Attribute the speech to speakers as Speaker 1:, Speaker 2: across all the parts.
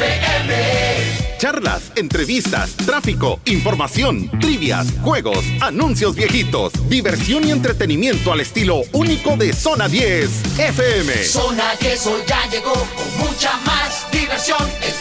Speaker 1: FM.
Speaker 2: Charlas, entrevistas, tráfico, información, trivias, juegos, anuncios viejitos, diversión y entretenimiento al estilo único de Zona 10 FM.
Speaker 1: Zona 10 hoy ya llegó con mucha más diversión. El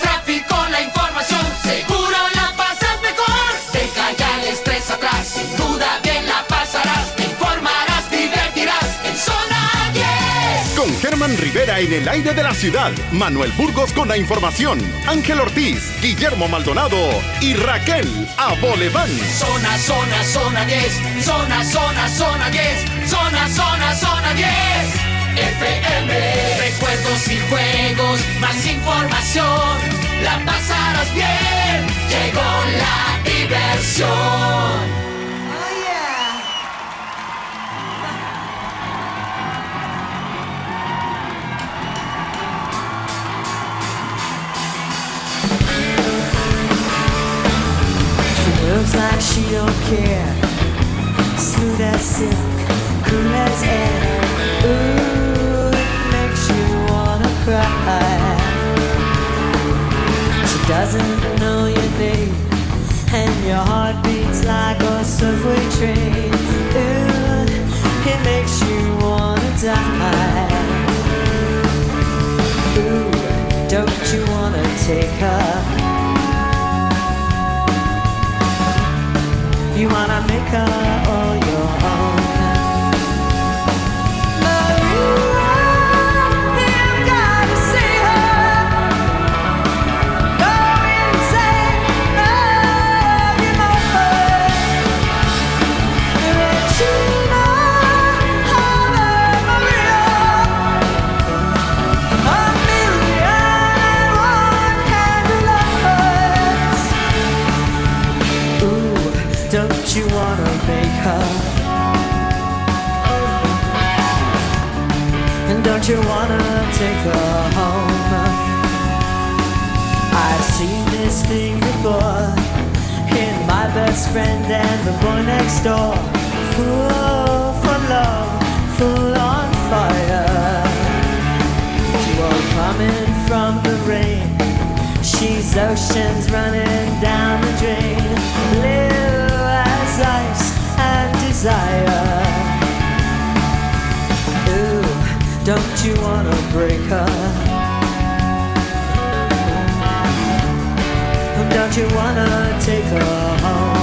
Speaker 2: Rivera en el aire de la ciudad, Manuel Burgos con la información, Ángel Ortiz, Guillermo Maldonado y Raquel Aboleván.
Speaker 1: Zona, zona, zona 10. Zona, zona, zona 10. Zona, zona, zona 10. FM. Recuerdos y juegos, más información. La pasarás bien. Llegó la diversión.
Speaker 3: She like she don't care. Smooth as silk, cool as air. Ooh, it makes you wanna cry. She doesn't know your name, and your heart beats like a subway train. Ooh, it makes you wanna die. Ooh, don't you wanna take her? You wanna make her own. Oh, don't you wanna take her home? I've seen this thing before in my best friend and the boy next door. Fool for love, full on fire. She won't come in from the rain. She's oceans running down the drain. Blue as ice and desire. Don't you wanna break her? Don't you wanna take her home?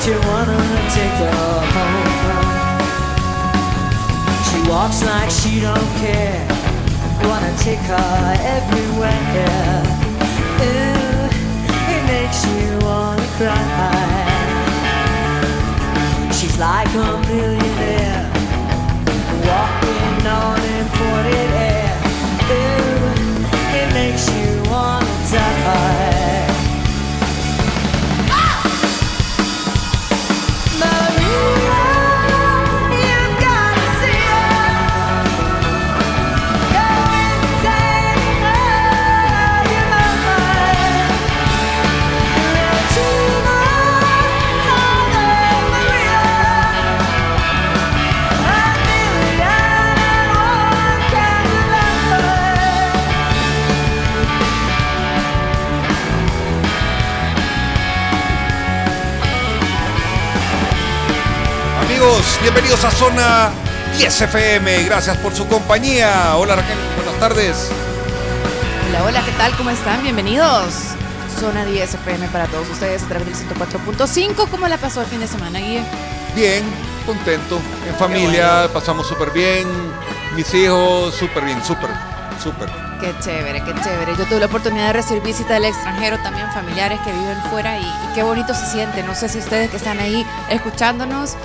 Speaker 3: Don't you wanna take her home? She walks like she don't care. Wanna take her everywhere. Ooh, it makes you wanna cry. She's like a millionaire, walking
Speaker 4: bienvenidos a Zona 10 FM. Gracias por su compañía. Hola Raquel, buenas tardes.
Speaker 5: Hola, hola, ¿qué tal? ¿Cómo están? Bienvenidos. Zona 10 FM para todos ustedes a través del 104.5. ¿Cómo la pasó el fin de semana, Guille?
Speaker 4: Bien, contento. En familia, pasamos súper bien. Mis hijos, súper bien, súper, súper.
Speaker 5: Qué chévere, qué chévere. Yo tuve la oportunidad de recibir visita del extranjero, también familiares que viven fuera y, y qué bonito se siente. No sé si ustedes que están ahí escuchándonos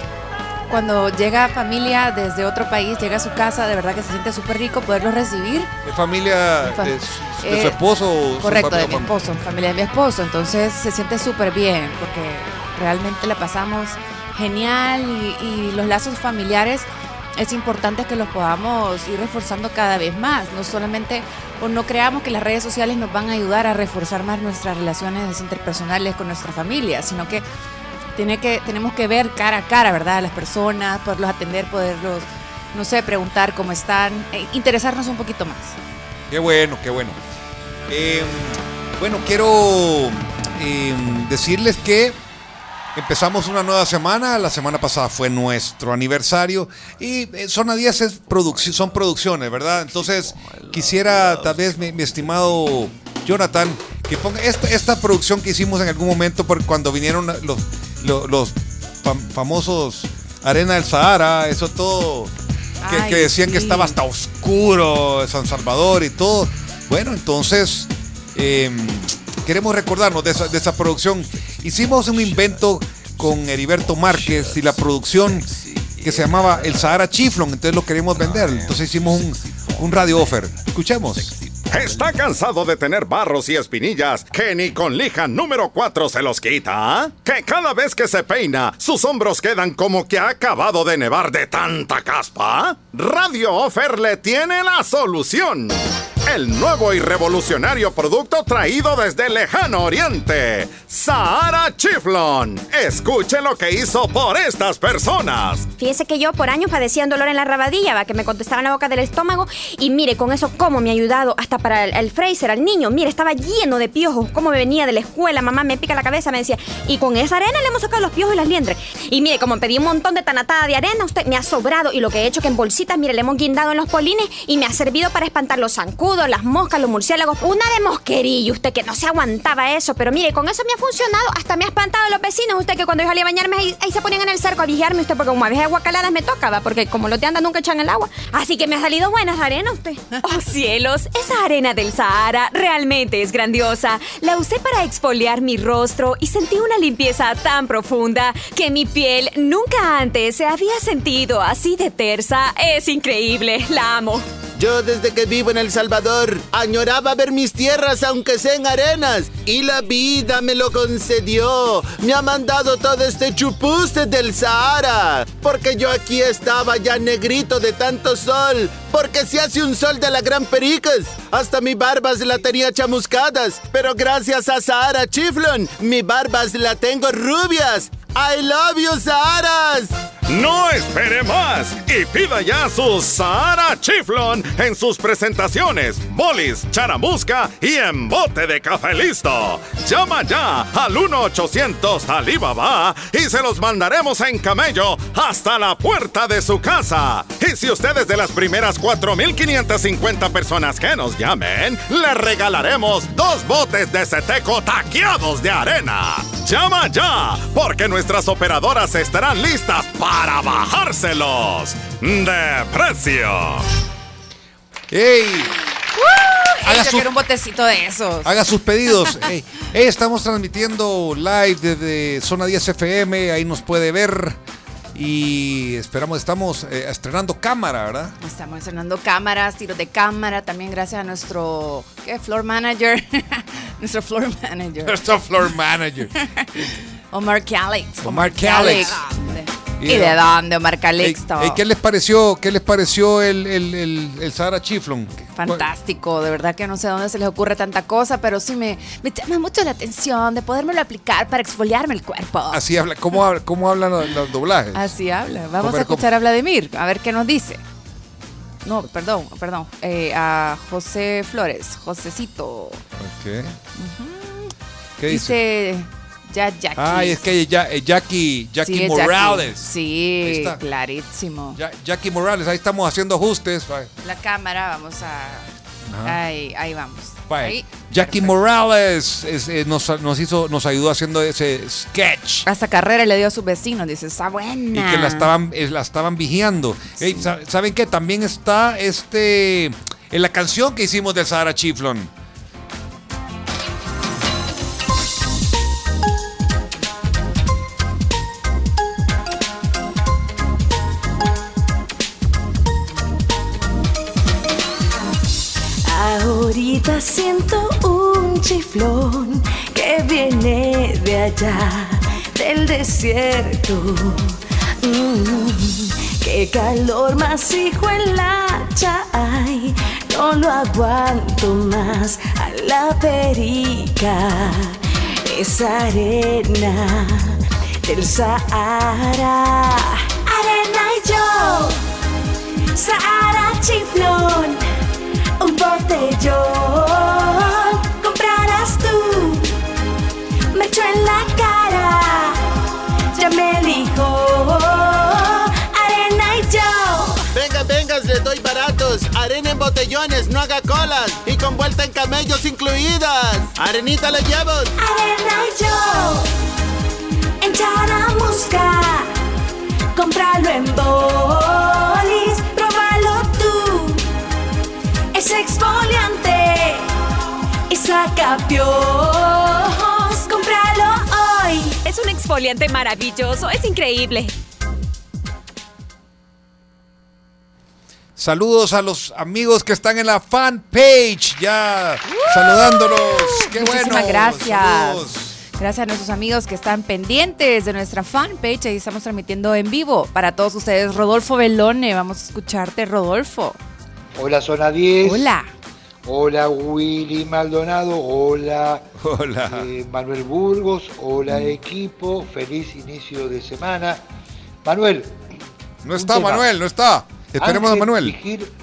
Speaker 5: cuando llega familia desde otro país, llega a su casa, de verdad que se siente súper rico poderlos recibir.
Speaker 4: ¿De familia
Speaker 5: Fa-
Speaker 4: de, su-
Speaker 5: eh,
Speaker 4: esposo? o su
Speaker 5: Correcto, de mi esposo, familia de mi esposo. Entonces se siente súper bien porque realmente la pasamos genial y, y los lazos familiares es importante que los podamos ir reforzando cada vez más. No solamente, o no creamos que las redes sociales nos van a ayudar a reforzar más nuestras relaciones interpersonales con nuestra familia, sino que, tiene que tenemos que ver cara a cara, ¿verdad? A las personas, poderlos atender, poderlos, no sé, preguntar cómo están, eh, interesarnos un poquito más.
Speaker 4: Qué bueno, qué bueno. Eh, bueno, quiero eh, decirles que empezamos una nueva semana. La semana pasada fue nuestro aniversario. Y eh, Zona 10 es produc- son producciones, ¿verdad? Entonces, quisiera tal vez, mi, mi estimado Jonathan, que ponga esta, esta producción que hicimos en algún momento por cuando vinieron los, los, los fam- famosos Arena del Sahara, eso todo. Que,
Speaker 5: Ay,
Speaker 4: que decían que estaba hasta oscuro San Salvador y todo. Bueno, entonces eh, queremos recordarnos de esa, de esa producción. Hicimos un invento con Heriberto Márquez y la producción que se llamaba El Sahara Chiflon, entonces lo queremos vender. Entonces hicimos un, un radio offer. Escuchemos.
Speaker 2: ¿Está cansado de tener barros y espinillas que ni con lija número 4 se los quita? ¿Que cada vez que se peina, sus hombros quedan como que ha acabado de nevar de tanta caspa? Radio Offer le tiene la solución. El nuevo y revolucionario producto traído desde el lejano oriente. Sahara Chiflon. Escuche lo que hizo por estas personas.
Speaker 6: Fíjese que yo por años padecía un dolor en la rabadilla, va, que me contestaba en la boca del estómago. Y mire, con eso, cómo me ha ayudado hasta para el, el Fraser, al niño. Mire, estaba lleno de piojos. Cómo me venía de la escuela, mamá me pica la cabeza, me decía. Y con esa arena le hemos sacado los piojos y las liendres. Y mire, como pedí un montón de tanatada de arena, usted me ha sobrado. Y lo que he hecho que en bolsitas, mire, le hemos guindado en los polines y me ha servido para espantar los zancudos, las moscas, los murciélagos. Una de mosquerillo, usted que no se aguantaba eso. Pero mire, con eso me ha funcionado. Hasta me ha espantado a los vecinos. Usted que cuando yo salía a bañarme, ahí, ahí se ponían en el cerco a vigiarme usted, porque como a veces aguacaladas me tocaba, porque como los de anda nunca echan el agua. Así que me ha salido buena esa arena usted.
Speaker 7: ¡Oh cielos! Esa arena del Sahara realmente es grandiosa. La usé para exfoliar mi rostro y sentí una limpieza tan profunda que mi piel nunca antes se había sentido así de tersa. Es increíble, la amo.
Speaker 8: Yo desde que vivo en El Salvador añoraba ver mis tierras aunque sean arenas y la vida me lo concedió. Me ha mandado todo este chupuste del Sahara porque yo aquí estaba ya negrito de tanto sol porque se hace un sol de la gran pericas. Hasta mi barbas la tenía chamuscadas, pero gracias a Sahara Chiflon mi barbas la tengo rubias. I love you, Saharas.
Speaker 2: No espere más y pida ya su Sahara Chiflon en sus presentaciones, bolis, charamusca y en bote de café listo. Llama ya al 1-800 Alibaba y se los mandaremos en camello hasta la puerta de su casa. Y si usted es de las primeras 4.550 personas que nos llamen, le regalaremos dos botes de seteco taqueados de arena. Llama ya, porque nuestras operadoras estarán listas para bajárselos de precio.
Speaker 4: ¡Ey! Haga
Speaker 5: Yo
Speaker 4: su-
Speaker 5: quiero un botecito de esos.
Speaker 4: Haga sus pedidos. Ey, ey, estamos transmitiendo live desde Zona 10 FM, ahí nos puede ver. Y esperamos, estamos eh, estrenando cámara, ¿verdad?
Speaker 5: Estamos estrenando cámaras, tiros de cámara, también gracias a nuestro ¿qué? floor manager. nuestro floor manager.
Speaker 4: Nuestro floor manager.
Speaker 5: Omar Calix.
Speaker 4: Omar Calix.
Speaker 5: ¿Y de dónde Omar Calix?
Speaker 4: Ey, ey, ¿Qué les pareció, qué les pareció el, el, el, el Sahara Chiflon?
Speaker 5: Fantástico, de verdad que no sé dónde se les ocurre tanta cosa, pero sí me, me llama mucho la atención de podérmelo aplicar para exfoliarme el cuerpo.
Speaker 4: Así habla, ¿cómo, habla- cómo hablan los, los doblajes?
Speaker 5: Así habla. Vamos a escuchar a Vladimir, a ver qué nos dice. No, perdón, perdón. Eh, a José Flores, Josecito.
Speaker 4: Ok. ¿Qué dice?
Speaker 5: dice ya Jackie.
Speaker 4: Ay, es que ya, eh, Jackie, Jackie
Speaker 5: Sí, es
Speaker 4: Morales. Ahí
Speaker 5: Sí,
Speaker 4: está.
Speaker 5: clarísimo.
Speaker 4: Ya- Jackie Morales, ahí estamos haciendo ajustes.
Speaker 5: La cámara, vamos a. Ahí, ahí vamos. Ahí.
Speaker 4: Jackie
Speaker 5: Perfecto.
Speaker 4: Morales es- eh, nos, nos hizo, nos ayudó haciendo ese sketch.
Speaker 5: Hasta carrera le dio a sus vecinos. Dice, está buena.
Speaker 4: Y que la estaban, eh, la estaban vigiando. Ey, sa- ¿Saben qué? También está este en la canción que hicimos del Sahara Chiflon.
Speaker 9: Siento un chiflón que viene de allá, del desierto. Mm, qué calor más hijo en la chay, no lo aguanto más a la perica. Esa arena del Sahara, arena y yo, Sahara chiflón botellón comprarás tú. Me echo en la cara, ya me elijo. Arena y yo.
Speaker 8: Venga, venga, le doy baratos. Arena en botellones, no haga colas. Y con vuelta en camellos incluidas. Arenita le llevo.
Speaker 9: Arena y yo. En Charamusca. Cómpralo en bolis. Saca piojos. Cómpralo hoy.
Speaker 6: Es un exfoliante maravilloso, es increíble.
Speaker 4: Saludos a los amigos que están en la fanpage, ya saludándolos. Qué bueno.
Speaker 5: Muchísimas gracias.
Speaker 4: Saludos.
Speaker 5: Gracias a nuestros amigos que están pendientes de nuestra fanpage. Ahí estamos transmitiendo en vivo para todos ustedes. Rodolfo Belone, vamos a escucharte, Rodolfo.
Speaker 10: Hola Zona 10.
Speaker 5: Hola.
Speaker 10: Hola Willy Maldonado. Hola
Speaker 4: Hola.
Speaker 10: eh, Manuel Burgos. Hola equipo. Feliz inicio de semana. Manuel.
Speaker 4: No está
Speaker 10: tema.
Speaker 4: Manuel, no está. Esperemos a Manuel.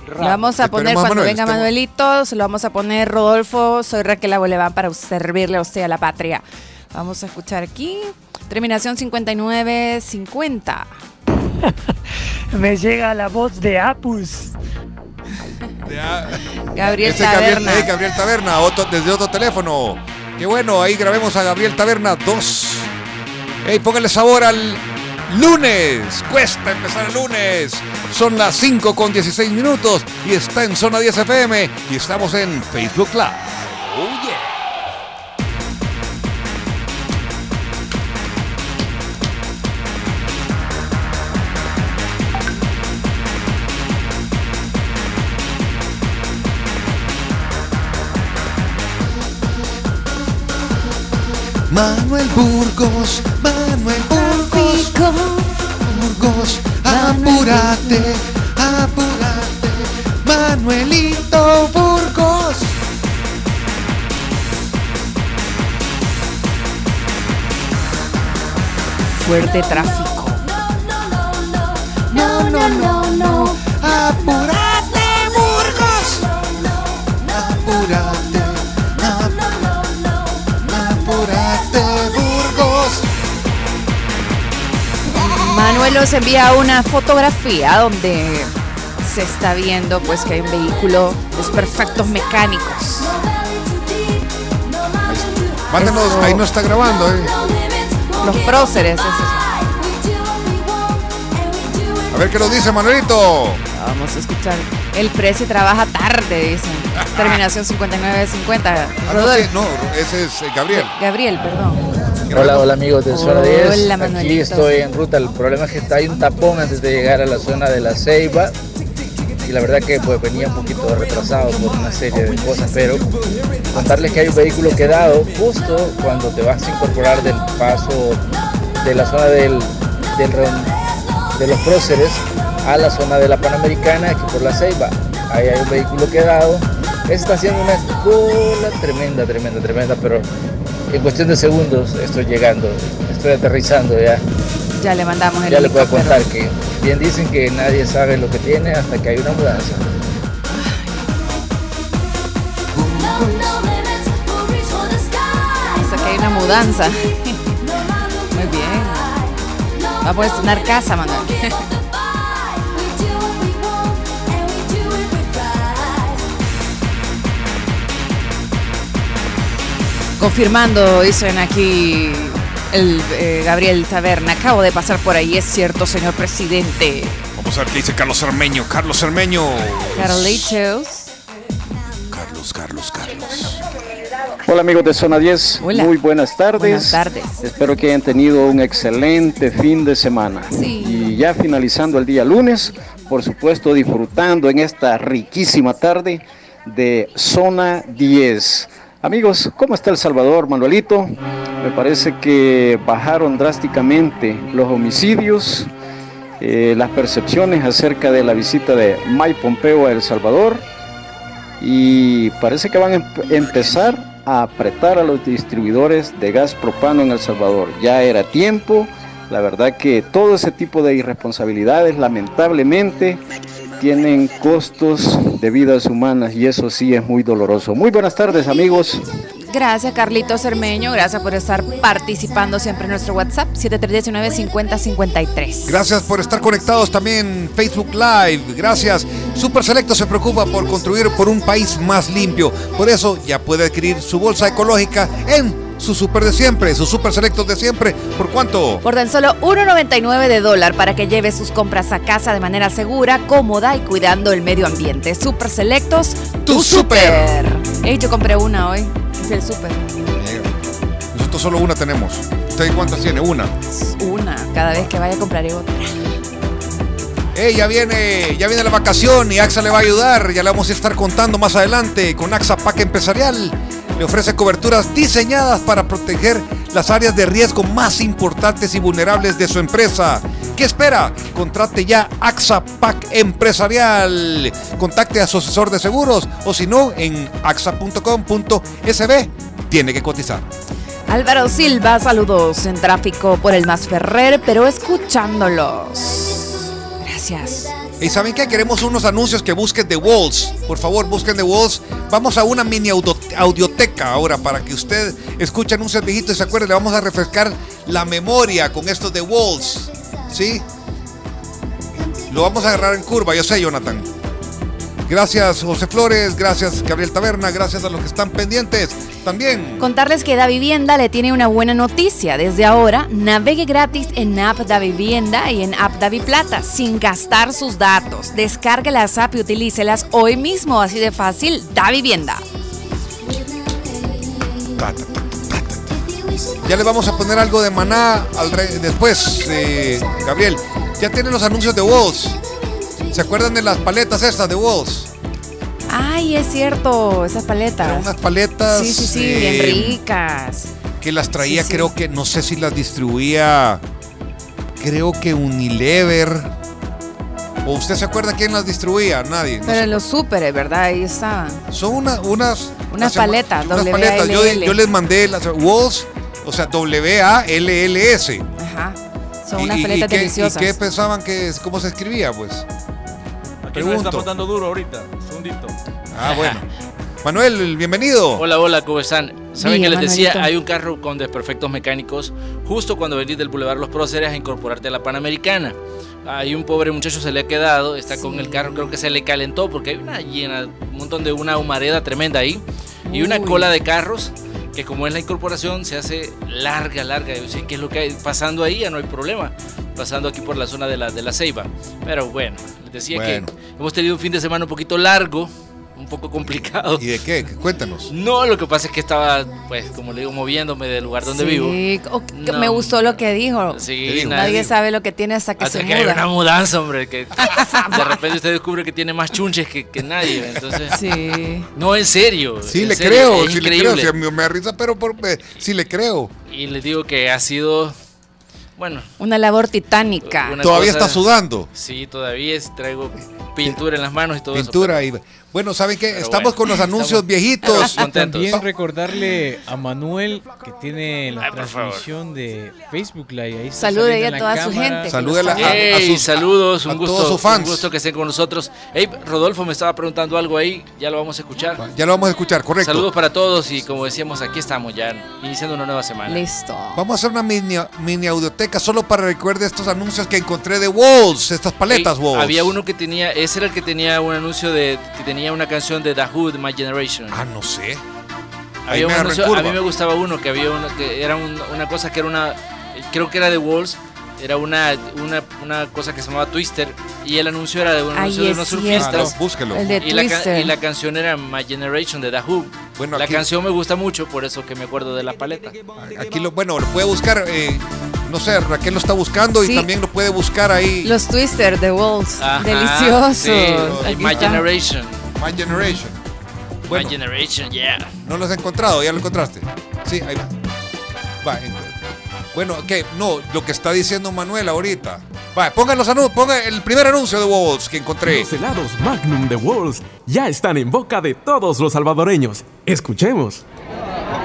Speaker 5: Lo vamos a poner
Speaker 4: Esperemos
Speaker 5: cuando
Speaker 4: Manuel,
Speaker 5: venga
Speaker 4: estemos-
Speaker 5: Manuelito, se lo vamos a poner Rodolfo, soy Raquel Abueleván para servirle a usted a la patria. Vamos a escuchar aquí, terminación 5950.
Speaker 11: Me llega la voz de Apus.
Speaker 4: Ya.
Speaker 5: Gabriel
Speaker 4: Ese es Gabriel,
Speaker 5: Taberna.
Speaker 4: eh, Gabriel Taberna, otro- desde otro teléfono. Qué bueno, ahí grabemos a Gabriel Taberna 2. Ey, póngale sabor al lunes. Cuesta empezar el lunes. Son las 5 con 16 minutos y está en Zona 10 FM y estamos en Facebook Live. Oh yeah. Manuel Burgos, Manuel Burgos, Burgos, apúrate, apúrate, Manuelito Burgos.
Speaker 5: Fuerte tráfico.
Speaker 4: No, no, no, no, apúrate
Speaker 5: Manuel nos envía una fotografía donde se está viendo pues que hay un vehículo desperfectos mecánicos.
Speaker 4: Mándenos,
Speaker 5: Eso.
Speaker 4: ahí no está grabando, eh.
Speaker 5: Los próceres. esos.
Speaker 4: A ver qué nos dice Manuelito.
Speaker 5: Vamos a escuchar. El precio trabaja tarde, dicen. Terminación 5950.
Speaker 4: Ah, sí, no, ese es eh, Gabriel.
Speaker 5: Gabriel, perdón.
Speaker 12: Hola, hola amigos de Zona 10.
Speaker 5: Hola,
Speaker 12: Aquí estoy en ruta. El problema es que está hay un tapón antes de llegar a la zona de la Ceiba. Y la verdad que pues venía un poquito retrasado por una serie de cosas, pero contarles que hay un vehículo quedado justo cuando te vas a incorporar del paso de la zona del, del ron- de los próceres a la zona de la Panamericana, aquí por la Ceiba. Ahí hay un vehículo quedado. Está haciendo una cola tremenda, tremenda, tremenda, pero en cuestión de segundos estoy llegando, estoy aterrizando ya.
Speaker 5: Ya le mandamos el
Speaker 12: Ya le puedo contar que bien dicen que nadie sabe lo que tiene hasta que hay una mudanza.
Speaker 5: Dice que hay una mudanza. Muy bien. Vamos a estrenar casa, Manuel. Confirmando, dicen aquí el eh, Gabriel Taberna. Acabo de pasar por ahí, es cierto, señor presidente.
Speaker 4: Vamos a ver qué dice Carlos Cermeño. Carlos Cermeño.
Speaker 5: Carlitos.
Speaker 4: Carlos, Carlos, Carlos.
Speaker 13: Hola amigos de Zona 10,
Speaker 5: Hola.
Speaker 13: muy buenas tardes.
Speaker 5: Buenas tardes.
Speaker 13: Espero que hayan tenido un excelente fin de semana.
Speaker 5: Sí.
Speaker 13: Y ya finalizando el día lunes, por supuesto disfrutando en esta riquísima tarde de Zona 10. Amigos, ¿cómo está El Salvador, Manuelito? Me parece que bajaron drásticamente los homicidios, eh, las percepciones acerca de la visita de Mike Pompeo a El Salvador y parece que van a em- empezar a apretar a los distribuidores de gas propano en El Salvador. Ya era tiempo, la verdad que todo ese tipo de irresponsabilidades lamentablemente tienen costos de vidas humanas y eso sí es muy doloroso. Muy buenas tardes amigos.
Speaker 5: Gracias, Carlitos Cermeño. Gracias por estar participando siempre en nuestro WhatsApp, 7319-5053.
Speaker 4: Gracias por estar conectados también en Facebook Live. Gracias. Super Selecto se preocupa por construir por un país más limpio. Por eso ya puede adquirir su bolsa ecológica en su super de siempre, sus super selectos de siempre. ¿Por cuánto?
Speaker 5: Por tan solo 1.99 de dólar para que lleve sus compras a casa de manera segura, cómoda y cuidando el medio ambiente. Super Selectos,
Speaker 4: Tu super.
Speaker 5: Ey, yo compré una hoy. Fui al super.
Speaker 4: Nosotros solo una tenemos. ¿Usted cuántas tiene? Una.
Speaker 5: Una. Cada vez que vaya compraré otra.
Speaker 4: Ey, ya viene, ya viene la vacación y AXA le va a ayudar. Ya le vamos a estar contando más adelante con AXA Pack Empresarial. Ofrece coberturas diseñadas para proteger las áreas de riesgo más importantes y vulnerables de su empresa. ¿Qué espera? Contrate ya AXA Pack Empresarial. Contacte a su asesor de seguros o si no en axa.com.sb. Tiene que cotizar.
Speaker 5: Álvaro Silva, saludos en tráfico por el Más Ferrer, pero escuchándolos. Gracias.
Speaker 4: ¿Y saben qué? Queremos unos anuncios que busquen The Walls. Por favor, busquen The Walls. Vamos a una mini audio- audioteca ahora para que usted escuche anuncios viejitos y se acuerde. Le vamos a refrescar la memoria con estos The Walls. ¿Sí? Lo vamos a agarrar en curva, yo sé, Jonathan. Gracias, José Flores. Gracias, Gabriel Taberna. Gracias a los que están pendientes. También.
Speaker 5: Contarles que Da Vivienda le tiene una buena noticia. Desde ahora, navegue gratis en App Da Vivienda y en App Da Plata sin gastar sus datos. Descargue las app y utilícelas hoy mismo, así de fácil. Da Vivienda.
Speaker 4: Ya le vamos a poner algo de maná al re- después, eh, Gabriel. Ya tienen los anuncios de Walls. ¿Se acuerdan de las paletas estas de Walls?
Speaker 5: Ay, es cierto, esas paletas.
Speaker 4: Unas paletas.
Speaker 5: Sí, sí, sí,
Speaker 4: eh,
Speaker 5: bien ricas.
Speaker 4: Que las traía,
Speaker 5: Sí, sí.
Speaker 4: creo que, no sé si las distribuía, creo que Unilever. ¿O usted se acuerda quién las distribuía? Nadie.
Speaker 5: Pero en los súperes, ¿verdad? Ahí estaban.
Speaker 4: Son una- unas...
Speaker 5: Unas paletas,
Speaker 4: unas paletas. Yo, yo les mandé las Walls, o sea, W-A-L-L-S.
Speaker 5: Ajá. Son unas
Speaker 4: y-
Speaker 5: paletas
Speaker 4: y qué-
Speaker 5: deliciosas.
Speaker 4: ¿Y qué pensaban que, cómo se escribía, pues? Pregunto.
Speaker 14: estamos dando duro ahorita. Segundito.
Speaker 4: Ah, bueno. Manuel, bienvenido.
Speaker 15: Hola, hola, ¿cómo están? Saben
Speaker 5: Bien,
Speaker 15: que les decía,
Speaker 5: Manuelito.
Speaker 15: hay un carro con desperfectos mecánicos justo cuando venís del Boulevard Los Próceres a incorporarte a la Panamericana. Hay un pobre muchacho se le ha quedado, está con el carro, creo que se le calentó porque hay una llena, un montón de una humareda tremenda ahí y una
Speaker 5: Uy.
Speaker 15: cola de carros que como es la incorporación se hace larga, larga. Yo sé qué es lo que hay pasando ahí, ya no hay problema. Pasando aquí por la zona de la, de la Ceiba. Pero bueno, les decía
Speaker 4: Bueno.
Speaker 15: que hemos tenido un fin de semana un poquito largo, un poco complicado.
Speaker 4: ¿Y de qué? Cuéntanos.
Speaker 15: No, lo que pasa es que estaba, pues, como le digo, moviéndome del lugar donde vivo.
Speaker 5: Sí, o- que
Speaker 15: No.
Speaker 5: me gustó lo que dijo.
Speaker 15: Sí,
Speaker 5: Nadie sabe lo que tiene hasta que
Speaker 15: Hasta
Speaker 5: se
Speaker 15: que hay una
Speaker 5: muda.
Speaker 15: mudanza, hombre, que de repente usted descubre que tiene más chunches que, que nadie. Entonces,
Speaker 5: Sí.
Speaker 15: no, en serio.
Speaker 4: Sí,
Speaker 15: en
Speaker 4: le
Speaker 15: serio,
Speaker 4: creo,
Speaker 15: es
Speaker 4: sí le creo.
Speaker 15: increíble.
Speaker 4: Sí, a mí me da risa, pero por, eh, sí le creo.
Speaker 15: Y les digo que ha sido, bueno,
Speaker 5: Una labor titánica.
Speaker 15: Una
Speaker 4: Todavía
Speaker 15: cosa-
Speaker 4: está sudando.
Speaker 15: sí, todavía es- traigo pintura en las manos y todo
Speaker 4: Pintura
Speaker 15: eso.
Speaker 4: y bueno, ¿saben qué?
Speaker 15: Pero
Speaker 4: Estamos
Speaker 15: bueno,
Speaker 4: con los anuncios
Speaker 15: estamos-
Speaker 4: viejitos.
Speaker 15: contentos.
Speaker 14: También recordarle a Manuel que tiene la
Speaker 15: Ay, por favor.
Speaker 14: transmisión de Facebook Live. Ahí
Speaker 5: Salude a toda su gente.
Speaker 4: Salúdela a- a sus-
Speaker 15: saludos,
Speaker 4: a
Speaker 15: un
Speaker 4: todos
Speaker 15: gusto,
Speaker 4: sus fans.
Speaker 15: un gusto que estén con nosotros. Hey, Rodolfo me estaba preguntando algo ahí, ya lo vamos a escuchar.
Speaker 4: Ya lo vamos a escuchar, correcto.
Speaker 15: Saludos para todos y como decíamos, aquí estamos ya iniciando una nueva semana.
Speaker 5: Listo.
Speaker 4: Vamos a hacer una mini, mini audioteca solo para recuerde estos anuncios que encontré de Walls, estas paletas
Speaker 15: Ey,
Speaker 4: Walls.
Speaker 15: Había uno que tenía, ese era el que tenía un anuncio de, que tenía una canción de de My Generation.
Speaker 4: Ah, no sé.
Speaker 15: Había un anuncio- a mí me gustaba uno que había una, que era un- una cosa que era una, creo que era de Walls, era una, una, una cosa que se llamaba Twister y el anuncio era de un
Speaker 5: Ay,
Speaker 15: anuncio de unos
Speaker 5: cierto.
Speaker 15: surfistas.
Speaker 4: Ah, no, búsquelo.
Speaker 5: El de
Speaker 15: Y la, y la canción era My Generation de The Who.
Speaker 4: Bueno,
Speaker 15: la
Speaker 4: aquí-
Speaker 15: canción me gusta mucho, por eso que me acuerdo de la paleta.
Speaker 4: Aquí lo, bueno, lo puede buscar, eh, no sé, Raquel lo está buscando
Speaker 5: Sí.
Speaker 4: y también lo puede buscar ahí.
Speaker 5: Los Twister de Wolves.
Speaker 15: Ajá,
Speaker 5: Deliciosos.
Speaker 15: sí, My
Speaker 5: está.
Speaker 15: Generation.
Speaker 4: My Generation. Bueno.
Speaker 15: My Generation, yeah.
Speaker 4: ¿No lo has encontrado? ¿Ya lo encontraste? Sí, ahí va. Va, en- Bueno, ¿qué? No, lo que está diciendo Manuel ahorita. Va, pongan los anuncios, ponga el primer anuncio de Walls que encontré.
Speaker 16: Los helados Magnum de Walls ya están en boca de todos los salvadoreños. Escuchemos.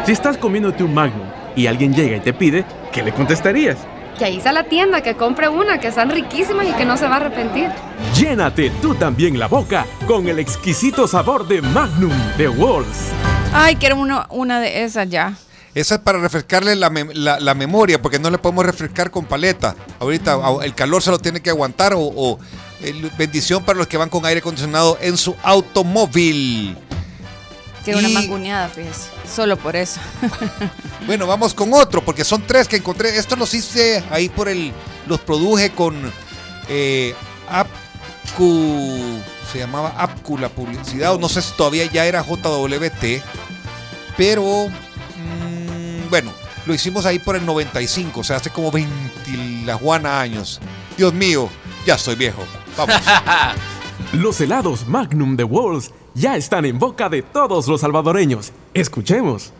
Speaker 16: Si estás comiéndote un Magnum y alguien llega y te pide, ¿qué le contestarías?
Speaker 17: Que ahí está la tienda, que compre una, que están riquísimas y que no se va a arrepentir.
Speaker 16: Llénate tú también la boca con el exquisito sabor de Magnum de Walls.
Speaker 5: Ay, quiero una, una de esas ya.
Speaker 4: Esa es para refrescarle la, mem- la- la memoria, porque no le podemos refrescar con paleta. Ahorita el calor se lo tiene que aguantar o, bendición para los que van con aire acondicionado en su automóvil.
Speaker 5: Quiero
Speaker 4: Y-
Speaker 5: una manguneada, fíjese. Solo por eso.
Speaker 4: Bueno, vamos con otro, porque son tres que encontré. Estos los hice ahí por el. Los produje con eh, Apcu. Se llamaba Apcu la publicidad. o No sé si todavía ya era JWT. Pero. mm, bueno, lo hicimos ahí por el 95. O sea, hace como 20 la Juana años. Dios mío, ya estoy viejo. Vamos.
Speaker 16: Los helados Magnum de Walls ya están en boca de todos los salvadoreños. Escuchemos.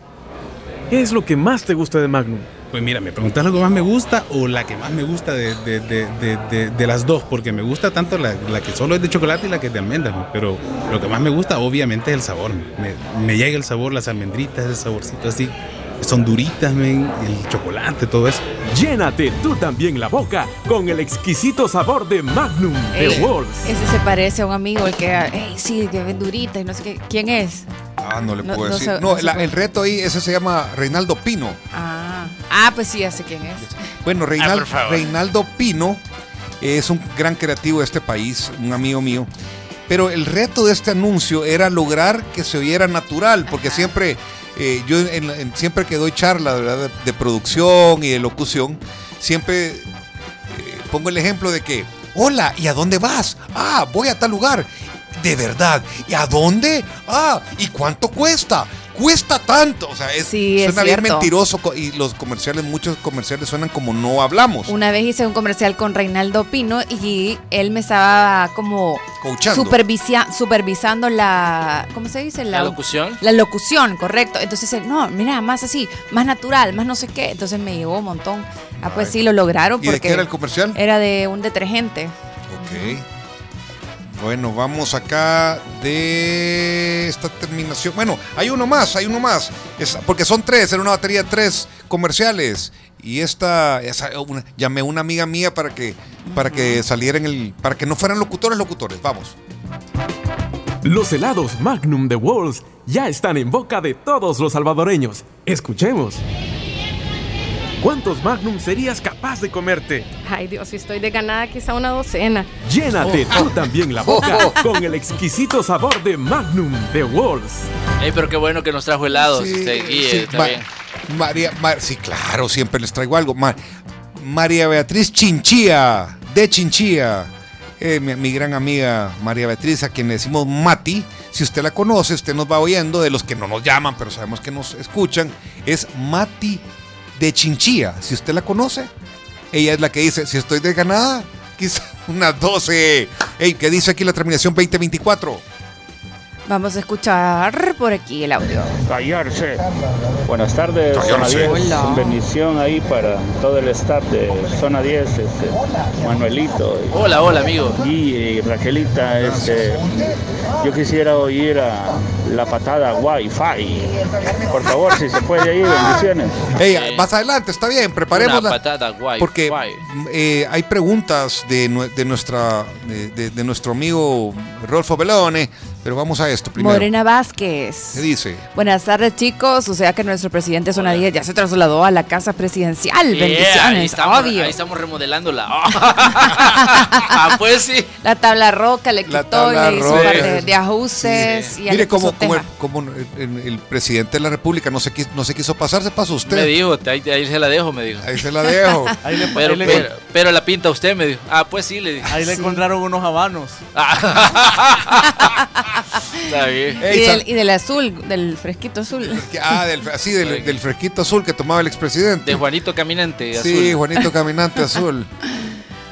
Speaker 16: ¿Qué es lo que más te gusta de Magnum?
Speaker 18: Pues mira, me preguntas lo que más me gusta o la que más me gusta de, de- de- de- las dos, porque me gusta tanto la, la que solo es de chocolate y la que es de almendras, pero lo que más me gusta obviamente es el sabor. Me, me llega el sabor, las almendritas, ese saborcito así, son duritas, men, el chocolate, todo eso.
Speaker 16: Llénate tú también la boca con el exquisito sabor de Magnum de
Speaker 5: Ey,
Speaker 16: Walls.
Speaker 5: Ese se parece a un amigo, el que, ey, sí, que ven durita y no sé qué. ¿Quién es?
Speaker 4: Ah, no le
Speaker 5: No-
Speaker 4: puedo
Speaker 5: no
Speaker 4: decir.
Speaker 5: se-
Speaker 4: no,
Speaker 5: no se
Speaker 4: la-
Speaker 5: puede.
Speaker 4: el reto ahí, ese se llama Reinaldo Pino.
Speaker 5: Ah, ah pues sí, ya sé quién es.
Speaker 4: Bueno, Reinal-
Speaker 5: Ah, por favor.
Speaker 4: Reinaldo Pino es un gran creativo de este país, un amigo mío. Pero el reto de este anuncio era lograr que se oyera natural, porque siempre, eh, yo en- en- siempre que doy de, de producción y de locución, siempre eh, pongo el ejemplo de que, hola, ¿y a dónde vas? Ah, voy a tal lugar. De verdad, ¿y a dónde? Ah, ¿y cuánto cuesta? Cuesta tanto. O sea, es,
Speaker 5: Sí, es
Speaker 4: suena bien mentiroso y los comerciales, muchos comerciales suenan como no hablamos.
Speaker 5: Una vez hice un comercial con Reinaldo Pino y él me estaba como supervisia- supervisando la, ¿cómo se dice?
Speaker 15: La locución.
Speaker 5: La locución, correcto. Entonces, no, mira, más así, más natural, más no sé qué. Entonces me llevó un montón. Ah, pues sí, lo lograron
Speaker 4: ¿Y de
Speaker 5: porque
Speaker 4: qué era el comercial?
Speaker 5: era de un detergente.
Speaker 4: Ok. Bueno, vamos acá de esta terminación. Bueno, hay uno más, hay uno más. Es- porque son tres, era una batería de tres comerciales. Y esta, esa- una- llamé a una amiga mía para que, para que salieran el, para que no fueran locutores, locutores. Vamos.
Speaker 16: Los helados Magnum de Walls ya están en boca de todos los salvadoreños. Escuchemos. ¿Cuántos Magnum serías capaz de comerte?
Speaker 17: Ay Dios, si estoy de ganada quizá una docena.
Speaker 16: Llénate
Speaker 15: Oh.
Speaker 16: tú también la boca con el exquisito sabor de Magnum de Walls.
Speaker 15: Ey, pero qué bueno que nos trajo helados.
Speaker 4: Sí,
Speaker 15: este, Guille,
Speaker 4: sí,
Speaker 15: está
Speaker 4: Ma-
Speaker 15: bien.
Speaker 4: María, Ma- sí, claro, siempre les traigo algo. Ma- María Beatriz Chinchilla, de Chinchilla. Eh, mi, mi gran amiga María Beatriz, a quien le decimos Mati. Si usted la conoce, usted nos va oyendo, de los que no nos llaman, pero sabemos que nos escuchan, es Mati de Chinchilla. Si usted la conoce, ella es la que dice, si estoy de ganada, quizá unas 12. Ey, ¿qué dice aquí la terminación 2024?
Speaker 5: Vamos a escuchar por aquí el audio.
Speaker 19: Callarse. Buenas tardes, Zona
Speaker 4: Callarse.
Speaker 19: 10.
Speaker 5: Hola.
Speaker 19: Bendición ahí para todo el staff de Zona 10, este, Manuelito. y-
Speaker 15: Hola, hola, amigo.
Speaker 19: Y Raquelita, este, yo quisiera oír a la patada Wi-Fi. Por favor, si se puede ahí, bendiciones.
Speaker 4: Ey, más adelante, está bien, preparemos la-
Speaker 15: patada guay.
Speaker 4: Porque eh, hay preguntas de, nue- de nuestra de, de- de nuestro amigo Rolfo Belone, pero vamos a esto primero.
Speaker 5: Morena Vázquez.
Speaker 4: ¿Qué dice?
Speaker 5: Buenas tardes, chicos. O sea que nuestro presidente Zona 10 ya se trasladó a la casa presidencial.
Speaker 15: Yeah, ahí
Speaker 5: Bendiciones,
Speaker 15: estamos,
Speaker 5: obvio.
Speaker 15: Ahí estamos remodelándola. ah, pues sí.
Speaker 5: La tabla roca le
Speaker 4: La
Speaker 5: quitó,
Speaker 4: tabla
Speaker 5: le hizo un par de, de ajustes. Y
Speaker 4: Mire cómo, cómo el, el- presidente de la República no se quiso, no se quiso pasar, se pasó usted.
Speaker 15: Me dijo, ahí, ahí se la dejo, me dijo.
Speaker 4: Ahí se la dejo.
Speaker 14: Ahí le-
Speaker 15: pero,
Speaker 14: ahí le-
Speaker 15: pero, pero la pinta usted, me dijo. Ah, pues sí, le dije.
Speaker 14: Ahí le encontraron unos habanos.
Speaker 15: Está bien.
Speaker 5: Y del, y del azul, del fresquito azul.
Speaker 4: Ah, del, así, del, del fresquito azul que tomaba el expresidente.
Speaker 15: De Juanito Caminante,
Speaker 4: Sí,
Speaker 15: azul.
Speaker 4: Juanito Caminante Azul.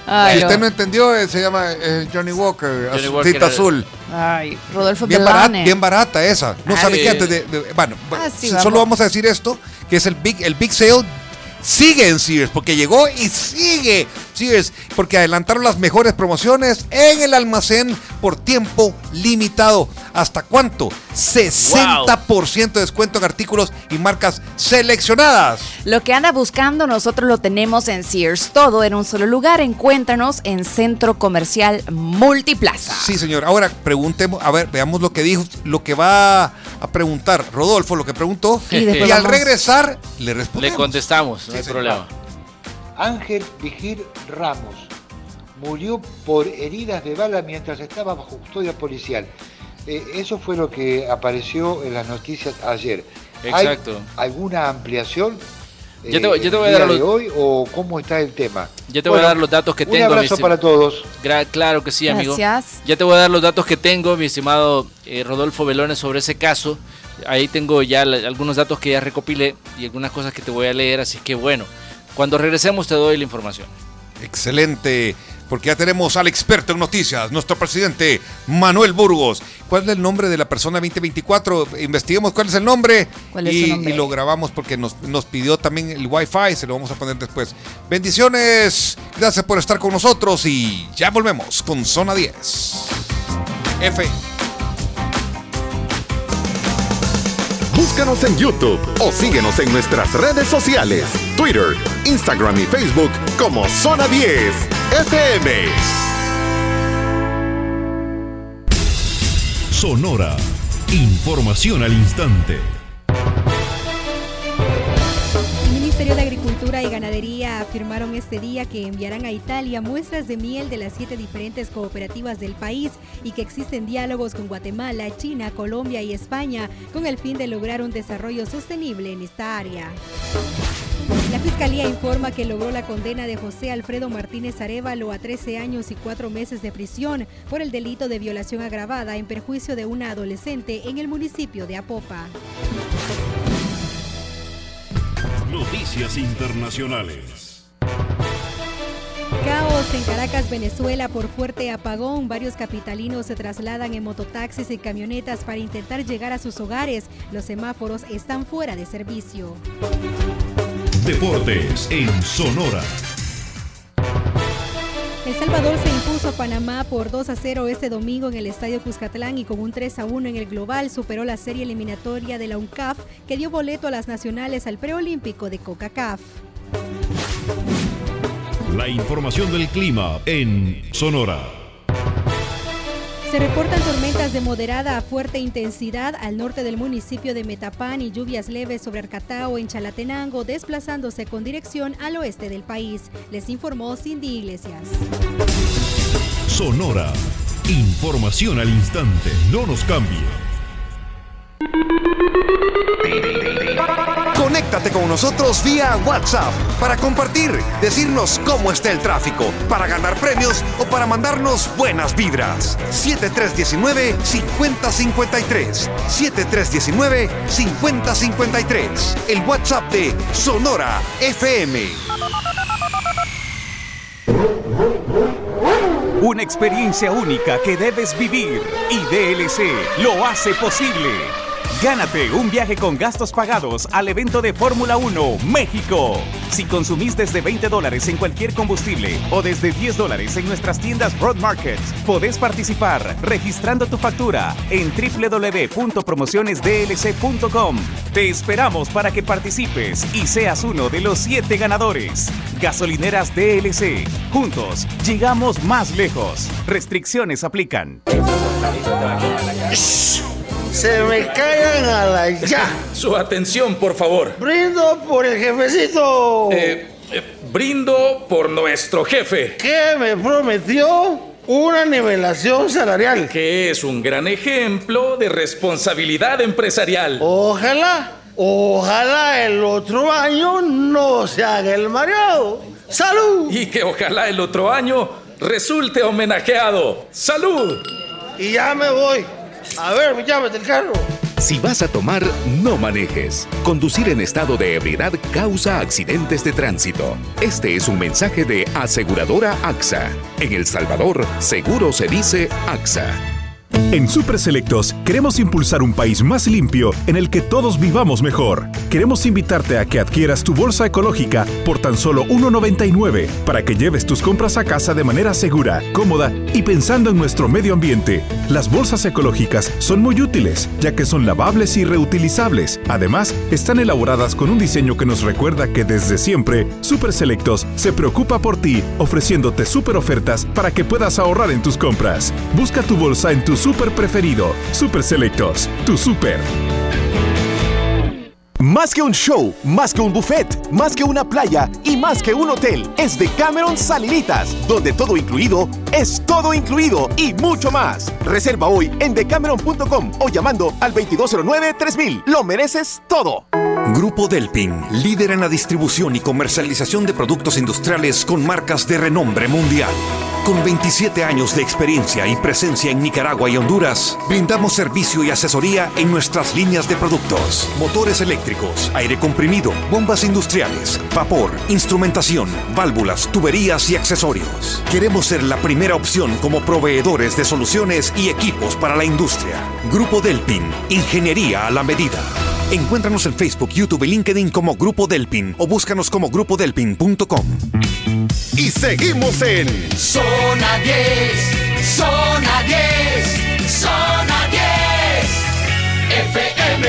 Speaker 5: Ay,
Speaker 4: si usted
Speaker 5: no.
Speaker 4: no entendió, eh, se llama eh, Johnny Walker,
Speaker 15: Johnny
Speaker 4: azul-
Speaker 15: Walker
Speaker 4: cinta
Speaker 15: era-
Speaker 4: azul.
Speaker 5: Ay, Rodolfo
Speaker 4: Bien, barata, bien barata esa. No
Speaker 5: Ah,
Speaker 4: sabe
Speaker 15: sí.
Speaker 4: qué antes de, de- bueno,
Speaker 5: Ah, sí,
Speaker 4: si-
Speaker 5: vamos.
Speaker 4: solo vamos a decir esto, que es el big el big sale sigue en Sears porque llegó y sigue Sears porque adelantaron las mejores promociones en el almacén por tiempo limitado. ¿Hasta cuánto? 60% de descuento en artículos y marcas seleccionadas.
Speaker 5: Lo que anda buscando nosotros lo tenemos en Sears. Todo en un solo lugar. Encuéntranos en Centro Comercial Multiplaza.
Speaker 4: Sí, señor. Ahora preguntemos, a ver, veamos lo que dijo, lo que va a preguntar Rodolfo, lo que preguntó.
Speaker 5: Y
Speaker 4: al regresar le
Speaker 15: Le
Speaker 4: respondemos.
Speaker 15: contestamos, no
Speaker 4: Sí,
Speaker 15: hay
Speaker 4: señor.
Speaker 15: problema.
Speaker 10: Ángel Vigir Ramos murió por heridas de bala mientras estaba bajo custodia policial. Eh, eso fue lo que apareció en las noticias ayer. ¿Hay
Speaker 15: Exacto.
Speaker 10: alguna ampliación?
Speaker 15: Yo te voy-
Speaker 10: eh,
Speaker 15: yo te
Speaker 10: el
Speaker 15: voy a dar
Speaker 10: día de
Speaker 15: los-
Speaker 10: hoy o cómo está el tema?
Speaker 15: Ya te voy a dar los datos que
Speaker 10: un
Speaker 15: tengo. mi
Speaker 10: abrazo para todos.
Speaker 15: Gra- claro que sí, amigo.
Speaker 5: Gracias.
Speaker 15: Ya te voy a dar los datos que tengo, mi estimado eh, Rodolfo Velones, sobre ese caso. Ahí tengo ya la- algunos datos que ya recopilé y algunas cosas que te voy a leer, así que bueno, cuando regresemos te doy la información.
Speaker 4: Excelente, porque ya tenemos al experto en noticias, nuestro presidente Manuel Burgos. ¿Cuál es el nombre de la persona 2024? Investiguemos cuál es el nombre,
Speaker 5: ¿Cuál es
Speaker 4: y,
Speaker 5: su nombre?
Speaker 4: y lo grabamos porque nos, nos pidió también el Wi-Fi, se lo vamos a poner después. Bendiciones, gracias por estar con nosotros y ya volvemos con Zona 10. F.
Speaker 2: Búscanos en YouTube o síguenos en nuestras redes sociales, Twitter, Instagram y Facebook como Zona 10 FM.
Speaker 20: Sonora. Información al instante.
Speaker 21: Ministerio de Agricultura y Ganadería afirmaron este día que enviarán a Italia muestras de miel de las siete diferentes cooperativas del país y que existen diálogos con Guatemala, China, Colombia y España con el fin de lograr un desarrollo sostenible en esta área. La Fiscalía informa que logró la condena de José Alfredo Martínez Arevalo a 13 años y 4 meses de prisión por el delito de violación agravada en perjuicio de una adolescente en el municipio de Apopa.
Speaker 20: Noticias internacionales.
Speaker 21: Caos en Caracas, Venezuela por fuerte apagón. Varios capitalinos se trasladan en mototaxis y camionetas para intentar llegar a sus hogares. Los semáforos están fuera de servicio.
Speaker 20: Deportes en Sonora.
Speaker 21: El Salvador se impuso a Panamá por 2 a 0 este domingo en el Estadio Cuscatlán y con un 3 a 1 en el global superó la serie eliminatoria de la UNCAF que dio boleto a las nacionales al preolímpico de CONCACAF.
Speaker 20: La información del clima en Sonora.
Speaker 21: Se reportan tormentas de moderada a fuerte intensidad al norte del municipio de Metapán y lluvias leves sobre Arcatao en Chalatenango, desplazándose con dirección al oeste del país. Les informó Cindy Iglesias.
Speaker 20: Sonora. Información al instante. No nos cambie.
Speaker 2: Conéctate con nosotros vía WhatsApp para compartir, decirnos cómo está el tráfico, para ganar premios o para mandarnos buenas vibras. 7319-5053. 7319-5053. El WhatsApp de Sonora FM.
Speaker 22: Una experiencia única que debes vivir y DLC lo hace posible. Gánate un viaje con gastos pagados al evento de Fórmula 1 México. Si consumís desde 20 dólares en cualquier combustible o desde 10 dólares en nuestras tiendas Road Market, podés participar registrando tu factura en www.promocionesdlc.com. Te esperamos para que participes y seas uno de los 7 ganadores. Gasolineras DLC. Juntos llegamos más lejos. Restricciones aplican.
Speaker 23: Se me callan a la ya.
Speaker 16: Su atención, por favor.
Speaker 23: Brindo por el jefecito.
Speaker 16: Eh, eh, brindo por nuestro jefe.
Speaker 23: que me prometió una nivelación salarial.
Speaker 16: Que es un gran ejemplo de responsabilidad empresarial.
Speaker 23: Ojalá, ojalá el otro año no se haga el mareado. ¡Salud!
Speaker 16: Y que ojalá el otro año resulte homenajeado. ¡Salud!
Speaker 23: Y ya me voy. A ver, llámate el carro.
Speaker 24: Si vas a tomar, no manejes. Conducir en estado de ebriedad causa accidentes de tránsito. Este es un mensaje de aseguradora AXA. En El Salvador, seguro se dice AXA.
Speaker 25: En Super Selectos queremos impulsar un país más limpio en el que todos vivamos mejor. Queremos invitarte a que adquieras tu bolsa ecológica por tan solo $1.99 para que lleves tus compras a casa de manera segura, cómoda y pensando en nuestro medio ambiente. Las bolsas ecológicas son muy útiles ya que son lavables y reutilizables. Además, están elaboradas con un diseño que nos recuerda que desde siempre Super Selectos se preocupa por ti, ofreciéndote super ofertas para que puedas ahorrar en tus compras. Busca tu bolsa en tu super preferido. Super Selectos, tu super.
Speaker 22: Más que un show, más que un buffet, más que una playa y más que un hotel, es Decameron Salinitas, donde todo incluido es todo incluido y mucho más. Reserva hoy en decameron.com o llamando al 2209-3000. Lo mereces todo.
Speaker 4: Grupo Delpin, líder en la distribución y comercialización de productos industriales con marcas de renombre mundial. Con 27 años de experiencia y presencia en Nicaragua y Honduras, brindamos servicio y asesoría en nuestras líneas de productos. Motores eléctricos, aire comprimido, bombas industriales, vapor, instrumentación, válvulas, tuberías y accesorios. Queremos ser la primera opción como proveedores de soluciones y equipos para la industria. Grupo Delpin, ingeniería a la medida. Encuéntranos en Facebook, YouTube y LinkedIn como Grupo Delpin o búscanos como grupodelpin.com.
Speaker 2: Y seguimos en
Speaker 26: Zona 10, Zona 10, Zona 10. FM,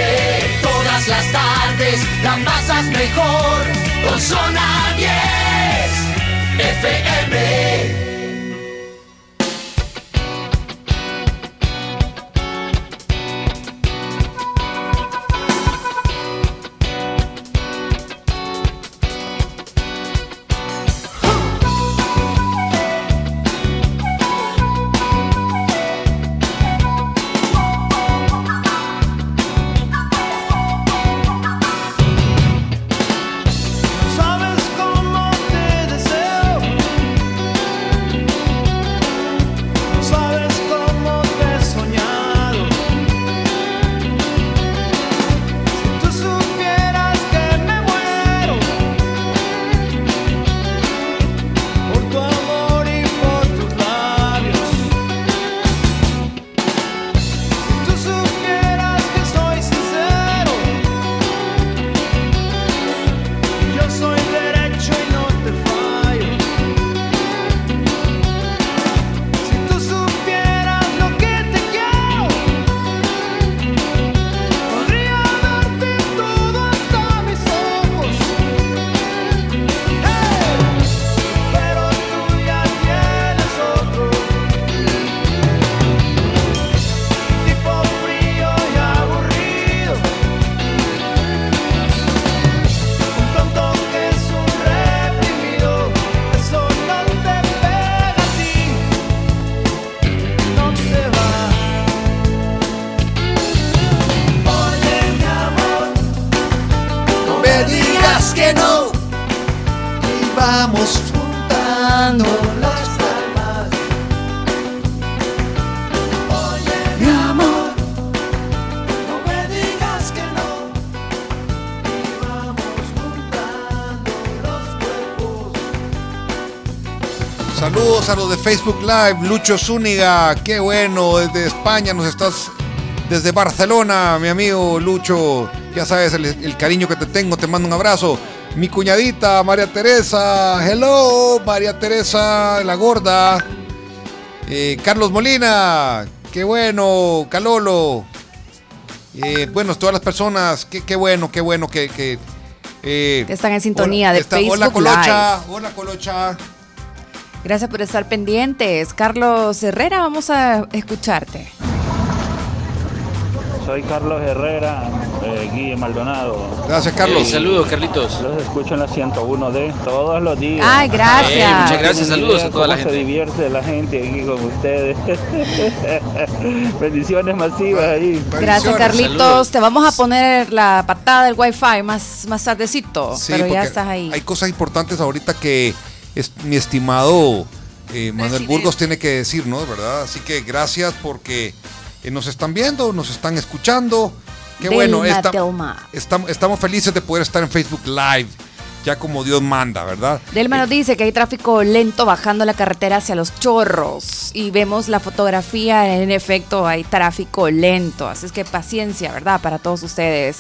Speaker 26: todas las tardes la pasas mejor con Zona 10. FM.
Speaker 27: Facebook Live, Lucho Zúñiga, qué bueno, desde España nos estás, desde Barcelona, mi amigo Lucho, ya sabes el, el cariño que te tengo, te mando un abrazo. Mi cuñadita María Teresa, hello María Teresa, la gorda. Eh, Carlos Molina, qué bueno, Calolo. Eh, bueno, todas las personas, qué, qué bueno, qué bueno que... que eh,
Speaker 5: están en sintonía de
Speaker 27: está-
Speaker 5: Facebook
Speaker 27: Hola Colocha,
Speaker 5: Live.
Speaker 27: hola Colocha.
Speaker 5: Gracias por estar pendientes. Carlos Herrera, vamos a escucharte.
Speaker 19: Soy Carlos Herrera, eh, Guille Maldonado.
Speaker 27: Gracias,
Speaker 15: Carlos. Eh, saludos, Carlitos.
Speaker 19: Los escucho en la 101D todos los días.
Speaker 5: Ay, gracias.
Speaker 15: Eh, muchas gracias, saludos a toda la gente.
Speaker 19: se divierte la gente aquí con ustedes. Bendiciones masivas ahí.
Speaker 5: Gracias, Carlitos. Te vamos a poner la patada del Wi-Fi más, más tardecito,
Speaker 27: Sí,
Speaker 5: pero ya estás ahí.
Speaker 27: Hay cosas importantes ahorita que es, mi estimado eh, Manuel Burgos tiene que decir, ¿no? ¿Verdad? Así que gracias porque eh, nos están viendo, nos están escuchando
Speaker 4: Qué bueno, esta-. Estamos, estamos felices de poder estar en Facebook Live, ya como Dios manda, ¿verdad?
Speaker 5: Delma nos dice que hay tráfico lento bajando la carretera hacia los chorros y vemos la fotografía, en efecto hay tráfico lento, así es que paciencia, ¿verdad? Para todos ustedes.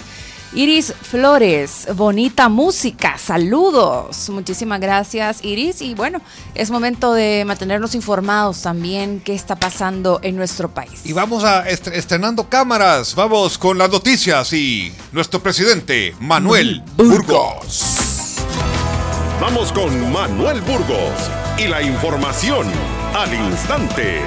Speaker 5: Iris Flores, bonita música, saludos. Muchísimas gracias Iris y bueno, es momento de mantenernos informados también qué está pasando en nuestro país.
Speaker 4: Y vamos a estre- estrenando cámaras, vamos con las noticias y nuestro presidente, Manuel Burgos.
Speaker 2: Vamos con Manuel Burgos y la información al instante.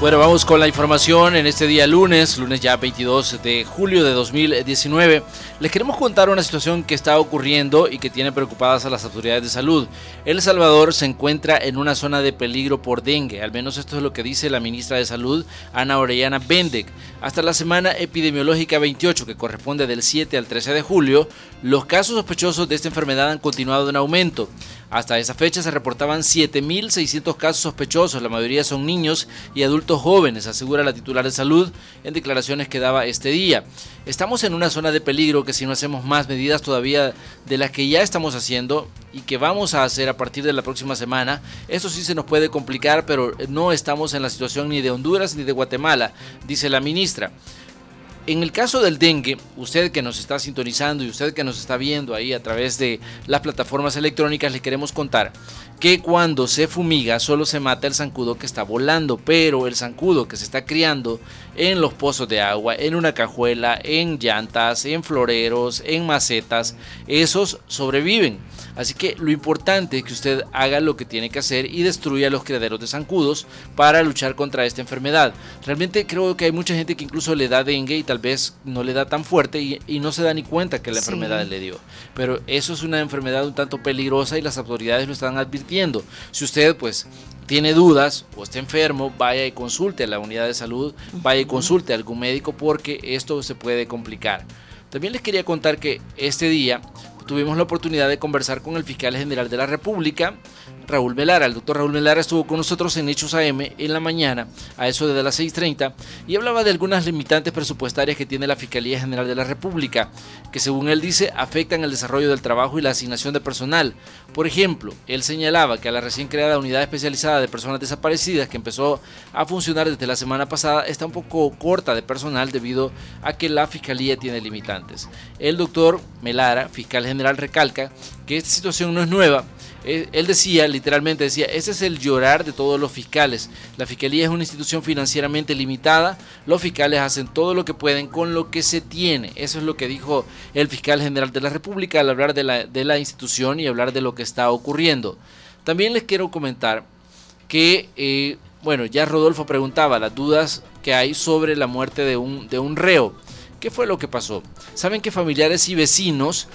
Speaker 15: Bueno, vamos con la información en este día lunes, lunes ya 22 de julio de 2019. Les queremos contar una situación que está ocurriendo y que tiene preocupadas a las autoridades de salud. El Salvador se encuentra en una zona de peligro por dengue, al menos esto es lo que dice la ministra de Salud, Ana Orellana Bendek. Hasta la semana epidemiológica 28, que corresponde del 7 al 13 de julio, los casos sospechosos de esta enfermedad han continuado en aumento. Hasta esa fecha se reportaban 7.600 casos sospechosos, la mayoría son niños y adultos jóvenes, asegura la titular de salud en declaraciones que daba este día. Estamos en una zona de peligro que si no hacemos más medidas todavía de las que ya estamos haciendo y que vamos a hacer a partir de la próxima semana, esto sí se nos puede complicar, pero no estamos en la situación ni de Honduras ni de Guatemala, dice la ministra. En el caso del dengue, usted que nos está sintonizando y usted que nos está viendo ahí a través de las plataformas electrónicas, le queremos contar que cuando se fumiga solo se mata el zancudo que está volando, pero el zancudo que se está criando en los pozos de agua, en una cajuela, en llantas, en floreros, en macetas, esos sobreviven. Así que lo importante es que usted haga lo que tiene que hacer y destruya los criaderos de zancudos para luchar contra esta enfermedad. Realmente creo que hay mucha gente que incluso le da dengue y tal vez no le da tan fuerte y, y no se da ni cuenta que la
Speaker 5: Sí.
Speaker 15: enfermedad le dio. Pero eso es una enfermedad un tanto peligrosa y las autoridades lo están advirtiendo. Si usted pues tiene dudas o está enfermo, vaya y consulte a la unidad de salud, vaya y consulte a algún médico porque esto se puede complicar. También les quería contar que este día tuvimos la oportunidad de conversar con el fiscal general de la República, Raúl Melara. El doctor Raúl Melara estuvo con nosotros en Hechos AM en la mañana, a eso de las 6.30, y hablaba de algunas limitantes presupuestarias que tiene la Fiscalía General de la República, que según él dice afectan el desarrollo del trabajo y la asignación de personal. Por ejemplo, él señalaba que a la recién creada unidad especializada de personas desaparecidas que empezó a funcionar desde la semana pasada está un poco corta de personal debido a que la Fiscalía tiene limitantes. El doctor Melara, fiscal general, recalca que esta situación no es nueva, él él decía, literalmente decía, ese es el llorar de todos los fiscales. La fiscalía es una institución financieramente limitada. Los fiscales hacen todo lo que pueden con lo que se tiene. Eso es lo que dijo el fiscal general de la República al hablar de la, de la institución y hablar de lo que está ocurriendo. También les quiero comentar que, eh, bueno, ya Rodolfo preguntaba las dudas que hay sobre la muerte de un, de un reo. ¿Qué fue lo que pasó? Saben que familiares y vecinos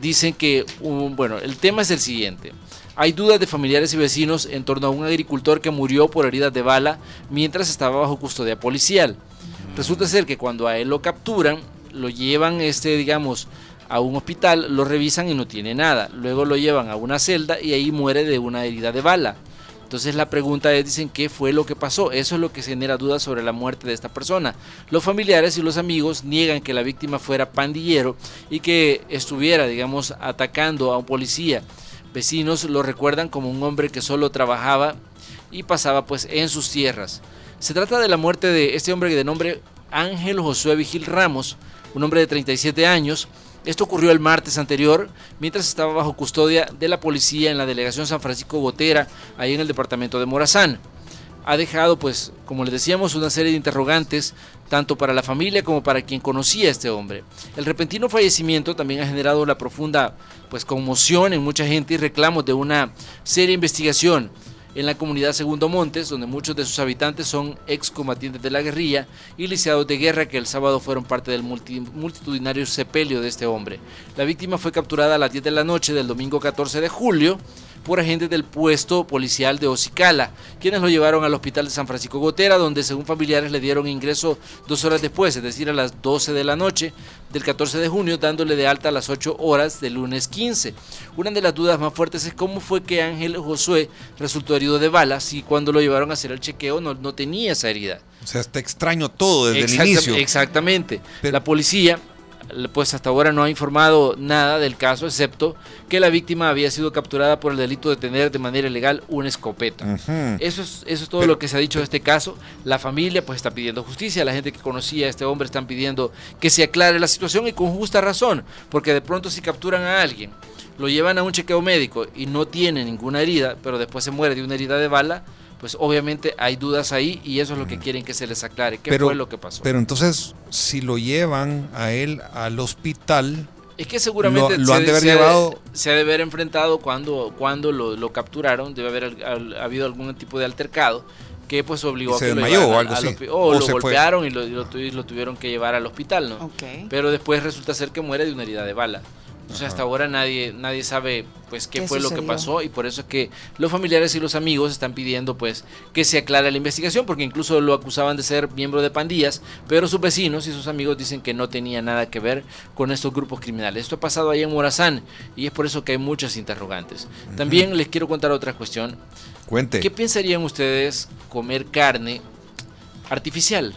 Speaker 15: dicen que, un- bueno, el tema es el siguiente. Hay dudas de familiares y vecinos en torno a un agricultor que murió por heridas de bala mientras estaba bajo custodia policial. Resulta ser que cuando a él lo capturan, lo llevan, este, digamos, a un hospital, lo revisan y no tiene nada. Luego lo llevan a una celda y ahí muere de una herida de bala. Entonces la pregunta es, dicen, ¿qué fue lo que pasó? Eso es lo que genera dudas sobre la muerte de esta persona. Los familiares y los amigos niegan que la víctima fuera pandillero y que estuviera, digamos, atacando a un policía. Vecinos lo recuerdan como un hombre que solo trabajaba y pasaba pues en sus tierras. Se trata de la muerte de este hombre de nombre Ángel Josué Vigil Ramos, un hombre de 37 años. Esto ocurrió el martes anterior, mientras estaba bajo custodia de la policía en la delegación San Francisco Gotera, ahí en el departamento de Morazán. Ha dejado, pues, como les decíamos, una serie de interrogantes, tanto para la familia como para quien conocía a este hombre. El repentino fallecimiento también ha generado la profunda, pues, conmoción en mucha gente y reclamos de una seria investigación en la comunidad Segundo Montes, donde muchos de sus habitantes son excombatientes de la guerrilla y lisiados de guerra que el sábado fueron parte del multi- multitudinario sepelio de este hombre. La víctima fue capturada a las 10 de la noche del domingo 14 de julio por agentes del puesto policial de Ocicala, quienes lo llevaron al hospital de San Francisco Gotera, donde según familiares le dieron ingreso dos horas después, es decir, a las 12 de la noche del 14 de junio, dándole de alta a las 8 horas del lunes 15. Una de las dudas más fuertes es cómo fue que Ángel Josué resultó herido de balas y cuando lo llevaron a hacer el chequeo no, no tenía esa herida.
Speaker 4: O sea, está extraño todo desde
Speaker 15: Exacta-
Speaker 4: el inicio.
Speaker 15: Exactamente. la policía, pues hasta ahora no ha informado nada del caso, excepto que la víctima había sido capturada por el delito de tener de manera ilegal una escopeta. Eso es, eso es todo lo que se ha dicho de este caso. La familia pues está pidiendo justicia, la gente que conocía a este hombre están pidiendo que se aclare la situación y con justa razón, porque de pronto si capturan a alguien, lo llevan a un chequeo médico y no tiene ninguna herida, pero después se muere de una herida de bala, pues obviamente hay dudas ahí y eso es lo que quieren que se les aclare. ¿Qué fue lo que pasó?
Speaker 4: Pero entonces, si lo llevan a él al hospital,
Speaker 15: Es que seguramente
Speaker 4: lo, lo
Speaker 15: se,
Speaker 4: han de haber
Speaker 15: se ha
Speaker 4: llevado.
Speaker 15: se ha de haber enfrentado cuando, cuando lo, lo capturaron, debe haber al- al- habido algún tipo de altercado que pues obligó a
Speaker 4: se
Speaker 15: que lo llevaran
Speaker 4: o
Speaker 15: al-
Speaker 4: algo
Speaker 15: al
Speaker 4: así.
Speaker 15: O,
Speaker 4: O
Speaker 15: lo
Speaker 4: se
Speaker 15: golpearon y lo, y lo tu- y lo tuvieron que llevar al hospital, ¿no? Pero después resulta ser que muere de una herida de bala. Entonces hasta ahora nadie, nadie sabe pues qué,
Speaker 5: ¿Qué
Speaker 15: fue lo que pasó y por eso es que los familiares y los amigos están pidiendo pues que se aclare la investigación porque incluso lo acusaban de ser miembro de pandillas, pero sus vecinos y sus amigos dicen que no tenía nada que ver con estos grupos criminales. Esto ha pasado ahí en Morazán y es por eso que hay muchas interrogantes. También les quiero contar otra cuestión.
Speaker 4: Cuente.
Speaker 15: ¿Qué pensarían ustedes comer carne artificial?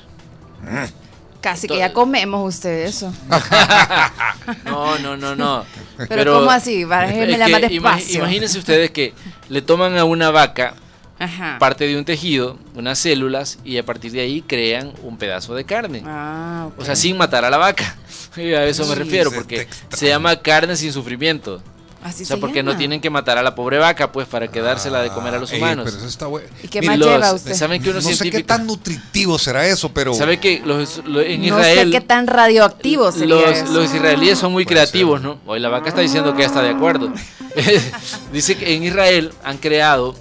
Speaker 5: Casi que ya comemos ustedes eso.
Speaker 15: No, no, no, no.
Speaker 5: Pero ¿cómo así? Más despacio.
Speaker 15: imagínense ustedes que le toman a una vaca
Speaker 5: Ajá.
Speaker 15: parte de un tejido, unas células, y a partir de ahí crean un pedazo de carne.
Speaker 5: Ah.
Speaker 15: O sea, sin matar a la vaca. A eso me
Speaker 5: Sí,
Speaker 15: refiero, porque se llama carne sin sufrimiento.
Speaker 5: Así
Speaker 15: o sea,
Speaker 5: se
Speaker 15: porque no tienen que matar a la pobre vaca, pues, para quedársela de comer a los
Speaker 4: Ey,
Speaker 15: humanos.
Speaker 4: pero eso está bueno.
Speaker 5: ¿Y qué más
Speaker 15: los-
Speaker 5: lleva usted?
Speaker 15: ¿Saben que unos
Speaker 4: no sé qué tan nutritivo será eso, pero.
Speaker 15: ¿Sabe que los, lo- en
Speaker 5: no
Speaker 15: Israel...
Speaker 5: sé qué tan radioactivo sería
Speaker 15: Los,
Speaker 5: eso.
Speaker 15: los israelíes son muy creativos, ¿no? Hoy la vaca está diciendo que ya está de acuerdo. Dice que en Israel han creado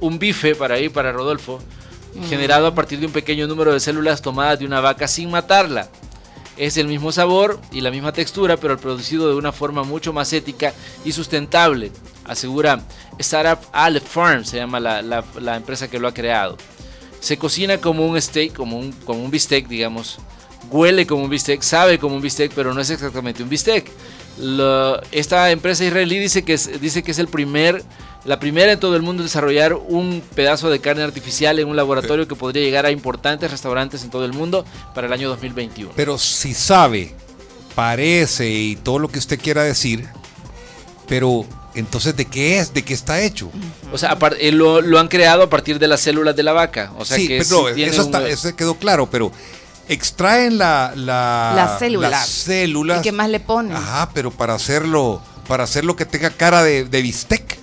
Speaker 15: un bife para ir para Rodolfo,
Speaker 5: Mm.
Speaker 15: generado a partir de un pequeño número de células tomadas de una vaca sin matarla. Es el mismo sabor y la misma textura, pero producido de una forma mucho más ética y sustentable, asegura Startup Aleph Farm, se llama la, la- la empresa que lo ha creado. Se cocina como un steak, como un, como un bistec, digamos. Huele como un bistec, sabe como un bistec, pero no es exactamente un bistec. Esta empresa israelí dice que, es, dice que es el primer, la primera en todo el mundo en desarrollar un pedazo de carne artificial en un laboratorio que podría llegar a importantes restaurantes en todo el mundo para el año 2021.
Speaker 4: Pero si sabe, parece y todo lo que usted quiera decir, pero entonces, ¿de qué es? ¿De qué está hecho?
Speaker 15: O sea, eh, lo, lo han creado a partir de las células de la vaca. O sea
Speaker 4: sí,
Speaker 15: que
Speaker 4: pero
Speaker 15: sí tiene
Speaker 4: eso,
Speaker 15: un-
Speaker 4: está- eso quedó claro, pero extraen la, la-
Speaker 5: Las células.
Speaker 4: las células.
Speaker 5: ¿Y qué más le ponen?
Speaker 4: Ajá, pero para hacerlo, para hacerlo que tenga cara de, de bistec.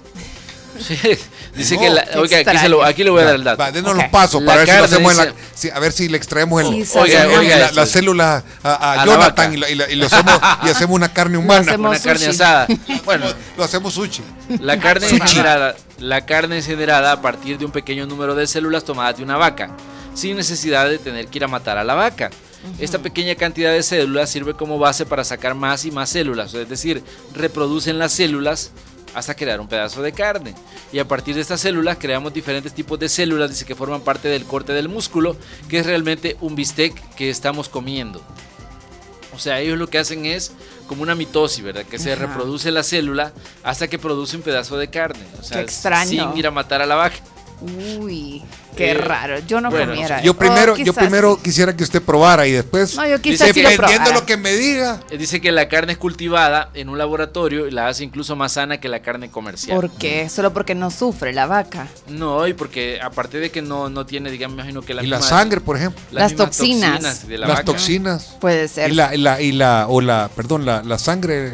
Speaker 15: Sí, dice
Speaker 4: No,
Speaker 15: que la- aquí, se lo- aquí le voy a dar el dato.
Speaker 4: Va, denos los pasos
Speaker 15: La
Speaker 4: para ver si lo hacemos en la- si- a ver si le extraemos el,
Speaker 15: Sí, Oiga,
Speaker 4: la-
Speaker 15: oiga
Speaker 4: la,
Speaker 15: esto.
Speaker 4: la célula a, a
Speaker 15: A la
Speaker 4: Jonathan y, la- y la- y lo hacemos, y hacemos una carne humana.
Speaker 15: hacemos Una carne asada. Bueno.
Speaker 4: lo hacemos sushi.
Speaker 15: La carne, es
Speaker 4: Sushi.
Speaker 15: generada, la carne es generada a partir de un pequeño número de células tomadas de una vaca, sin necesidad de tener que ir a matar a la vaca. Esta pequeña cantidad de células sirve como base para sacar más y más células, es decir, reproducen las células hasta crear un pedazo de carne. Y a partir de estas células creamos diferentes tipos de células, dice que forman parte del corte del músculo, que es realmente un bistec que estamos comiendo. O sea, ellos lo que hacen es como una mitosis, ¿verdad? Que se reproduce la célula hasta que produce un pedazo de carne. O sea,
Speaker 5: Qué extraño.
Speaker 15: sin ir a matar a la vaca.
Speaker 5: Uy, qué
Speaker 15: Eh,
Speaker 5: raro. Yo no
Speaker 15: bueno,
Speaker 5: comiera.
Speaker 4: Yo primero,
Speaker 5: O
Speaker 4: yo primero
Speaker 5: sí.
Speaker 4: quisiera que usted probara y después
Speaker 5: No, yo quizás sí
Speaker 4: dependiendo lo que me diga.
Speaker 15: Eh, Dice que la carne es cultivada en un laboratorio y la hace incluso más sana que la carne comercial.
Speaker 5: ¿Por qué? Solo porque no sufre la vaca.
Speaker 15: No, y porque aparte de que no, no tiene, digamos, me imagino que la
Speaker 4: Y la sangre, por ejemplo.
Speaker 15: las
Speaker 5: toxinas.
Speaker 15: de la
Speaker 4: las
Speaker 15: vaca.
Speaker 4: toxinas.
Speaker 5: Puede ser.
Speaker 4: Y la, y la, y la, o la, perdón, la, la sangre.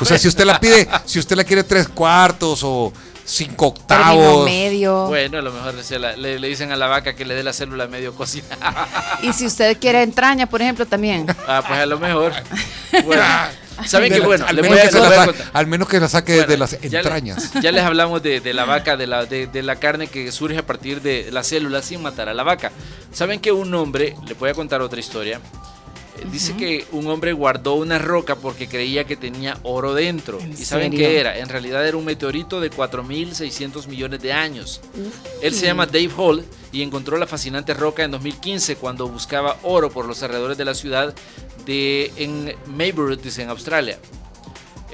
Speaker 4: O sea, si usted la pide, si usted la quiere tres cuartos o cinco
Speaker 5: Término
Speaker 4: octavos.
Speaker 5: medio.
Speaker 15: Bueno, a lo mejor la- le, le dicen a la vaca que le dé la célula medio cocinada.
Speaker 5: Y si usted quiere entraña, por ejemplo, también.
Speaker 15: Ah, pues a lo mejor. Bueno, ¿saben
Speaker 4: De
Speaker 15: qué?
Speaker 4: la-
Speaker 15: Bueno,
Speaker 4: al,
Speaker 15: les
Speaker 4: menos
Speaker 15: voy a-
Speaker 4: que
Speaker 15: les
Speaker 4: la
Speaker 15: voy a
Speaker 4: sa-
Speaker 15: contar.
Speaker 4: al menos que la saque
Speaker 15: Bueno,
Speaker 4: desde las
Speaker 15: ya le-
Speaker 4: entrañas.
Speaker 15: Ya les hablamos de, de la vaca, de la, de, de la carne que surge a partir de las células sin matar a la vaca. ¿Saben que un hombre, le voy a contar otra historia, Dice que un hombre guardó una roca porque creía que tenía oro dentro. ¿Y saben qué era? En realidad era un meteorito de 4.600 millones de años. Él se llama Dave Hall y encontró la fascinante roca en 2015 cuando buscaba oro por los alrededores de la ciudad de en Mayburn, dice, en Australia.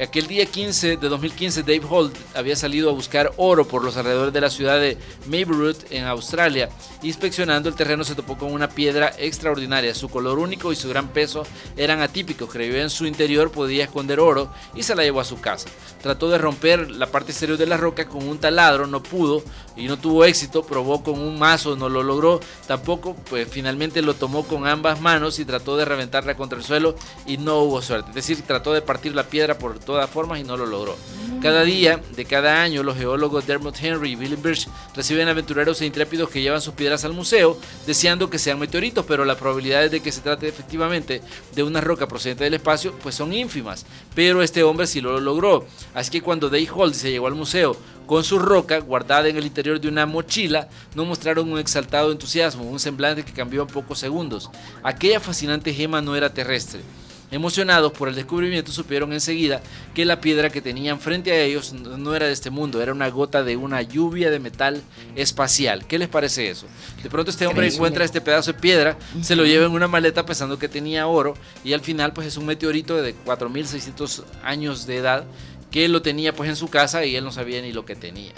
Speaker 15: Aquel día 15 de 2015, Dave Holt había salido a buscar oro por los alrededores de la ciudad de Mayburn en Australia. Inspeccionando el terreno se topó con una piedra extraordinaria. Su color único y su gran peso eran atípicos. Creyó en su interior podía esconder oro y se la llevó a su casa. Trató de romper la parte exterior de la roca con un taladro, no pudo y no tuvo éxito. Probó con un mazo, no lo logró. Tampoco, pues finalmente lo tomó con ambas manos y trató de reventarla contra el suelo y no hubo suerte. Es decir, trató de partir la piedra por todas formas y no lo logró. Cada día de cada año, los geólogos Dermot Henry y Billy Birch reciben aventureros e intrépidos que llevan sus piedras al museo, deseando que sean meteoritos, pero las probabilidades de que se trate efectivamente de una roca procedente del espacio, pues son ínfimas. Pero este hombre sí lo logró. Así que cuando Dave Holt se llegó al museo con su roca guardada en el interior de una mochila, no mostraron un exaltado entusiasmo, un semblante que cambió en pocos segundos. Aquella fascinante gema no era terrestre. Emocionados por el descubrimiento, supieron enseguida que la piedra que tenían frente a ellos no era de este mundo, era una gota de una lluvia de metal espacial. ¿Qué les parece eso? De pronto este hombre encuentra este pedazo de piedra, se lo lleva en una maleta pensando que tenía oro y al final pues es un meteorito de 4600 años de edad que él lo tenía pues en su casa y él no sabía ni lo que tenía.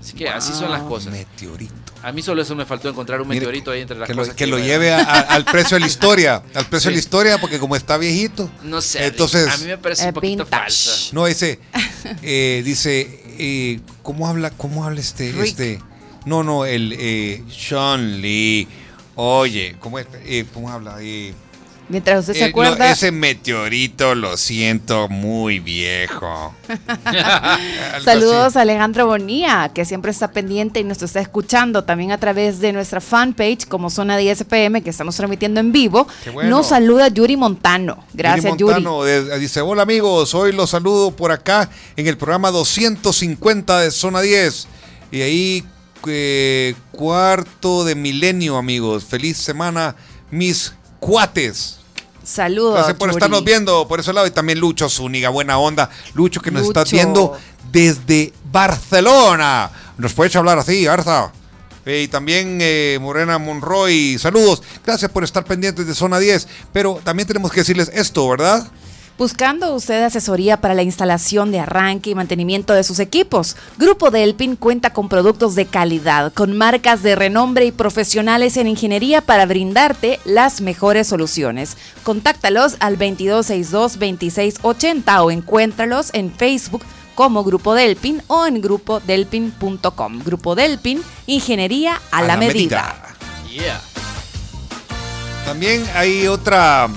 Speaker 15: Así que así son las cosas.
Speaker 4: Meteorito.
Speaker 15: A mí solo eso me faltó encontrar un
Speaker 4: Mire,
Speaker 15: meteorito ahí entre las
Speaker 4: Que lo,
Speaker 15: cosas
Speaker 4: que lo lleve a- a- al precio de la historia. Al precio de la historia, porque como está viejito.
Speaker 15: No sé,
Speaker 4: Entonces.
Speaker 15: a mí me parece un poquito falsa.
Speaker 4: No, ese. eh, dice. eh, ¿Cómo habla? ¿Cómo habla este?
Speaker 5: Rick.
Speaker 4: este no, no, el. Eh, Sean Lee. Oye, ¿cómo, es? Eh, ¿cómo habla? Eh,
Speaker 5: Mientras usted se
Speaker 4: eh, no,
Speaker 5: acuerda,
Speaker 4: ese meteorito lo siento muy viejo.
Speaker 5: Saludos a Alejandro Bonía, que siempre está pendiente y nos está escuchando también a través de nuestra fanpage como Zona 10 PM, que estamos transmitiendo en vivo.
Speaker 4: Bueno.
Speaker 5: Nos saluda Yuri Montano. Gracias, Yuri.
Speaker 4: Montano, dice, hola amigos, hoy los saludo por acá en el programa 250 de Zona 10. Y ahí, eh, cuarto de milenio, amigos. Feliz semana, mis cuates.
Speaker 5: Saludos.
Speaker 4: Gracias por estarnos viendo por ese lado. Y también Lucho Zúñiga, buena onda. Lucho que nos está viendo desde Barcelona. ¿Nos puedes hablar así, Arza? Eh, y también eh, Morena Monroy, saludos. Gracias por estar pendientes de Zona 10. Pero también tenemos que decirles esto, ¿verdad?
Speaker 5: Buscando usted asesoría para la instalación de arranque y mantenimiento de sus equipos, Grupo Delpin cuenta con productos de calidad, con marcas de renombre y profesionales en ingeniería para brindarte las mejores soluciones. Contáctalos al 2262-2680 o encuéntralos en Facebook como Grupo Delpin o en grupodelpin.com. Grupo Delpin, ingeniería a, la, medida.
Speaker 15: Yeah.
Speaker 4: También hay otra,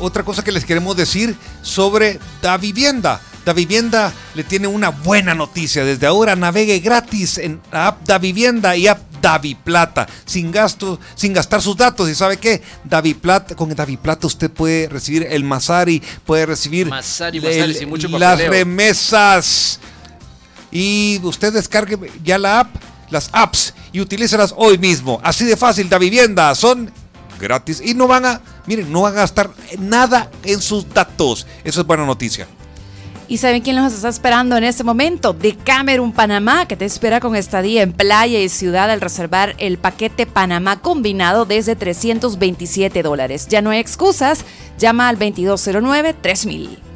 Speaker 4: otra cosa que les queremos decir sobre Da Vivienda. Da Vivienda le tiene una buena noticia. Desde ahora navegue gratis en la app Da Vivienda y app Davi Plata, sin gasto, sin gastar sus datos. ¿Y sabe qué? Davi Plata, con Davi Plata usted puede recibir el Masari, puede recibir
Speaker 15: Masari,
Speaker 4: el-
Speaker 15: Masari, sin mucho
Speaker 4: las remesas. Y usted descargue ya la app, las apps, y utilícelas hoy mismo. Así de fácil, Da Vivienda. Son gratis y no van a, miren, no van a gastar nada en sus datos. Eso es buena noticia.
Speaker 5: ¿Y saben quién los está esperando en este momento? De Camerún, Panamá, que te espera con estadía en playa y ciudad al reservar el paquete Panamá combinado desde 327 dólares. Ya no hay excusas, llama al 2209-3000.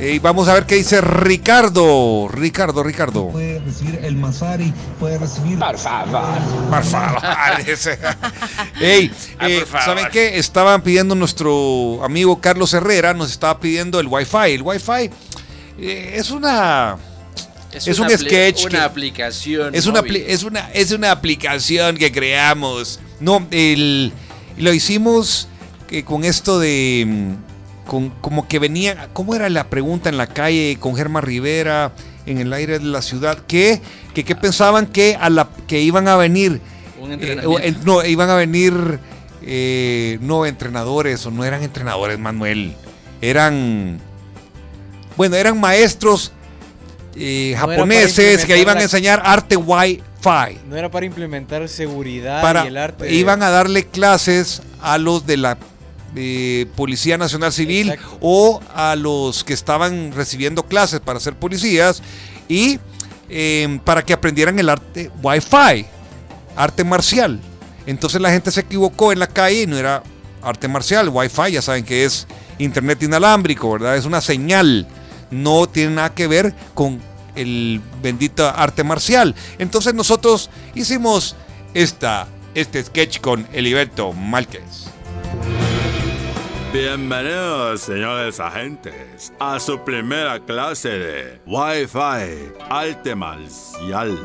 Speaker 4: Y vamos a ver qué dice Ricardo. Ricardo, Ricardo.
Speaker 28: Puede recibir el Masari, puede recibir. Por favor.
Speaker 4: Por favor. Ese. Ey,
Speaker 15: Ay,
Speaker 4: eh. ¿saben qué? Estaban pidiendo nuestro amigo Carlos Herrera, nos estaba pidiendo el Wi-Fi. El Wi-Fi eh, es una. Es, un sketch.
Speaker 15: Una
Speaker 4: que-
Speaker 15: aplicación.
Speaker 4: Es una, es, una, es una aplicación que creamos. No, el, lo hicimos eh, con esto de. Con, como que venía. ¿Cómo era la pregunta en la calle con Germán Rivera en el aire de la ciudad? Que, que, que pensaban que, a la, que iban a venir.
Speaker 15: Un
Speaker 4: eh, no, iban a venir. eh, no entrenadores, o no eran entrenadores, Manuel. Eran. Bueno, eran maestros eh,
Speaker 14: No
Speaker 4: japoneses que iban a enseñar arte Wi-Fi.
Speaker 14: No era para implementar seguridad
Speaker 4: Para,
Speaker 14: y el arte.
Speaker 4: iban a darle clases a los de la eh, Policía Nacional Civil o a los que estaban recibiendo clases para ser policías y eh, para que aprendieran el arte Wi-Fi, arte marcial. Entonces la gente se equivocó en la calle y no era arte marcial, Wi-Fi, ya saben que es internet inalámbrico, ¿verdad? Es una señal, no tiene nada que ver con el bendito arte marcial. Entonces nosotros hicimos esta, este sketch con Eliberto Márquez.
Speaker 29: Bienvenidos, señores agentes, a su primera clase de Wi-Fi arte marcial.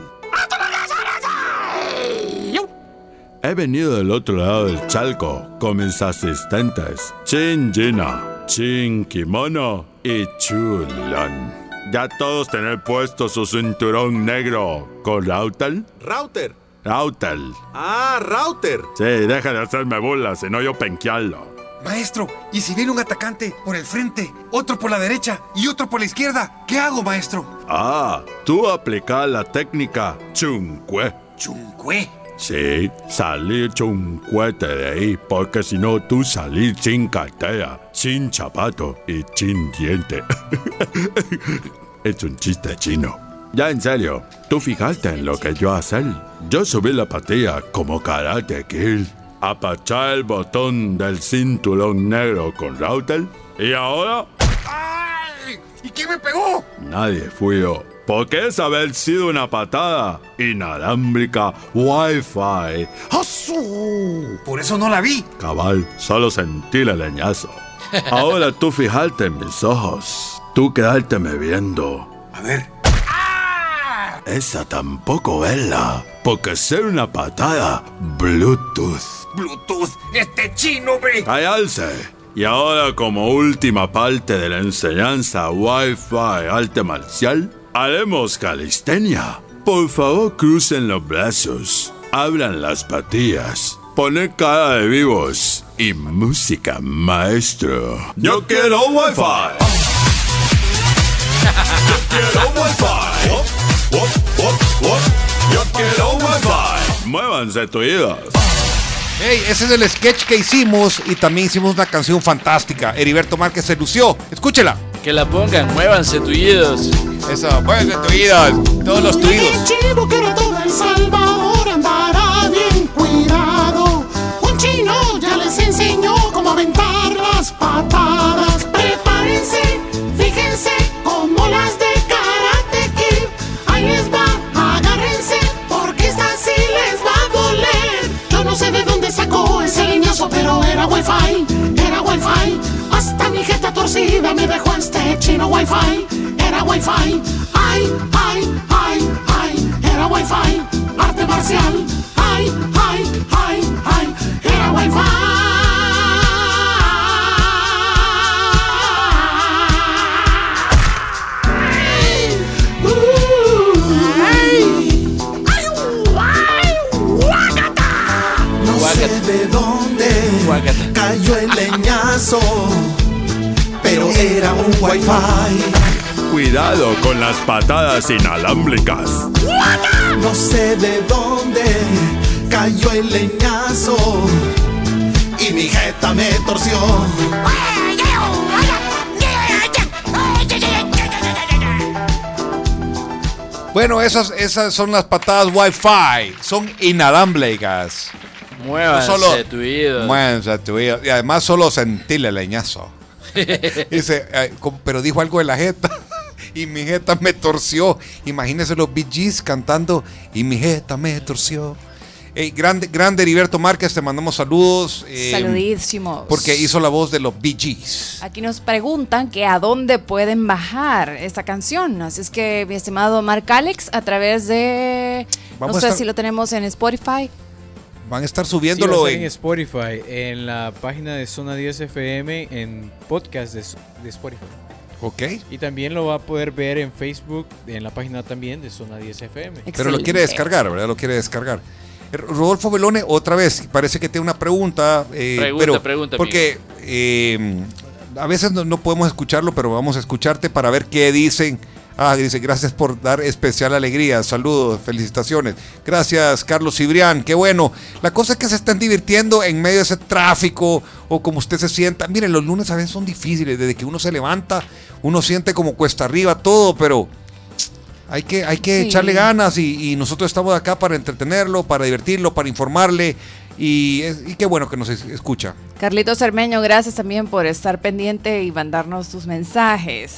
Speaker 29: He venido del otro lado del charco con mis asistentes Chin Gina, Chin Kimono y Chulon. Ya todos tener puesto su cinturón negro con router.
Speaker 30: Router.
Speaker 29: Router.
Speaker 30: Ah, router.
Speaker 29: Sí, deja de hacerme burlas, si no yo penquearlo.
Speaker 31: Maestro, ¿y si viene un atacante por el frente, otro por la derecha y otro por la izquierda? ¿Qué hago, maestro?
Speaker 29: Ah, tú aplicar la técnica Chuncue.
Speaker 31: ¿Chuncue?
Speaker 29: Sí, salir chuncuete de ahí, porque si no tú salir sin cartera, sin zapato y sin diente. es un chiste chino. Ya en serio, tú fijarte en lo que yo hacer. Yo subí la patilla como karate kid, apachar el botón del cinturón negro con router y ahora
Speaker 31: ¿Y quién me pegó?
Speaker 29: Nadie fui yo. Porque es haber sido una patada inalámbrica Wi-Fi.
Speaker 31: ¡Azú! Por eso no la vi.
Speaker 29: Cabal, solo sentí el leñazo. Ahora tú fijarte en mis ojos. Tú quedárteme viendo.
Speaker 31: A ver.
Speaker 29: Esa tampoco verla. Porque ser una patada Bluetooth.
Speaker 31: Bluetooth, este chino, ve.
Speaker 29: Callarse. Y ahora como última parte de la enseñanza Wi-Fi arte marcial, haremos calistenia. Por favor crucen los brazos, abran las patillas, ponen cara de vivos y música, maestro. Yo quiero Wi-Fi. Yo quiero Wi-Fi. Wop, wop, wop, wop. Yo quiero Wi-Fi. Muévanse tuidas.
Speaker 4: Hey, ese es el sketch que hicimos y también hicimos una canción fantástica. Heriberto Márquez se lució. Escúchela.
Speaker 15: Que la pongan, muévanse tuidos.
Speaker 4: Eso, muévanse tuidos. Todos los tuidos.
Speaker 32: Torcida me dejó este chino wifi, era wifi. Ay, ay, ay, ay, era wifi, arte marcial. Ay, ay, ay, ay, era
Speaker 33: No sé de dónde cayó el leñazo, pero era un wifi.
Speaker 29: Cuidado con las patadas inalámbricas.
Speaker 33: No sé de dónde cayó el leñazo y mi jeta me torció.
Speaker 4: Bueno, esas, esas son las patadas Wi-Fi. Son inalámbricas.
Speaker 15: Muévanse
Speaker 4: No solo-
Speaker 15: tuidos.
Speaker 4: Muévanse tuidos. Y además solo sentirle el leñazo. Dice, eh, pero dijo algo de la jeta. Y mi jeta me torció. Imagínense los Bee Gees cantando. Y mi jeta me torció. Ey, grande, grande Heriberto Márquez, te mandamos saludos. eh,
Speaker 5: Saludísimos.
Speaker 4: Porque hizo la voz de los Bee Gees.
Speaker 5: Aquí nos preguntan que a dónde pueden bajar esta canción. Así es que, mi estimado Mark Alex, a través de.
Speaker 4: Vamos
Speaker 5: no sé
Speaker 4: estar-
Speaker 5: si lo tenemos en Spotify.
Speaker 4: Van a estar
Speaker 14: Sí, va a
Speaker 4: subiéndolo
Speaker 14: en
Speaker 4: en,
Speaker 14: Spotify, en la página de Zona 10 FM, en podcast de, de Spotify.
Speaker 4: Ok.
Speaker 14: Y también lo va a poder ver en Facebook, en la página también de Zona 10 FM.
Speaker 4: Pero lo quiere descargar, ¿verdad? Lo quiere descargar. Eh, Rodolfo Belone, otra vez, parece que tiene una pregunta. eh,
Speaker 15: Pregunta,
Speaker 4: pero-
Speaker 15: pregunta,
Speaker 4: Porque eh, a veces no, no podemos escucharlo, pero vamos a escucharte para ver qué dicen Ah, dice, gracias por dar especial alegría. Saludos, felicitaciones. Gracias, Carlos Cibrián. Qué bueno. La cosa es que se están divirtiendo en medio de ese tráfico o como usted se sienta. Miren, los lunes a veces son difíciles. Desde que uno se levanta, uno siente como cuesta arriba todo, pero hay que, hay que
Speaker 5: Sí.
Speaker 4: echarle ganas y, y nosotros estamos acá para entretenerlo, para divertirlo, para informarle. Y, es- y qué bueno que nos es- escucha.
Speaker 5: Carlitos Cermeño, gracias también por estar pendiente y mandarnos tus mensajes.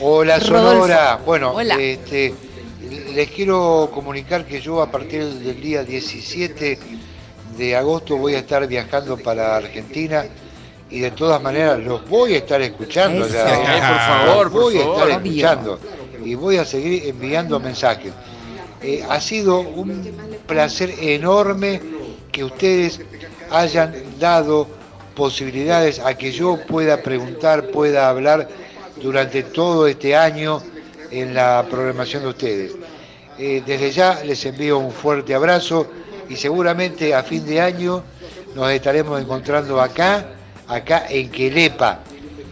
Speaker 10: Hola
Speaker 5: Rodolfo.
Speaker 10: Sonora. Bueno,
Speaker 5: Hola.
Speaker 10: este, les quiero comunicar que yo a partir del día 17 de agosto voy a estar viajando para Argentina y de todas maneras los voy a estar escuchando. Ya.
Speaker 15: Ay, por favor,
Speaker 10: Los
Speaker 15: por
Speaker 10: voy a estar
Speaker 15: Obvio.
Speaker 10: escuchando y voy a seguir enviando mensajes. Eh, ha sido un placer enorme que ustedes hayan dado posibilidades a que yo pueda preguntar, pueda hablar durante todo este año en la programación de ustedes. Eh, desde ya les envío un fuerte abrazo y seguramente a fin de año nos estaremos encontrando acá, acá en Quelepa.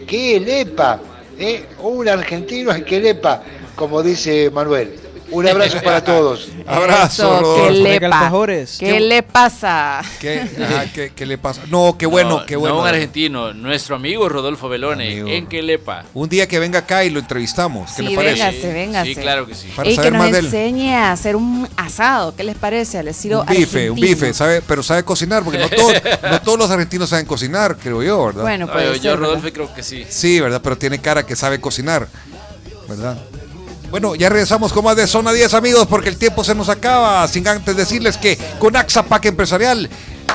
Speaker 10: Quelepa, ¿eh? un argentino en Quelepa, como dice Manuel. Un abrazo para todos.
Speaker 5: Eso, ¿qué le, pa- ¿Qué le pasa?
Speaker 4: ¿Qué, ajá, ¿qué- qué le pasa? No, qué bueno,
Speaker 15: No,
Speaker 4: qué bueno.
Speaker 15: No un argentino, nuestro amigo Rodolfo Belone, en Quelepa.
Speaker 4: Un día que venga acá y lo entrevistamos. ¿Qué
Speaker 5: Sí,
Speaker 4: le parece?
Speaker 5: véngase, véngase.
Speaker 15: Sí, claro que sí.
Speaker 4: Para
Speaker 5: y que
Speaker 4: saber
Speaker 5: nos
Speaker 4: más de él.
Speaker 5: enseñe a hacer un asado. ¿Qué les parece? Al estilo
Speaker 4: Un bife, un bife, sabe, pero sabe cocinar, porque no, todos- no todos los argentinos saben cocinar, creo yo, ¿verdad?
Speaker 5: Bueno,
Speaker 15: No,
Speaker 5: puede
Speaker 15: yo,
Speaker 5: ser,
Speaker 15: yo,
Speaker 5: ¿verdad?
Speaker 15: Rodolfo, creo que sí.
Speaker 4: Sí, ¿verdad? Pero tiene cara que sabe cocinar, ¿verdad? Bueno, ya regresamos con más de Zona 10, amigos, porque el tiempo se nos acaba. Sin antes decirles que con AXA Pack Empresarial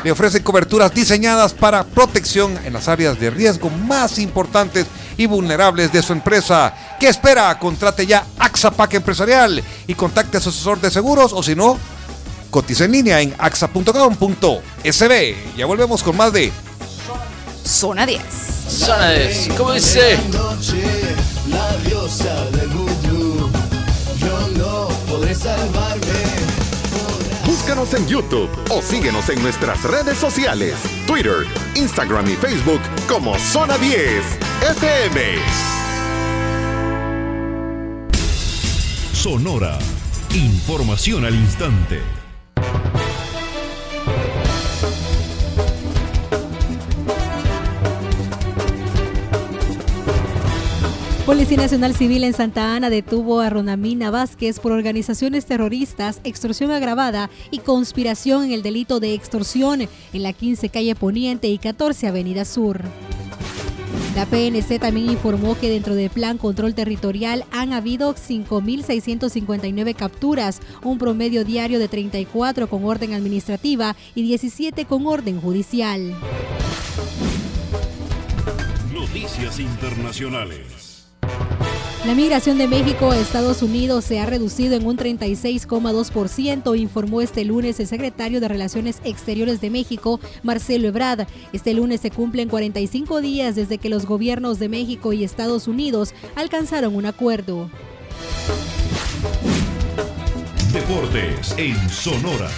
Speaker 4: le ofrecen coberturas diseñadas para protección en las áreas de riesgo más importantes y vulnerables de su empresa. ¿Qué espera? Contrate ya AXA Pack Empresarial y contacte a su asesor de seguros o si no, cotiza en línea en axa.com.sb. Ya volvemos con más de
Speaker 5: Zona 10.
Speaker 15: Zona 10. ¿Cómo dice?
Speaker 34: la diosa del vudú. Podré salvarme.
Speaker 2: Búscanos en YouTube o síguenos en nuestras redes sociales, Twitter, Instagram y Facebook como Zona 10 FM.
Speaker 20: Sonora. Información al instante.
Speaker 21: Policía Nacional Civil en Santa Ana detuvo a Ronamina Vázquez por organizaciones terroristas, extorsión agravada y conspiración en el delito de extorsión en la 15 calle Poniente y 14 Avenida Sur. La PNC también informó que dentro del Plan Control Territorial han habido 5.659 capturas, un promedio diario de 34 con orden administrativa y 17 con orden judicial.
Speaker 20: Noticias internacionales.
Speaker 21: La migración de México a Estados Unidos se ha reducido en un 36,2%, informó este lunes el secretario de Relaciones Exteriores de México, Marcelo Ebrard. Este lunes se cumplen 45 días desde que los gobiernos de México y Estados Unidos alcanzaron un acuerdo.
Speaker 20: Deportes en Sonora.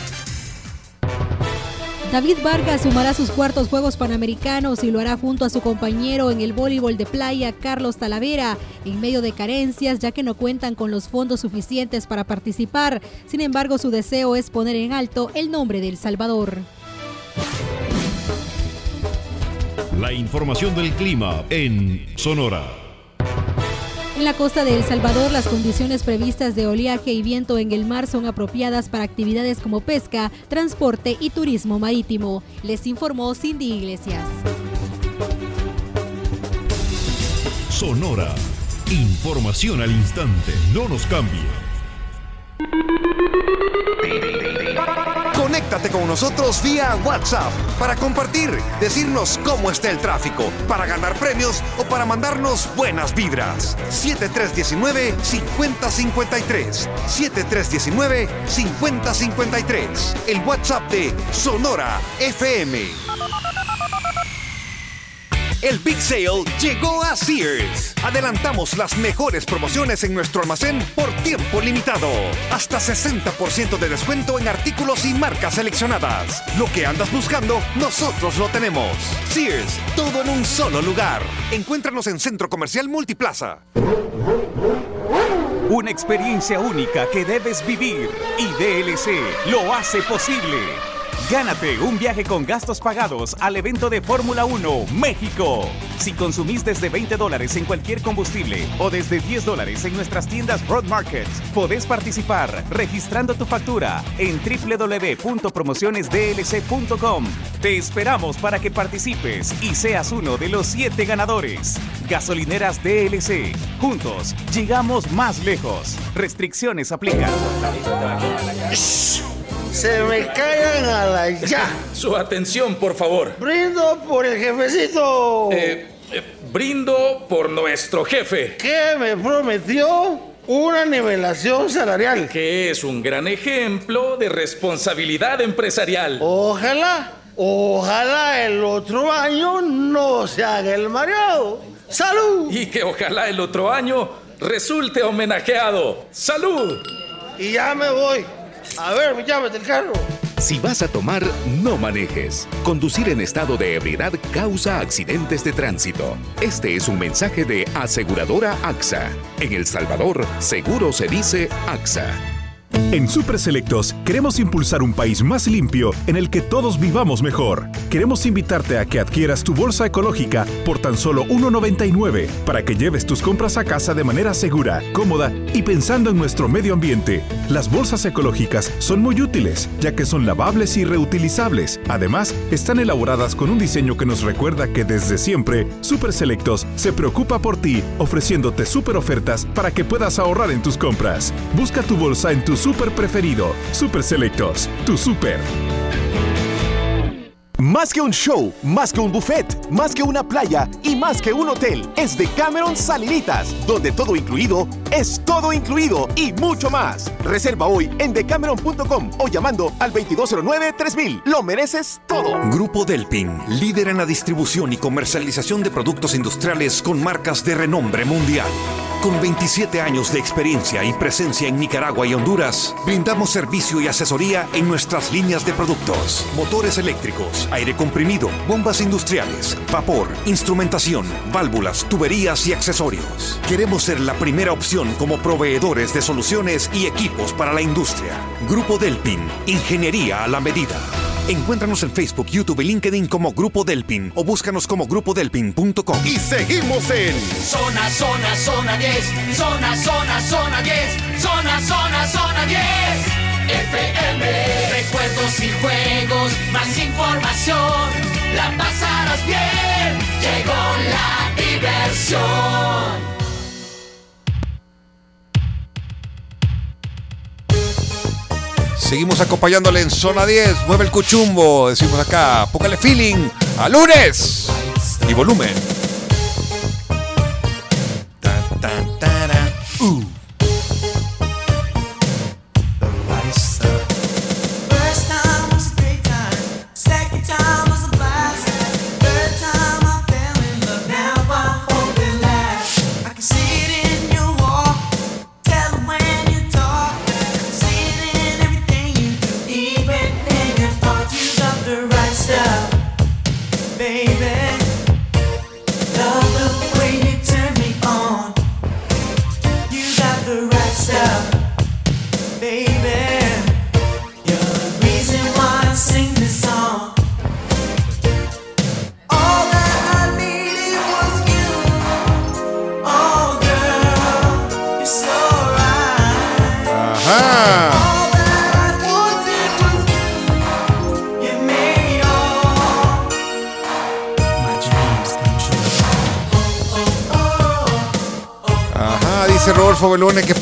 Speaker 21: David Vargas sumará sus cuartos Juegos Panamericanos y lo hará junto a su compañero en el voleibol de playa, Carlos Talavera, en medio de carencias ya que no cuentan con los fondos suficientes para participar. Sin embargo, su deseo es poner en alto el nombre de El Salvador.
Speaker 20: La información del clima en Sonora.
Speaker 21: En la costa de El Salvador, las condiciones previstas de oleaje y viento en el mar son apropiadas para actividades como pesca, transporte y turismo marítimo. Les informó Cindy Iglesias.
Speaker 20: Sonora. Información al instante. No nos cambie.
Speaker 35: Conéctate con nosotros vía WhatsApp para compartir, decirnos cómo está el tráfico, para ganar premios o para mandarnos buenas vibras. 7319-5053. 7319-5053. El WhatsApp de Sonora FM. El Big Sale llegó a Sears. Adelantamos las mejores promociones en nuestro almacén por tiempo limitado. Hasta 60% de descuento en artículos y marcas seleccionadas. Lo que andas buscando, nosotros lo tenemos. Sears, todo en un solo lugar. Encuéntranos en Centro Comercial Multiplaza.
Speaker 22: Una experiencia única que debes vivir y DLC lo hace posible. Gánate un viaje con gastos pagados al evento de Fórmula 1 México. Si consumís desde 20 dólares en cualquier combustible o desde 10 dólares en nuestras tiendas Road Market, podés participar registrando tu factura en www.promocionesdlc.com. Te esperamos para que participes y seas uno de los 7 ganadores. Gasolineras DLC. Juntos llegamos más lejos. Restricciones aplican.
Speaker 23: Se me callan a la ya.
Speaker 36: Su atención, por favor.
Speaker 23: Brindo por el jefecito.
Speaker 36: Eh, eh, brindo por nuestro jefe.
Speaker 23: que me prometió una nivelación salarial.
Speaker 36: Que es un gran ejemplo de responsabilidad empresarial.
Speaker 23: Ojalá, ojalá el otro año no se haga el mareado. ¡Salud!
Speaker 36: Y que ojalá el otro año resulte homenajeado. ¡Salud!
Speaker 23: Y ya me voy. A ver, llámate el carro.
Speaker 2: Si vas a tomar, no manejes. Conducir en estado de ebriedad causa accidentes de tránsito. Este es un mensaje de Aseguradora AXA. En El Salvador, seguro se dice AXA.
Speaker 37: En Super Selectos queremos impulsar un país más limpio en el que todos vivamos mejor. Queremos invitarte a que adquieras tu bolsa ecológica por tan solo $1.99 para que lleves tus compras a casa de manera segura, cómoda y pensando en nuestro medio ambiente. Las bolsas ecológicas son muy útiles ya que son lavables y reutilizables. Además, están elaboradas con un diseño que nos recuerda que desde siempre Super Selectos se preocupa por ti ofreciéndote super ofertas para que puedas ahorrar en tus compras. Busca tu bolsa en tu super preferido. Super Selectos, tu super.
Speaker 38: Más que un show, más que un buffet, más que una playa y más que un hotel, es de Cameron Salinitas, donde todo incluido es todo incluido y mucho más. Reserva hoy en decameron.com o llamando al 2209-3000. Lo mereces todo.
Speaker 4: Grupo Delpin, líder en la distribución y comercialización de productos industriales con marcas de renombre mundial. Con 27 años de experiencia y presencia en Nicaragua y Honduras, brindamos servicio y asesoría en nuestras líneas de productos. Motores eléctricos, aire comprimido, bombas industriales, vapor, instrumentación, válvulas, tuberías y accesorios. Queremos ser la primera opción como proveedores de soluciones y equipos para la industria. Grupo Delpin, ingeniería a la medida. Encuéntranos en Facebook, YouTube y LinkedIn como Grupo Delpin o búscanos como grupodelpin.com.
Speaker 39: Y seguimos en
Speaker 1: Zona, zona, zona 10. Zona, zona, zona 10. Zona, zona, zona 10. FM. Recuerdos y juegos, más información. La pasarás bien. Llegó la diversión.
Speaker 3: Seguimos acompañándole en zona 10. Mueve el cuchumbo. Decimos acá. Póngale feeling. A lunes. Y volumen.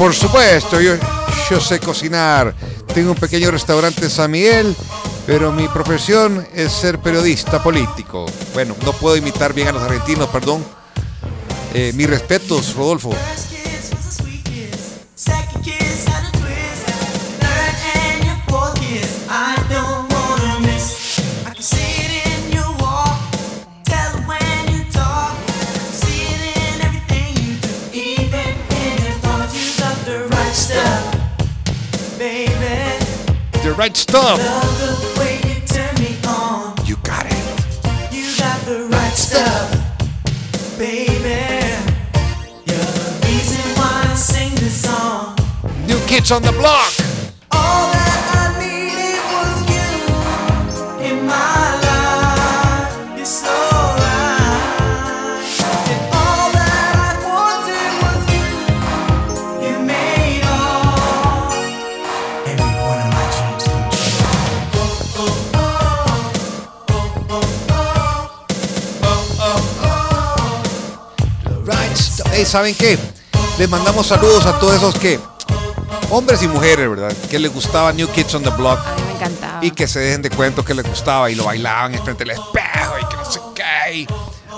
Speaker 3: Por supuesto, yo, yo sé cocinar. Tengo un pequeño restaurante en San Miguel, pero mi profesión es ser periodista político. Bueno, no puedo imitar bien a los argentinos, perdón. Eh, mis respetos, Rodolfo.
Speaker 1: Right stuff. Love the way you turn me on.
Speaker 3: You got it.
Speaker 1: You got the right stuff, baby. You're the reason why I sing this song.
Speaker 4: Kids on the Block. ¿Saben qué? Les mandamos saludos a todos esos que, hombres y mujeres, ¿verdad? Que les gustaba New Kids on the Block.
Speaker 5: A mí me encantaba.
Speaker 4: Y que se dejen de cuento que les gustaba y lo bailaban enfrente del espejo y que no sé qué. y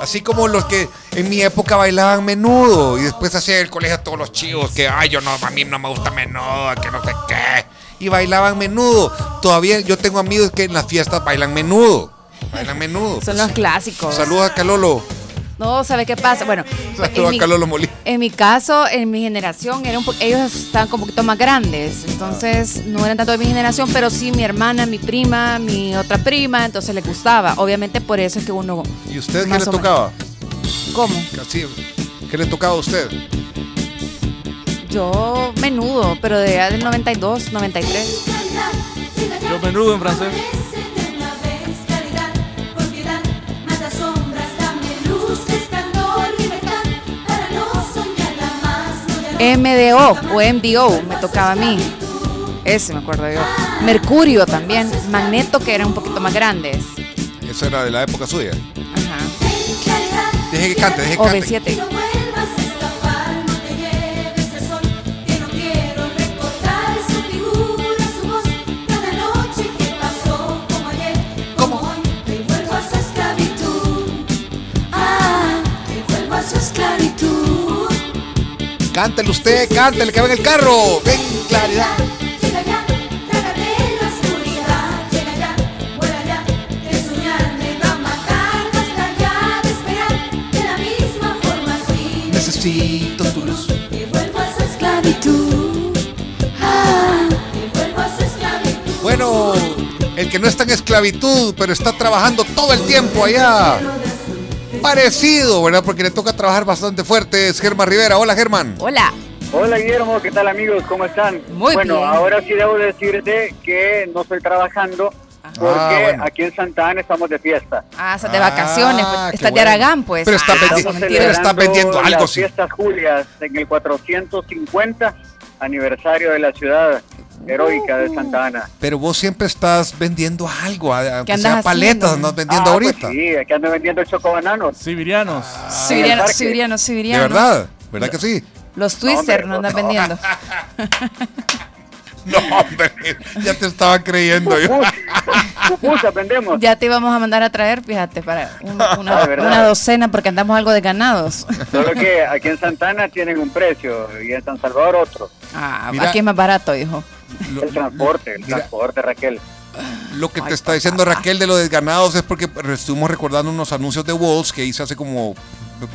Speaker 4: Así como los que en mi época bailaban menudo y después hacía el colegio a todos los chivos que, ay, yo no, a mí no me gusta menudo, que no sé qué. Y bailaban menudo. Todavía yo tengo amigos que en las fiestas bailan menudo. Bailan menudo.
Speaker 5: Son los clásicos.
Speaker 4: Saludos a Calolo.
Speaker 5: No, ¿sabe qué pasa? Bueno, en mi, en caso, en mi generación, era un po- ellos estaban como un poquito más grandes, entonces no eran tanto de mi generación, pero sí mi hermana, mi prima, mi otra prima, entonces les gustaba. Obviamente por eso es que uno...
Speaker 4: ¿Y usted qué le tocaba?
Speaker 5: ¿Cómo?
Speaker 4: Así, ¿Qué le tocaba a usted?
Speaker 5: Yo menudo, pero de edad del 92, 93.
Speaker 9: Yo menudo en francés.
Speaker 5: MDO o MDO me tocaba a mí. Ese me acuerdo yo. Mercurio también. Magneto, que eran un poquito más grandes.
Speaker 4: Eso era de la época suya.
Speaker 5: Ajá.
Speaker 4: Deje que cante, deje que
Speaker 5: O
Speaker 4: cante.
Speaker 5: B7.
Speaker 4: Cántele usted, cántele, que va en el carro. Ven, claridad.
Speaker 40: Llega ya, trágate la oscuridad, llega ya, vuela ya, que soñar me va a matar, basta ya de esperar, de la misma forma así.
Speaker 4: Necesito tu luz.
Speaker 40: Que vuelva a su esclavitud. Ah, que vuelva a su esclavitud.
Speaker 4: Bueno, el que no está en esclavitud, pero está trabajando todo el tiempo allá. Parecido, ¿verdad? Porque le toca trabajar bastante fuerte. Es Germán Rivera. Hola, Germán.
Speaker 5: Hola.
Speaker 41: Hola Guillermo, ¿qué tal amigos? ¿Cómo están?
Speaker 5: Muy
Speaker 41: bueno,
Speaker 5: bien.
Speaker 41: ahora sí debo decirte que no estoy trabajando porque
Speaker 4: Ah, bueno.
Speaker 41: aquí en Santa Ana estamos de fiesta.
Speaker 5: Ah, estás de vacaciones. pues,
Speaker 4: qué
Speaker 5: estás de
Speaker 4: bueno.
Speaker 5: Aragán, pues.
Speaker 4: Pero está
Speaker 5: Ah,
Speaker 4: vendi-
Speaker 5: eso
Speaker 41: Estamos
Speaker 5: mentira.
Speaker 4: pero está
Speaker 41: celebrando
Speaker 4: vendiendo algo,
Speaker 41: las
Speaker 4: sí.
Speaker 41: fiestas Julias en el 450 aniversario de la ciudad heroica de Santa Ana.
Speaker 4: Pero vos siempre estás vendiendo algo, aunque sea paletas,
Speaker 5: haciendo?
Speaker 4: andas vendiendo
Speaker 41: Ah,
Speaker 4: ahorita.
Speaker 41: Pues sí, aquí ando vendiendo chocobananos.
Speaker 9: Sibirianos.
Speaker 5: Sibiriano,
Speaker 41: parque.
Speaker 5: sibiriano,
Speaker 4: De
Speaker 5: sibiriano.
Speaker 4: verdad, ¿verdad que sí?
Speaker 5: Los twister
Speaker 41: hombre,
Speaker 5: no andan
Speaker 41: no.
Speaker 5: vendiendo.
Speaker 4: No, hombre, ya te estaba creyendo yo.
Speaker 41: Pupusas vendemos.
Speaker 5: Ya te íbamos a mandar a traer, fíjate, para un- una,
Speaker 41: Ah,
Speaker 5: una docena porque andamos algo de ganados.
Speaker 41: Solo que aquí en Santa Ana tienen un precio y en San Salvador otro.
Speaker 5: Ah,
Speaker 4: Mira.
Speaker 5: aquí es más barato, hijo.
Speaker 41: El transporte, el
Speaker 4: Mira.
Speaker 41: transporte, Raquel.
Speaker 4: Lo que te está diciendo Raquel de lo de ganados es porque estuvimos recordando unos anuncios de Walls que hice hace como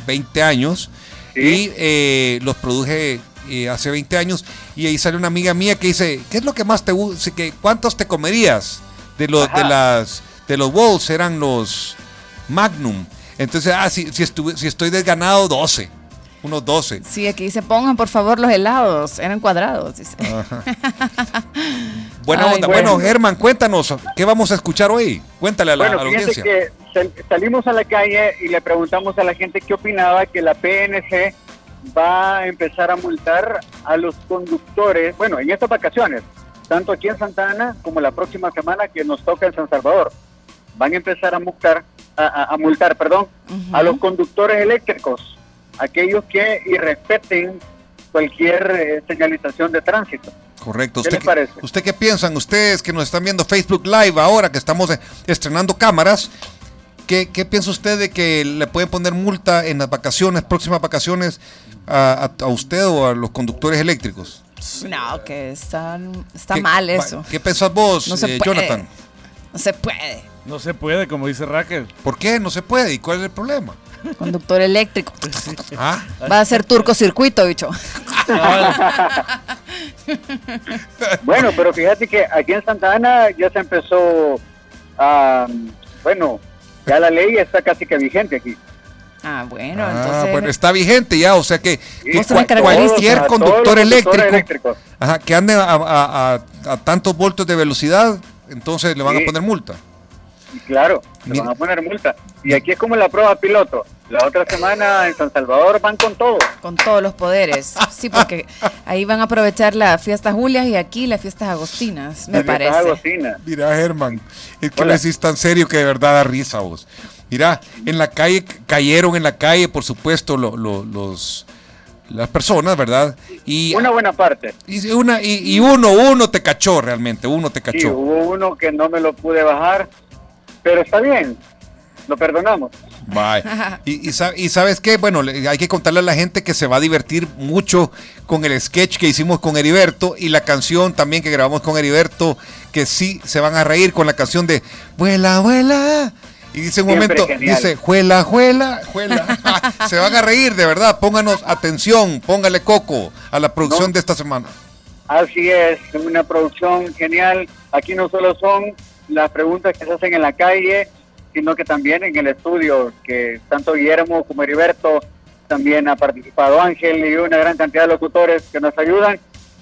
Speaker 4: 20 años y eh, los produje eh, hace 20 años y ahí sale una amiga mía que dice, ¿qué es lo que más te gusta? ¿Cuántos te comerías de los, de las, de los Walls? Eran los Magnum. Entonces, ah, si, si, estuve- si estoy desganado, 12. Unos 12.
Speaker 5: Sí, aquí dice, pongan por favor los helados. Eran cuadrados, dice.
Speaker 4: Buena
Speaker 5: Ay,
Speaker 4: onda.
Speaker 5: bueno.
Speaker 4: Bueno, Germán, cuéntanos, ¿qué vamos a escuchar hoy? Cuéntale a la,
Speaker 41: Bueno,
Speaker 4: a la audiencia.
Speaker 41: que sal- salimos a la calle y le preguntamos a la gente qué opinaba que la PNC va a empezar a multar a los conductores, bueno, en estas vacaciones, tanto aquí en Santa Ana como la próxima semana que nos toca en San Salvador. Van a empezar a multar, a, a- a multar, perdón, a los conductores eléctricos, aquellos que irrespeten cualquier eh, señalización de tránsito.
Speaker 4: Correcto.
Speaker 41: ¿Qué
Speaker 4: ¿Usted
Speaker 41: les parece?
Speaker 4: ¿Usted qué piensan? Ustedes que nos están viendo Facebook Live ahora que estamos eh, estrenando cámaras, ¿qué, qué piensa usted de que le pueden poner multa en las vacaciones, próximas vacaciones, a, a- a usted o a los conductores eléctricos?
Speaker 5: No, que están, está
Speaker 4: ¿Qué-
Speaker 5: mal eso.
Speaker 4: ¿Qué pensás vos,
Speaker 5: No
Speaker 4: eh. Jonathan?
Speaker 5: No se puede.
Speaker 9: No se puede, como dice Raquel.
Speaker 4: ¿Por qué? No se puede. ¿Y cuál es el problema?
Speaker 5: Conductor eléctrico.
Speaker 4: ¿Ah?
Speaker 5: Va a ser turcocircuito, bicho.
Speaker 41: Bueno, pero fíjate que aquí en Santa Ana ya se empezó a, bueno, ya la ley está casi que vigente aquí.
Speaker 5: Ah, bueno,
Speaker 4: Ah,
Speaker 5: entonces.
Speaker 4: bueno, está vigente ya, o sea que, cua- cualquier
Speaker 41: Todos
Speaker 4: conductor eléctrico,
Speaker 41: eléctricos.
Speaker 4: ajá, que ande a, a- a- a tantos voltios de velocidad, entonces le van
Speaker 41: Sí.
Speaker 4: a poner multa.
Speaker 41: Y claro, se van a poner multa. Y aquí es como la prueba piloto. La otra semana en San Salvador van con todo.
Speaker 5: Con todos los poderes. Sí, porque ahí van a aprovechar las fiestas Julias y aquí las fiestas Agostinas, me parece.
Speaker 4: Mira, Germán, es que lo decís tan serio que de verdad da risa vos. Mira, en la calle cayeron en la calle, por supuesto, lo- lo- los las personas, ¿verdad? Y
Speaker 41: Una buena parte.
Speaker 4: y una y, y uno uno te cachó realmente, uno te
Speaker 41: Sí,
Speaker 4: cachó.
Speaker 41: hubo uno que no me lo pude bajar, pero está bien. Lo perdonamos.
Speaker 4: Bye. Y, y y sabes qué, bueno, le- hay que contarle a la gente que se va a divertir mucho con el sketch que hicimos con Heriberto y la canción también que grabamos con Heriberto, que sí se van a reír con la canción de Vuela, vuela. Y dice un
Speaker 41: Siempre
Speaker 4: momento,
Speaker 41: genial.
Speaker 4: dice, juela, juela, juela. se van a reír, de verdad. Pónganos atención, póngale coco a la producción
Speaker 41: No.
Speaker 4: de esta semana.
Speaker 41: Así es, una producción genial. Aquí no solo son las preguntas que se hacen en la calle, sino que también en el estudio, que tanto Guillermo como Heriberto, también ha participado Ángel y una gran cantidad de locutores que nos ayudan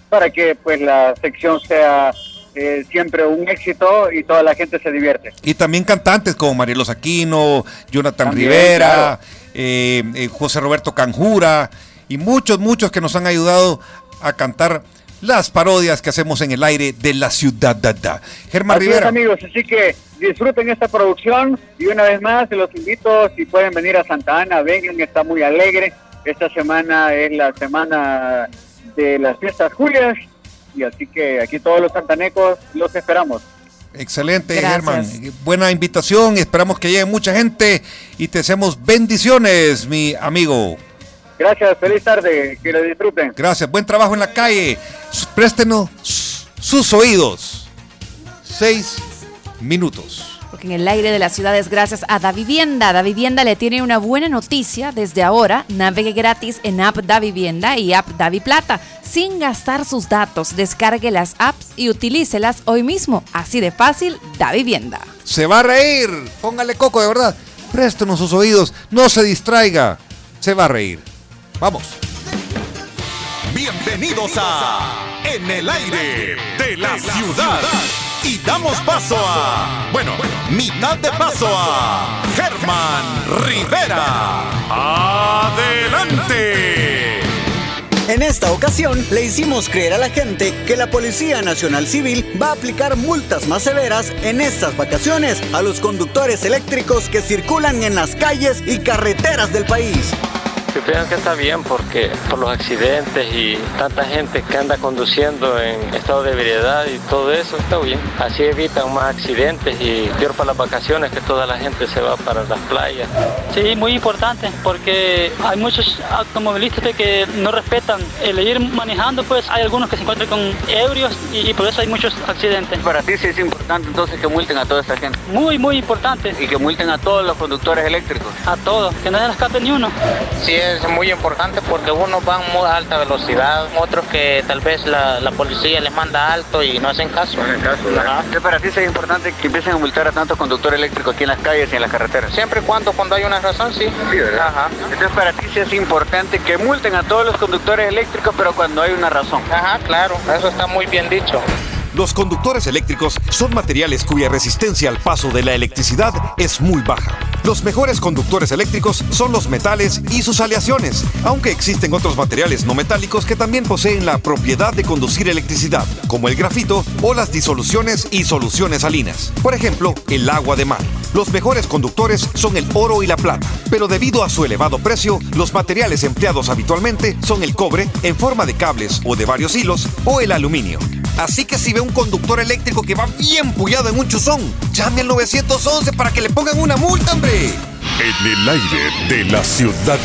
Speaker 41: para que pues la sección sea eh, siempre un éxito y toda la gente se divierte.
Speaker 4: Y también cantantes como Marielos Aquino, Jonathan
Speaker 41: También,
Speaker 4: Rivera,
Speaker 41: claro.
Speaker 4: eh, eh, José Roberto Canjura y muchos, muchos que nos han ayudado a cantar las parodias que hacemos en el aire de la ciudad. Da, da. Germán
Speaker 41: Así es,
Speaker 4: Rivera.
Speaker 41: amigos, así que disfruten esta producción y una vez más los invito, si pueden venir a Santa Ana, vengan, está muy alegre. Esta semana es la semana de las fiestas Julias y así que aquí todos los santanecos los esperamos.
Speaker 4: Excelente,
Speaker 41: Gracias.
Speaker 4: Germán. Buena invitación. Esperamos que llegue mucha gente y te deseamos bendiciones, mi amigo.
Speaker 41: Gracias, feliz tarde, que lo disfruten.
Speaker 4: Gracias. Buen trabajo en la calle. Préstenos sus oídos. Seis minutos.
Speaker 5: Porque en el aire de la ciudad es gracias a Da Vivienda. Da Vivienda le tiene una buena noticia. Desde ahora, navegue gratis en App Da Vivienda y App Davi Plata. Sin gastar sus datos, descargue las apps y utilícelas hoy mismo. Así de fácil, Da Vivienda.
Speaker 4: Se va a reír. Póngale coco, de verdad. Préstenos sus oídos. No se distraiga. Se va a reír. Vamos.
Speaker 42: Bienvenidos a En el aire de la ciudad. Y damos paso a, bueno, mitad de paso a Germán Rivera. Adelante.
Speaker 43: En esta ocasión le hicimos creer a la gente que la Policía Nacional Civil va a aplicar multas más severas en estas vacaciones a los conductores eléctricos que circulan en las calles y carreteras del país.
Speaker 44: Yo que está bien porque por los accidentes y tanta gente que anda conduciendo en estado de ebriedad y todo eso está bien. Así evitan más accidentes y peor para las vacaciones que toda la gente se va para las playas.
Speaker 45: Sí, muy importante porque hay muchos automovilistas que no respetan el ir manejando, pues hay algunos que se encuentran con ebrios y, y por eso hay muchos accidentes.
Speaker 46: Para ti sí es importante entonces que multen a toda esta gente.
Speaker 45: Muy, muy importante.
Speaker 46: Y que multen a todos los conductores eléctricos.
Speaker 45: A todos, que no se les escape ni uno.
Speaker 47: Sí, es muy importante porque unos van muy a alta velocidad, otros que tal vez la, la policía les manda alto y no hacen caso. Ajá.
Speaker 46: ¿Qué para ti sí es importante que empiecen a multar a tantos conductores eléctricos aquí en las calles y en las carreteras?
Speaker 47: Siempre y cuando cuando hay una razón, sí.
Speaker 46: Sí, ¿verdad?
Speaker 47: Ajá.
Speaker 46: Entonces para ti sí es importante que multen a todos los conductores eléctricos, pero cuando hay una razón.
Speaker 47: Ajá, claro, eso está muy bien dicho.
Speaker 48: Los conductores eléctricos son materiales cuya resistencia al paso de la electricidad es muy baja. Los mejores conductores eléctricos son los metales y sus aleaciones, aunque existen otros materiales no metálicos que también poseen la propiedad de conducir electricidad, como el grafito o las disoluciones y soluciones salinas. Por ejemplo, el agua de mar. Los mejores conductores son el oro y la plata, pero debido a su elevado precio, los materiales empleados habitualmente son el cobre en forma de cables o de varios hilos o el aluminio. Así que si ve un conductor eléctrico que va bien pullado en un chuzón, llame al 911 para que le pongan una multa, hombre.
Speaker 42: En el aire de la ciudad.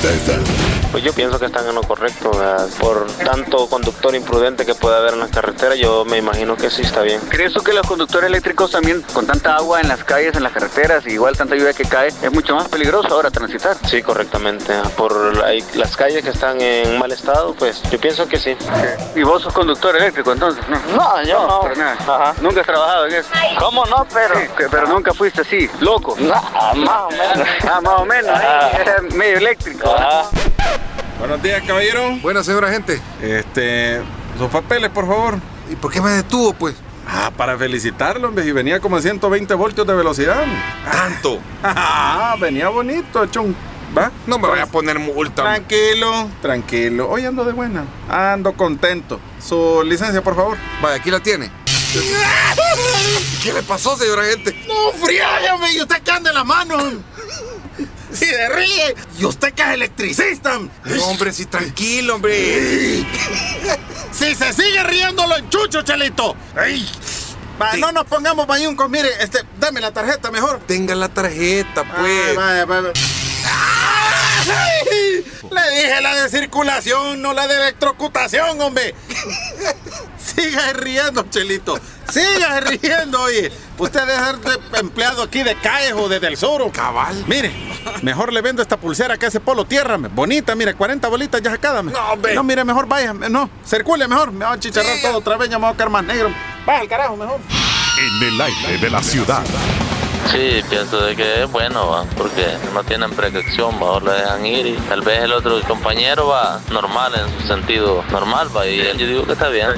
Speaker 44: pues yo pienso que están en lo correcto. ¿verdad? Por tanto conductor imprudente que puede haber en la carretera, yo me imagino que sí está bien.
Speaker 46: ¿Crees tú que los conductores eléctricos también, con tanta agua en las calles, en las carreteras, y igual tanta lluvia que cae, es mucho más peligroso ahora transitar?
Speaker 44: Sí, correctamente. Por la- las calles que están en mal estado, pues yo pienso que sí.
Speaker 46: ¿Y vos sos conductor eléctrico entonces? No,
Speaker 44: No, yo no.
Speaker 46: nada. ¿Nunca has trabajado en eso?
Speaker 44: ¿Cómo no? Pero...
Speaker 46: Sí, pero nunca fuiste así, loco.
Speaker 44: No, más o menos.
Speaker 46: Ah, más o menos,
Speaker 44: Ah.
Speaker 46: ¿eh? Era medio eléctrico.
Speaker 9: Buenos días, caballero.
Speaker 4: Buenas, señora gente.
Speaker 9: Este, sus papeles, por favor.
Speaker 4: ¿Y por qué me detuvo, pues?
Speaker 9: Ah, para felicitarlo, hombre. Y venía como a 120 voltios de velocidad.
Speaker 4: ¿Tanto?
Speaker 9: Ah, venía bonito, chon. ¿Va?
Speaker 4: No me vaya a poner multa.
Speaker 9: Tranquilo, tranquilo. Hoy ando de buena. Ando contento. Su licencia, por favor.
Speaker 4: Vaya, aquí la tiene. ¿Qué le pasó, señora gente?
Speaker 49: No, friállame, y usted que anda en la mano. Si se ríe, y usted que es electricista.
Speaker 4: No, hombre, sí, tranquilo, hombre.
Speaker 49: Si se sigue riendo, lo enchucho, Chelito. Va, no nos pongamos bayuncos, mire, este, dame la tarjeta mejor.
Speaker 4: Tenga la tarjeta, pues.
Speaker 49: Ay, vaya, vaya. Ay, Le dije la de circulación, no la de electrocutación, hombre. Siga riendo, Chelito. Siga riendo, oye. Usted debe ser de- empleado aquí de CAES o de Del Sur.
Speaker 4: Cabal.
Speaker 49: Mire, mejor le vendo esta pulsera que hace polo tierra. me. Bonita, mire, 40 bolitas ya sacadas. me.
Speaker 4: No, hombre.
Speaker 49: No, mire, mejor vaya. No, circule mejor. Me va a chicharrar
Speaker 4: Sí.
Speaker 49: todo otra vez, ya me va a quedar más negro. Vaya al carajo, mejor.
Speaker 50: En el aire de la ciudad.
Speaker 44: Sí, pienso de que es bueno, ¿va? porque no tienen precaución, mejor lo dejan ir y tal vez el otro compañero va normal en su sentido normal, va, y yo digo que está bien.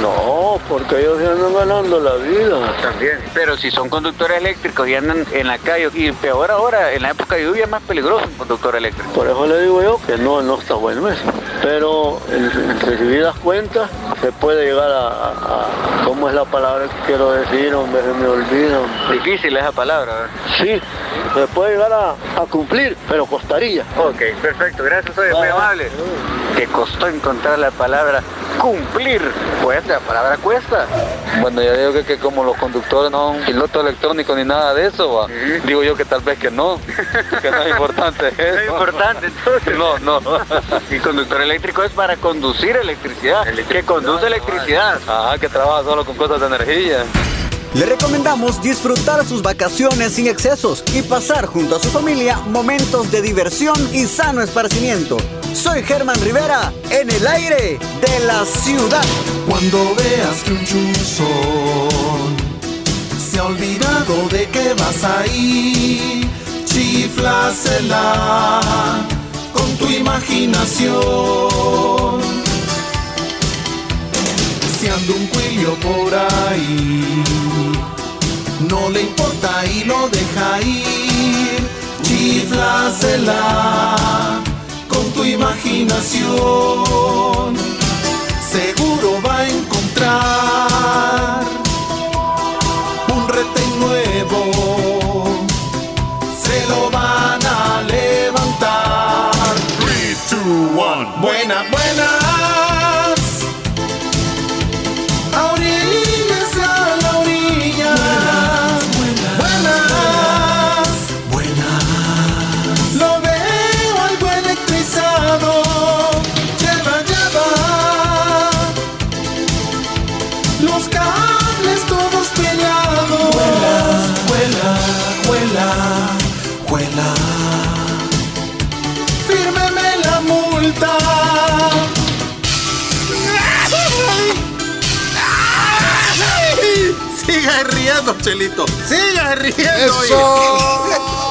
Speaker 51: No, porque ellos ya andan ganando la vida.
Speaker 46: También. Pero si son conductores eléctricos y andan en la calle, y peor ahora, en la época de lluvia es más peligroso un conductor eléctrico.
Speaker 51: Por eso le digo yo que no, no está bueno eso. Pero en, en recibidas cuentas se puede llegar a, a- a- ¿Cómo es la palabra que quiero decir? Hombre, se me olvida.
Speaker 46: Difícil esa palabra. ¿Verdad?
Speaker 51: Sí, se puede llegar a, a cumplir, pero costaría.
Speaker 46: Ok, perfecto, gracias, soy muy amable. Que costó encontrar la palabra cumplir. Cuesta, la palabra cuesta.
Speaker 44: Bueno, yo digo que, que como los conductores no son piloto electrónico ni nada de eso, va, digo yo que tal vez que no, que no es importante eso.
Speaker 46: Es importante entonces.
Speaker 44: No, no.
Speaker 46: Y conductor eléctrico es para conducir electricidad. Que conduce electricidad.
Speaker 44: Ajá, que trabaja solo con cosas de energía.
Speaker 43: Le recomendamos disfrutar sus vacaciones sin excesos y pasar junto a su familia momentos de diversión y sano esparcimiento. Soy Germán Rivera, en el aire de la ciudad.
Speaker 40: Cuando veas que un chuzón se ha olvidado de que vas ahí, chiflásela con tu imaginación. Un cuillo por ahí, no le importa y lo deja ir, chiflásela con tu imaginación.
Speaker 49: Riendo. oye.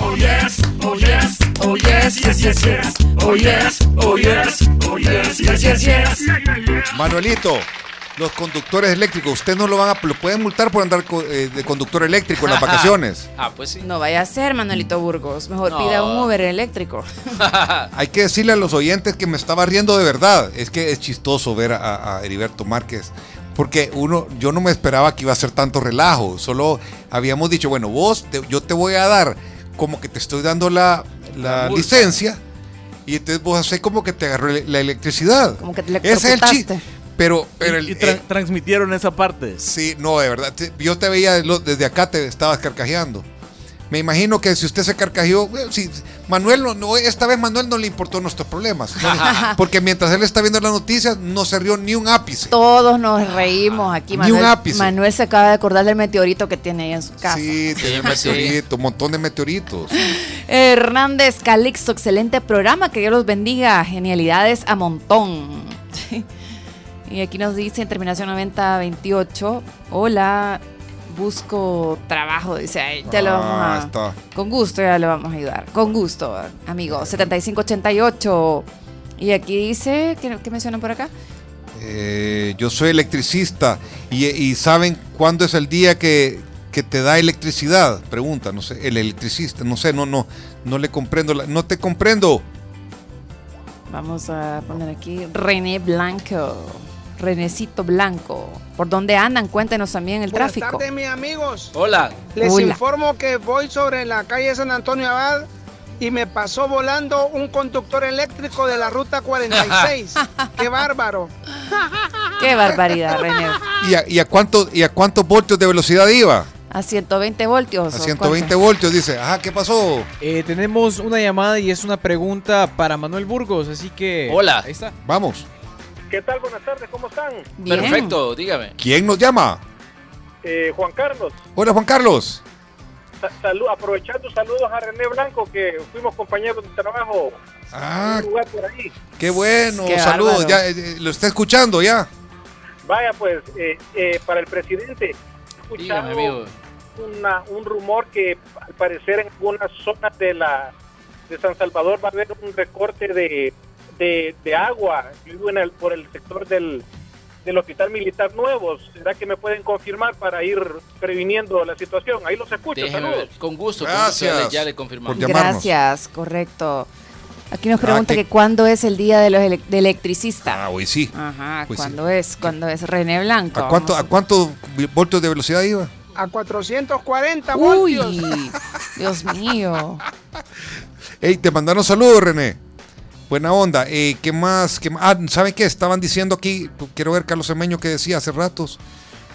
Speaker 40: Oh yes, oh yes, oh yes, yes, yes, yes. Oh yes, oh yes, oh yes, yes, yes, yes.
Speaker 4: Manuelito, los conductores eléctricos, usted no lo van a, lo pueden multar por andar co- eh, de conductor eléctrico en las vacaciones.
Speaker 5: Ah, pues sí. No vaya a ser, Manuelito Burgos. Mejor
Speaker 4: No.
Speaker 5: pida un Uber eléctrico.
Speaker 4: Hay que decirle a los oyentes que me estaba riendo de verdad. Es que es chistoso ver a, a Heriberto Márquez. Porque uno, yo no me esperaba que iba a ser tanto relajo. Solo habíamos dicho, bueno, vos, te- yo te voy a dar como que te estoy dando la, la
Speaker 5: La multa.
Speaker 4: licencia. Y entonces vos haces como que te agarró la electricidad.
Speaker 5: Como que te
Speaker 4: Ese es el chi-
Speaker 5: electrocutaste.
Speaker 4: Pero, pero
Speaker 52: y,
Speaker 4: el-
Speaker 52: tra-
Speaker 4: eh,
Speaker 52: transmitieron esa parte.
Speaker 4: Sí, no, de verdad. Yo te veía desde acá, te estabas carcajeando. Me imagino que si usted se carcajeó, bueno, si Manuel, no, no, esta vez Manuel no le importó nuestros problemas. Porque mientras él está viendo las noticias, no se rió ni un ápice.
Speaker 5: Todos nos reímos aquí.
Speaker 4: Ni un
Speaker 5: Manuel,
Speaker 4: ápice.
Speaker 5: Manuel se acaba de acordar del meteorito que tiene ahí en su casa.
Speaker 4: Sí, tiene meteoritos, un montón de meteoritos.
Speaker 5: Hernández Calixto, excelente programa, que Dios los bendiga, genialidades a montón. Y aquí nos dice en terminación 9028, hola, busco trabajo, dice ahí, ya lo
Speaker 4: Ah,
Speaker 5: vamos a...
Speaker 4: está.
Speaker 5: Con gusto ya le vamos a ayudar, con gusto, amigo, 7588. Y aquí dice, ¿qué, qué mencionan por acá?
Speaker 4: Eh, yo soy electricista y, y saben cuándo es el día que, que te da electricidad. Pregunta, no sé, el electricista, no sé, no, no, no le comprendo, la- no te comprendo.
Speaker 5: Vamos a poner aquí René Blanco, Renecito Blanco. ¿Por dónde andan? Cuéntenos también el
Speaker 26: Buenas
Speaker 5: tráfico.
Speaker 26: tardes, mis amigos.
Speaker 15: Hola.
Speaker 26: Les
Speaker 5: Hola.
Speaker 26: informo que voy sobre la calle San Antonio Abad y me pasó volando un conductor eléctrico de la ruta 46. ¡Qué bárbaro!
Speaker 5: Qué barbaridad, René.
Speaker 4: ¿Y a, y a cuánto, ¿Y a cuántos voltios de velocidad iba?
Speaker 5: A 120 voltios.
Speaker 4: A
Speaker 5: ¿o
Speaker 4: 120
Speaker 5: cuánto?
Speaker 4: voltios, dice. Ajá, ¿qué pasó?
Speaker 14: Eh, tenemos una llamada y es una pregunta para Manuel Burgos, así que...
Speaker 15: Hola.
Speaker 14: Ahí está.
Speaker 4: Vamos.
Speaker 53: ¿Qué tal? Buenas tardes, ¿cómo están?
Speaker 5: Bien.
Speaker 15: Perfecto, dígame.
Speaker 4: ¿Quién nos llama?
Speaker 53: Eh, Juan Carlos,
Speaker 4: Hola, Juan Carlos.
Speaker 53: sa- salu- aprovechando saludos a René Blanco, que fuimos compañeros de trabajo
Speaker 4: Ah.
Speaker 53: en un lugar por ahí.
Speaker 4: Qué bueno,
Speaker 53: Qué
Speaker 4: saludos. Ya, eh, lo está escuchando ya.
Speaker 53: Vaya, pues, eh, eh, para el presidente,
Speaker 15: Dígame,
Speaker 53: escuchado
Speaker 15: amigo.
Speaker 53: una- un rumor que al parecer en algunas zonas de la de San Salvador va a haber un recorte de, de, de agua. Yo vivo en el, por el sector del, del Hospital Militar Nuevos. ¿Será que me pueden confirmar para ir previniendo la situación? Ahí los escucho.
Speaker 15: Déjeme
Speaker 53: Saludos.
Speaker 15: Con gusto, con gusto, ya le- confirmamos.
Speaker 5: Gracias, correcto. Aquí nos pregunta
Speaker 4: Ah, que-
Speaker 5: que cuándo es el día de los ele- del electricista.
Speaker 4: Ah, hoy sí.
Speaker 5: Ajá,
Speaker 4: sí.
Speaker 5: ¿cuándo es? ¿Cuándo es René Blanco?
Speaker 4: ¿A cuánto, ¿A cuántos voltios de velocidad iba?
Speaker 26: A 440
Speaker 5: Uy,
Speaker 26: voltios.
Speaker 5: Dios mío.
Speaker 4: Ey, te mandaron saludos, René. Buena onda. Eh, ¿Qué más? ¿Qué más? Ah, ¿saben qué? Estaban diciendo aquí, quiero ver Carlos Semeño que decía hace ratos.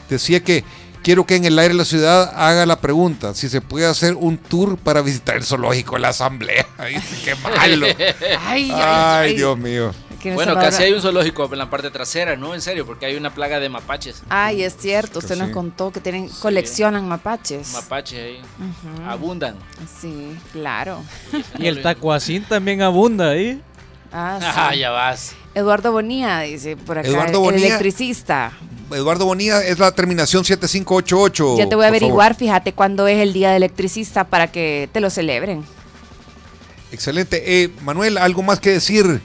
Speaker 4: Decía que quiero que en el aire de la ciudad haga la pregunta si se puede hacer un tour para visitar el zoológico la asamblea. Dice, qué malo.
Speaker 5: Ay, ay,
Speaker 4: Ay,
Speaker 5: ay.
Speaker 4: Dios mío.
Speaker 15: Bueno, casi hay un zoológico en la parte trasera, ¿no? En serio, porque hay una plaga de mapaches.
Speaker 5: Ay, es cierto, usted nos
Speaker 15: Sí.
Speaker 5: contó que tienen coleccionan mapaches.
Speaker 15: Mapaches ahí. Abundan.
Speaker 5: Sí, claro.
Speaker 14: Y el tacuacín también abunda ahí.
Speaker 5: Ah, sí.
Speaker 15: Ah, ya vas.
Speaker 5: Eduardo Bonía dice por acá,
Speaker 4: Eduardo
Speaker 5: el
Speaker 4: Bonía.
Speaker 5: electricista.
Speaker 4: Eduardo Bonilla es la terminación 7588.
Speaker 5: Ya te voy a
Speaker 4: favor.
Speaker 5: averiguar, fíjate cuándo es el día del electricista para que te lo celebren.
Speaker 4: Excelente. Eh, Manuel, ¿algo más que decir?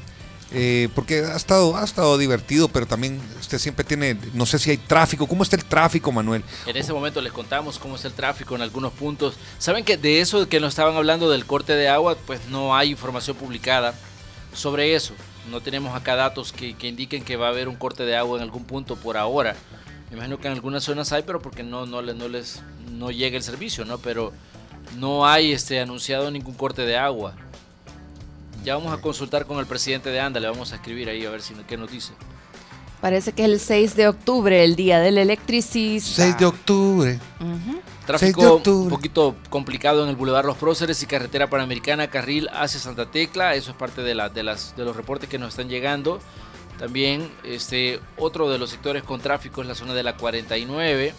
Speaker 4: Eh, porque ha estado, ha estado divertido, pero también usted siempre tiene, no sé si hay tráfico. ¿Cómo está el tráfico, Manuel?
Speaker 15: En ese momento les contamos cómo está el tráfico en algunos puntos. Saben que de eso que nos estaban hablando del corte de agua, pues no hay información publicada sobre eso. No tenemos acá datos que, que indiquen que va a haber un corte de agua en algún punto por ahora. Me imagino que en algunas zonas hay, pero porque no, no, le- no les no llega el servicio, ¿no? Pero no hay este anunciado ningún corte de agua. Ya vamos a consultar con el presidente de ANDA, le vamos a escribir ahí a ver si qué nos dice.
Speaker 5: Parece que es el 6 de octubre, el día del electricista.
Speaker 4: 6 de octubre.
Speaker 15: Tráfico un poquito complicado en el Boulevard Los Próceres y carretera panamericana, carril hacia Santa Tecla. Eso es parte de, la, de, las, de los reportes que nos están llegando. También este, otro de los sectores con tráfico es la zona de la 49.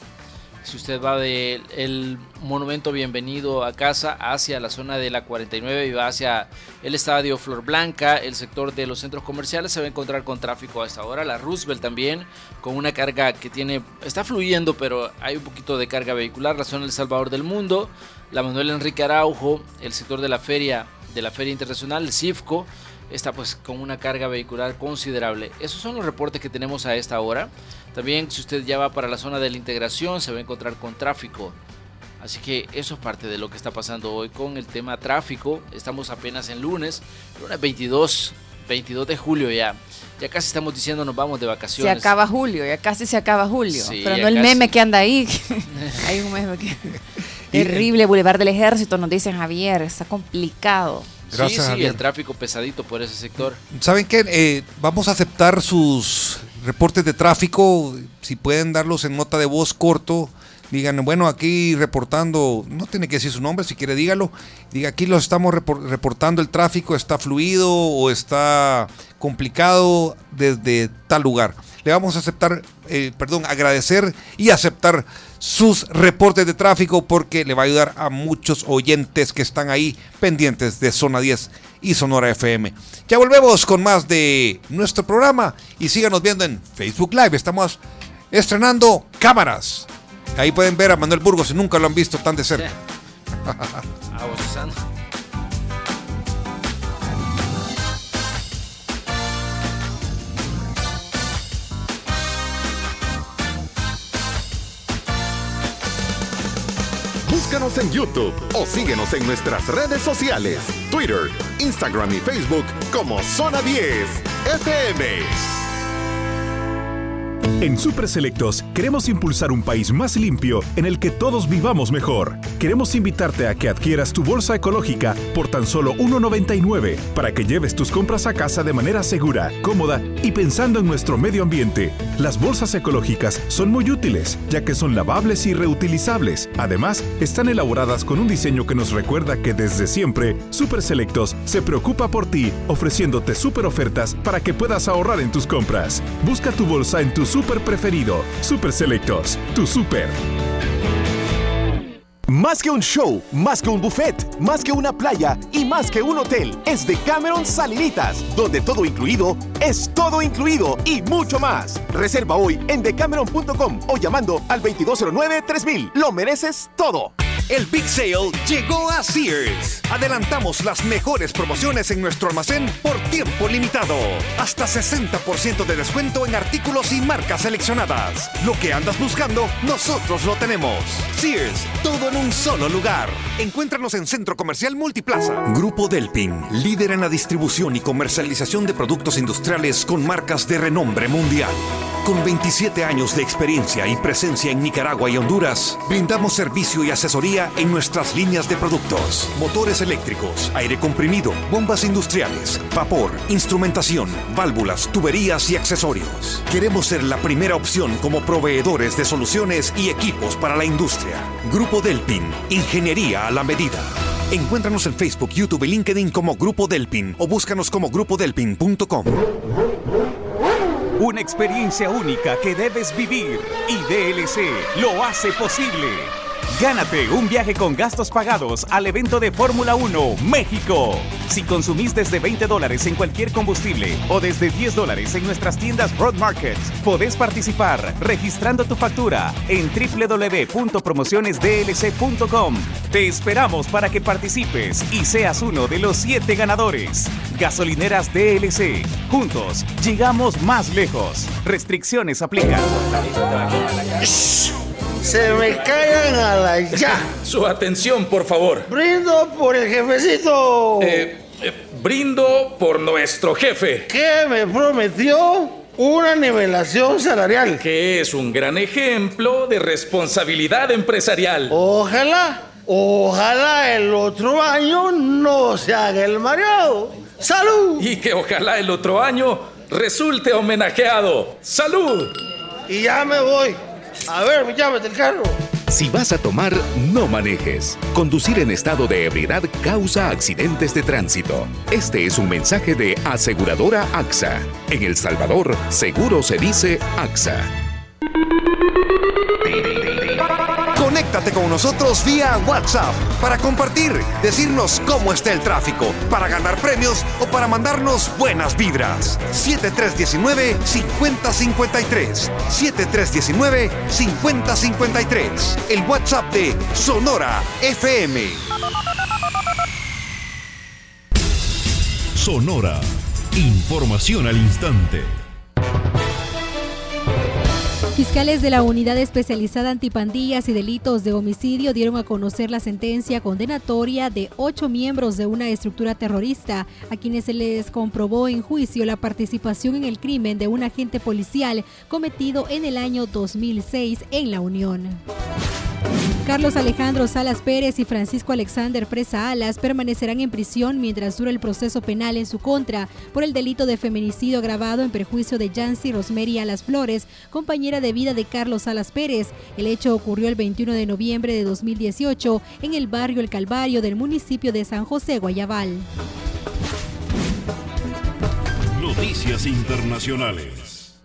Speaker 15: Si usted va del el monumento Bienvenido a Casa hacia la zona de la 49 y va hacia el estadio Flor Blanca, el sector de los centros comerciales, se va a encontrar con tráfico a esta hora. La Roosevelt también, con una carga que tiene, está fluyendo, pero hay un poquito de carga vehicular. La zona del Salvador del Mundo, la Manuel Enrique Araujo, el sector de la feria, de la Feria Internacional, el CIFCO, está pues con una carga vehicular considerable. Esos son los reportes que tenemos a esta hora. También si usted ya va para la zona de la integración se va a encontrar con tráfico. Así que eso es parte de lo que está pasando hoy con el tema tráfico. Estamos apenas en lunes, lunes 22, 22 de julio ya. Ya casi estamos diciendo nos vamos de
Speaker 5: Se
Speaker 15: vacaciones.
Speaker 5: acaba julio, ya casi se acaba julio.
Speaker 15: Sí,
Speaker 5: Pero no el
Speaker 15: casi.
Speaker 5: meme que anda ahí. Hay un meme que. Terrible, Boulevard del Ejército, nos dicen Javier, está complicado.
Speaker 4: Gracias,
Speaker 15: sí, sí, el tráfico pesadito por ese sector.
Speaker 4: ¿Saben qué? Eh, vamos a aceptar sus
Speaker 54: reportes de tráfico, si pueden darlos en nota de voz corto, digan, bueno, aquí reportando, no tiene que decir su nombre, si quiere dígalo, diga, aquí lo estamos repor- reportando el tráfico, está fluido o está complicado desde tal lugar. Le vamos a aceptar, eh, perdón, agradecer y aceptar sus reportes de tráfico porque le va a ayudar a muchos oyentes que están ahí pendientes de Zona 10 y Sonora FM. Ya volvemos con más de nuestro programa y síganos viendo en Facebook Live. Estamos estrenando cámaras. Ahí pueden ver a Manuel Burgos si nunca lo han visto tan de cerca.
Speaker 15: Agua
Speaker 2: Búscanos en YouTube o síguenos en nuestras redes sociales, Twitter, Instagram y Facebook como Zona 10 FM.
Speaker 55: En Super Selectos queremos impulsar un país más limpio en el que todos vivamos mejor. Queremos invitarte a que adquieras tu bolsa ecológica por tan solo $1.99 para que lleves tus compras a casa de manera segura, cómoda y pensando en nuestro medio ambiente. Las bolsas ecológicas son muy útiles ya que son lavables y reutilizables. Además, están elaboradas con un diseño que nos recuerda que desde siempre Super Selectos se preocupa por ti ofreciéndote super ofertas para que puedas ahorrar en tus compras. Busca tu bolsa en tu super preferido. Super Selectos, tu super.
Speaker 56: Más que un show, más que un buffet, más que una playa y más que un hotel, es de Cameron Salinitas, donde todo incluido es todo incluido y mucho más. Reserva hoy en decameron.com o llamando al 2209-3000. Lo mereces todo.
Speaker 4: El Big Sale llegó a Sears. Adelantamos las mejores promociones en nuestro almacén por tiempo limitado. Hasta 60% de descuento en artículos y marcas seleccionadas. Lo que andas buscando, nosotros lo tenemos. Sears, todo en un solo lugar. Encuéntranos en Centro Comercial Multiplaza. Grupo Delpin, líder en la distribución y comercialización de productos industriales con marcas de renombre mundial. Con 27 años de experiencia y presencia en Nicaragua y Honduras, brindamos servicio y asesoría en nuestras líneas de productos. Motores eléctricos, aire comprimido, bombas industriales, vapor, instrumentación, válvulas, tuberías y accesorios. Queremos ser la primera opción como proveedores de soluciones y equipos para la industria. Grupo Delpin, ingeniería a la medida. Encuéntranos en Facebook, YouTube y LinkedIn como Grupo Delpin o búscanos como grupodelpin.com.
Speaker 22: Una experiencia única que debes vivir y DLC lo hace posible. Gánate un viaje con gastos pagados al evento de Fórmula 1 México. Si consumís desde 20 dólares en cualquier combustible o desde 10 dólares en nuestras tiendas Road Markets, podés participar registrando tu factura en www.promocionesdlc.com. Te esperamos para que participes y seas uno de los 7 ganadores. Gasolineras DLC. Juntos llegamos más lejos. Restricciones aplican.
Speaker 23: Se me callan a la ya.
Speaker 36: Su atención, por favor.
Speaker 23: Brindo por el jefecito.
Speaker 36: Eh, eh, brindo por nuestro jefe.
Speaker 23: que me prometió una nivelación salarial.
Speaker 36: Que es un gran ejemplo de responsabilidad empresarial.
Speaker 23: Ojalá, ojalá el otro año no se haga el mareado. ¡Salud!
Speaker 36: Y que ojalá el otro año resulte homenajeado. ¡Salud!
Speaker 23: Y ya me voy. A ver, llámate el carro.
Speaker 57: Si vas a tomar, no manejes. Conducir en estado de ebriedad causa accidentes de tránsito. Este es un mensaje de Aseguradora AXA. En El Salvador, seguro se dice AXA.
Speaker 4: Conéctate con nosotros vía WhatsApp para compartir, decirnos cómo está el tráfico, para ganar premios o para mandarnos buenas vibras. 7319-5053. 7319-5053. El WhatsApp de Sonora FM.
Speaker 20: Sonora. Información al instante.
Speaker 21: Fiscales de la Unidad Especializada Antipandillas y Delitos de Homicidio dieron a conocer la sentencia condenatoria de ocho miembros de una estructura terrorista a quienes se les comprobó en juicio la participación en el crimen de un agente policial cometido en el año 2006 en la Unión. Carlos Alejandro Salas Pérez y Francisco Alexander Presa Alas permanecerán en prisión mientras dura el proceso penal en su contra por el delito de feminicidio agravado en perjuicio de Yancy Rosemary Alas Flores, compañera de vida de Carlos Salas Pérez. El hecho ocurrió el 21 de noviembre de 2018 en el barrio El Calvario del municipio de San José, Guayabal.
Speaker 58: Noticias internacionales.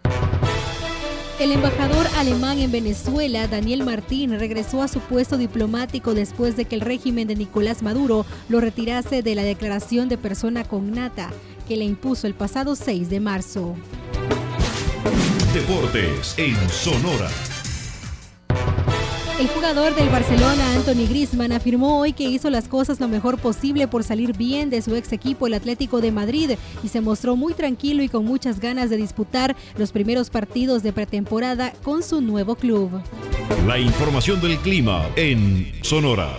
Speaker 21: El embajador alemán en Venezuela, Daniel Martín, regresó a su puesto diplomático después de que el régimen de Nicolás Maduro lo retirase de la declaración de persona cognata que le impuso el pasado 6 de marzo.
Speaker 58: Deportes en Sonora.
Speaker 21: El jugador del Barcelona, Anthony Griezmann, afirmó hoy que hizo las cosas lo mejor posible por salir bien de su ex equipo, el Atlético de Madrid, y se mostró muy tranquilo y con muchas ganas de disputar los primeros partidos de pretemporada con su nuevo club.
Speaker 58: La información del clima en Sonora.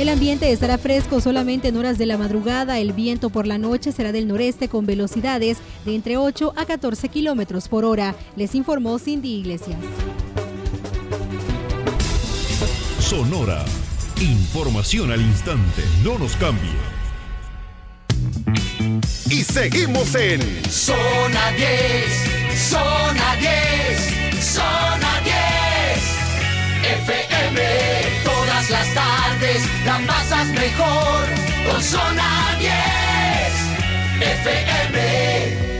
Speaker 21: El ambiente estará fresco solamente en horas de la madrugada. El viento por la noche será del noreste con velocidades de entre 8 a 14 kilómetros por hora. Les informó Cindy Iglesias.
Speaker 58: Sonora. Información al instante. No nos cambie.
Speaker 59: Y seguimos en
Speaker 40: Zona 10, Zona 10, Zona 10. FM, todas las tardes la pasas mejor con Zona 10. FM.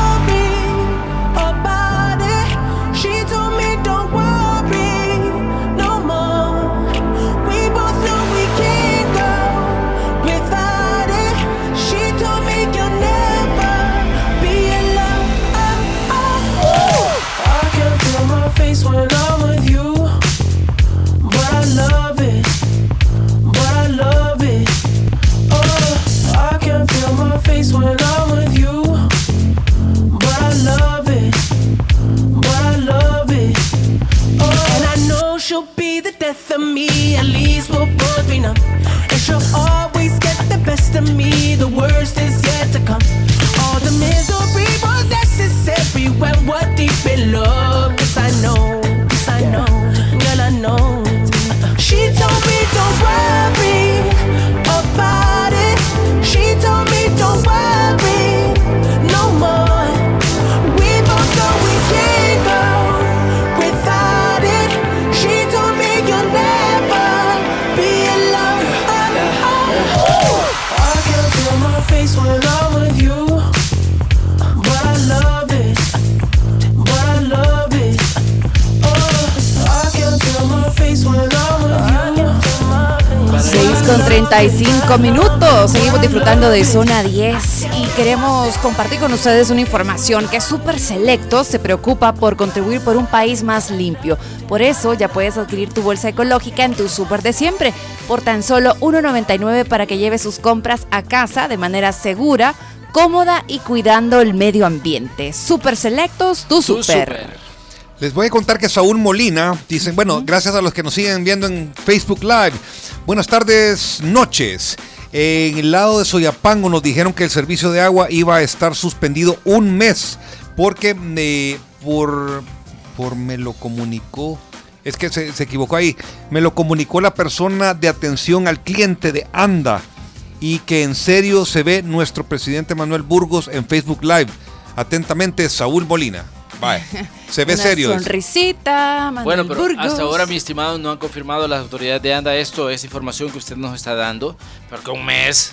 Speaker 60: face when I'm with you, but I love it, but I love it. Oh, and I know she'll be the death of me. At least we'll both be numb. And she'll always get the best of me. The worst is yet to come. All the misery was necessary when we're deep in love. Yes, I know.
Speaker 5: 6 con 35 minutos. Seguimos disfrutando de Zona 10 y queremos compartir con ustedes una información que Super Selectos se preocupa por contribuir por un país más limpio. Por eso ya puedes adquirir tu bolsa ecológica en tu super de siempre por tan solo 1.99 para que lleves sus compras a casa de manera segura, cómoda y cuidando el medio ambiente. Super Selectos, tu super.
Speaker 4: Les voy a contar que Saúl Molina, dicen, bueno, gracias a los que nos siguen viendo en Facebook Live. Buenas tardes, noches. En el lado de Soyapango nos dijeron que el servicio de agua iba a estar suspendido un mes porque eh, por, por me lo comunicó. Es que se, se equivocó ahí. Me lo comunicó la persona de atención al cliente de ANDA y que en serio se ve nuestro presidente Manuel Burgos en Facebook Live. Atentamente, Saúl Molina. Bye. Se ve serio.
Speaker 5: Sonrisita,
Speaker 36: Bueno, pero
Speaker 5: Burgos.
Speaker 36: hasta ahora, mi estimado, no han confirmado las autoridades de ANDA esto, es información que usted nos está dando. Pero que un mes.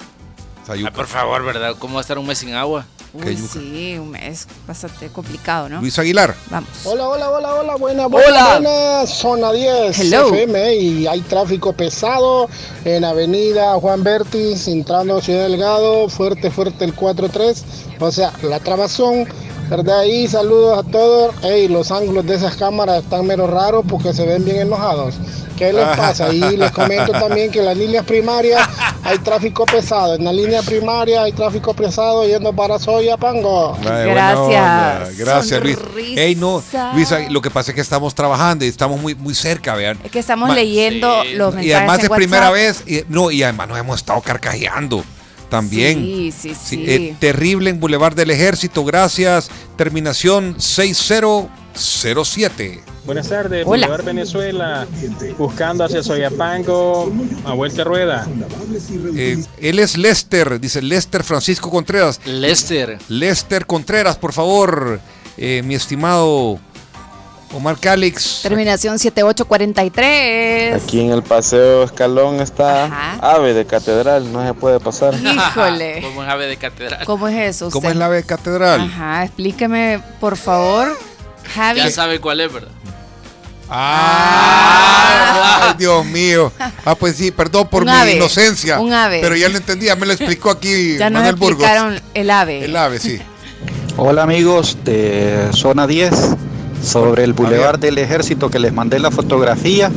Speaker 36: Por favor, ¿verdad? ¿Cómo va a estar un mes sin agua?
Speaker 5: Uy, sí, un mes bastante complicado, ¿no?
Speaker 4: Luis Aguilar.
Speaker 5: Vamos.
Speaker 61: Hola, hola, hola, hola, buena, buena,
Speaker 5: Hola.
Speaker 61: buena, zona 10
Speaker 5: Hello.
Speaker 61: FM y hay tráfico pesado en Avenida Juan Bertis, entrando a Ciudad Delgado, fuerte, fuerte el 43, o sea, la trabazón ¿Verdad? Y saludos a todos. Ey, los ángulos de esas cámaras están mero raros porque se ven bien enojados. ¿Qué les pasa? Y les comento también que en las líneas primarias hay tráfico pesado. En la línea primaria hay tráfico pesado yendo para Soyapango.
Speaker 4: Onda. Gracias, Luis. Ey, no, Luisa, lo que pasa es que estamos trabajando y estamos muy, muy cerca, vean.
Speaker 5: Es que estamos
Speaker 4: Ma-
Speaker 5: leyendo los mensajes
Speaker 4: Y además
Speaker 5: en
Speaker 4: es primera vez, y, no, y además nos hemos estado carcajeando también.
Speaker 5: Sí, sí, sí.
Speaker 4: eh, terrible en Boulevard del Ejército, gracias. Terminación 6007.
Speaker 62: Buenas tardes,
Speaker 4: Hola.
Speaker 62: Boulevard Venezuela, buscando hacia Soyapango, a vuelta de rueda.
Speaker 4: Eh, él es Lester, dice Lester Francisco Contreras.
Speaker 36: Lester.
Speaker 4: Lester Contreras, por favor, eh, mi estimado Omar Calix.
Speaker 5: Terminación 7843.
Speaker 63: Aquí en el Paseo Escalón está Ave de Catedral, no se puede pasar.
Speaker 5: Híjole.
Speaker 36: Como es ave de catedral.
Speaker 5: ¿Cómo es eso?
Speaker 4: ¿Cómo es la ave catedral?
Speaker 5: Ajá, explíqueme, por favor. Javi.
Speaker 36: Ya sabe cuál es, ¿verdad?
Speaker 4: Ay, Dios mío. Ah, pues sí, perdón por
Speaker 5: Un
Speaker 4: mi
Speaker 5: ave,
Speaker 4: inocencia.
Speaker 5: un ave.
Speaker 4: Pero ya lo entendí, ya me lo explicó aquí
Speaker 5: Ya nos
Speaker 4: Manuel Burgos.
Speaker 5: explicaron el ave.
Speaker 4: El ave, sí.
Speaker 64: Hola amigos de Zona 10. Sobre el Boulevard del Ejército que les mandé la fotografía,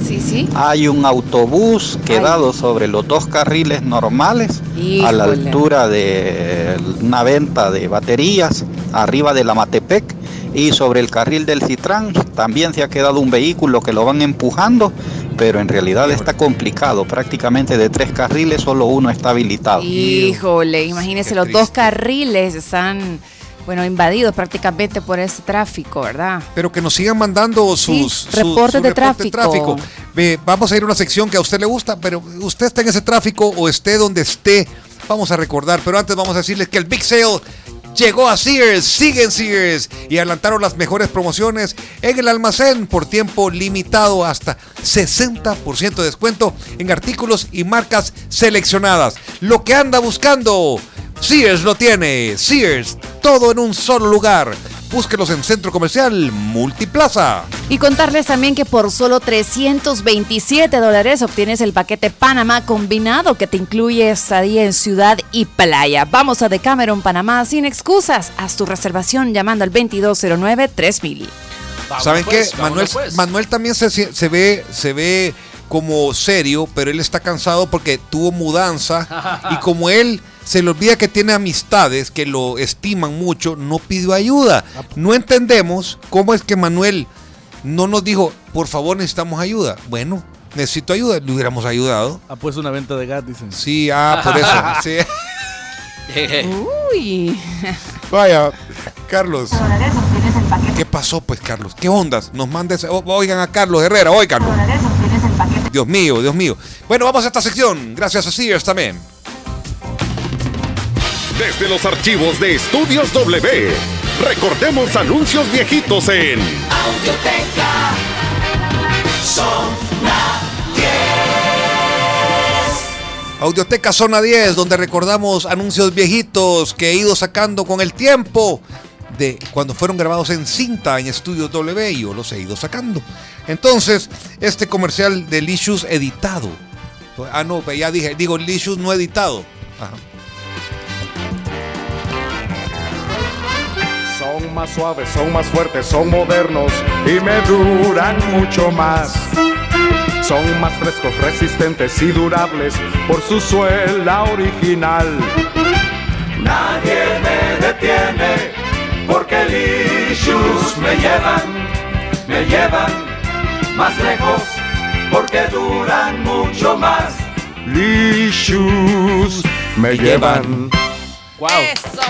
Speaker 64: hay un autobús quedado sobre los dos carriles normales a la altura de una venta de baterías arriba de la Matepec y sobre el carril del Citrán también se ha quedado un vehículo que lo van empujando, pero en realidad está complicado, prácticamente de tres carriles solo uno está habilitado.
Speaker 5: Híjole, imagínese, los dos carriles están, bueno, invadidos prácticamente por ese tráfico, ¿verdad?
Speaker 4: Pero que nos sigan mandando sus, sus-
Speaker 5: reportes
Speaker 4: sus
Speaker 5: de
Speaker 4: reportes
Speaker 5: tráfico.
Speaker 4: Vamos a ir a una sección que a usted le gusta, pero usted está en ese tráfico o esté donde esté. Vamos a recordar, pero antes vamos a decirles que el Big Sale llegó a Sears, sigue en Sears y adelantaron las mejores promociones en el almacén por tiempo limitado hasta 60% de descuento en artículos y marcas seleccionadas. Lo que anda buscando, Sears lo tiene. Sears, todo en un solo lugar. Búsquelos en Centro Comercial Multiplaza.
Speaker 5: Y contarles también que por solo 327 dólares obtienes el paquete Panamá combinado que te incluye estadía en ciudad y playa. Vamos a Decameron, Panamá sin excusas. Haz tu reservación llamando al 2209-3000.
Speaker 4: ¿Saben
Speaker 5: pues,
Speaker 4: qué? Manuel,
Speaker 5: pues.
Speaker 4: Manuel también se, se ve, se ve como serio, pero él está cansado porque tuvo mudanza y como él se le olvida que tiene amistades que lo estiman mucho, no pidió ayuda. No entendemos cómo es que Manuel no nos dijo, por favor necesitamos ayuda. Bueno, necesito ayuda, le hubiéramos ayudado.
Speaker 65: Ha puesto una venta de gas, dicen.
Speaker 4: Sí, ah, por eso. sí.
Speaker 5: Uy.
Speaker 4: Vaya, Carlos. ¿Qué pasó, pues, Carlos? ¿Qué ondas? Nos manda ese- Oigan a Carlos Herrera, oigan. Dios mío, Dios mío. Bueno, vamos a esta sección. Gracias a Sears también.
Speaker 66: Desde los archivos de Estudios W, recordemos anuncios viejitos en
Speaker 40: Audioteca. Zona 10.
Speaker 4: Audioteca Zona 10, donde recordamos anuncios viejitos que he ido sacando con el tiempo de cuando fueron grabados en cinta en Estudios W y yo los he ido sacando. Entonces, este comercial de Licious editado. Ah, no, ya dije, digo Licious no editado. Ajá.
Speaker 67: Son más suaves, son más fuertes, son modernos y me duran mucho más. Son más frescos, resistentes y durables por su suela original.
Speaker 40: Nadie me detiene porque Licious me llevan, me llevan más lejos porque duran mucho más.
Speaker 67: Licious me llevan.
Speaker 36: Wow.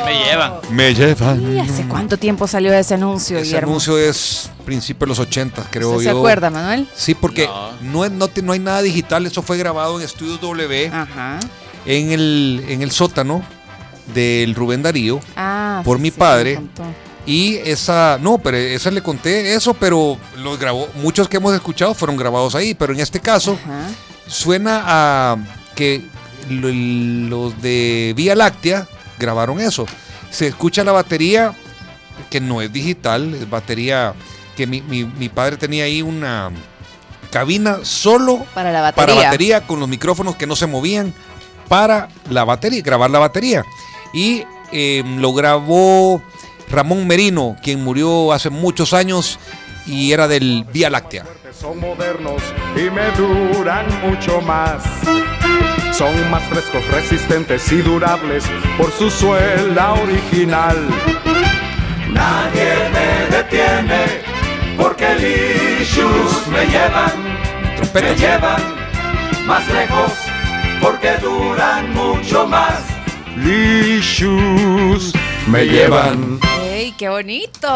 Speaker 36: Me llevan.
Speaker 4: Me llevan.
Speaker 5: ¿Y hace cuánto tiempo salió ese anuncio,
Speaker 4: Ese
Speaker 5: Guillermo?
Speaker 4: anuncio es principio de los 80, creo
Speaker 5: ¿Usted
Speaker 4: yo.
Speaker 5: se acuerda, Manuel?
Speaker 4: Sí, porque no, es- no, te- no hay nada digital, eso fue grabado en Estudios W, en, el, en el sótano del Rubén Darío,
Speaker 5: Ah,
Speaker 4: por
Speaker 5: sí,
Speaker 4: mi
Speaker 5: sí,
Speaker 4: padre.
Speaker 5: contó.
Speaker 4: Y esa, no, pero esa le conté eso, pero los grabó, muchos que hemos escuchado fueron grabados ahí, pero en este caso suena a que lo- los de Vía Láctea grabaron eso. Se escucha la batería, que no es digital, es batería que mi, mi- mi padre tenía ahí una cabina solo
Speaker 5: Para la
Speaker 4: para
Speaker 5: batería.
Speaker 4: batería con los micrófonos que no se movían para la batería, grabar la batería. Y eh, lo grabó Ramón Merino, quien murió hace muchos años y era del Vía Láctea.
Speaker 67: Son modernos y me duran mucho más. Son más frescos, resistentes y durables por su suela original. Nadie me detiene porque Licious me llevan, me llevan más lejos porque duran mucho más. Licious me llevan.
Speaker 5: ¡Ey, qué bonito!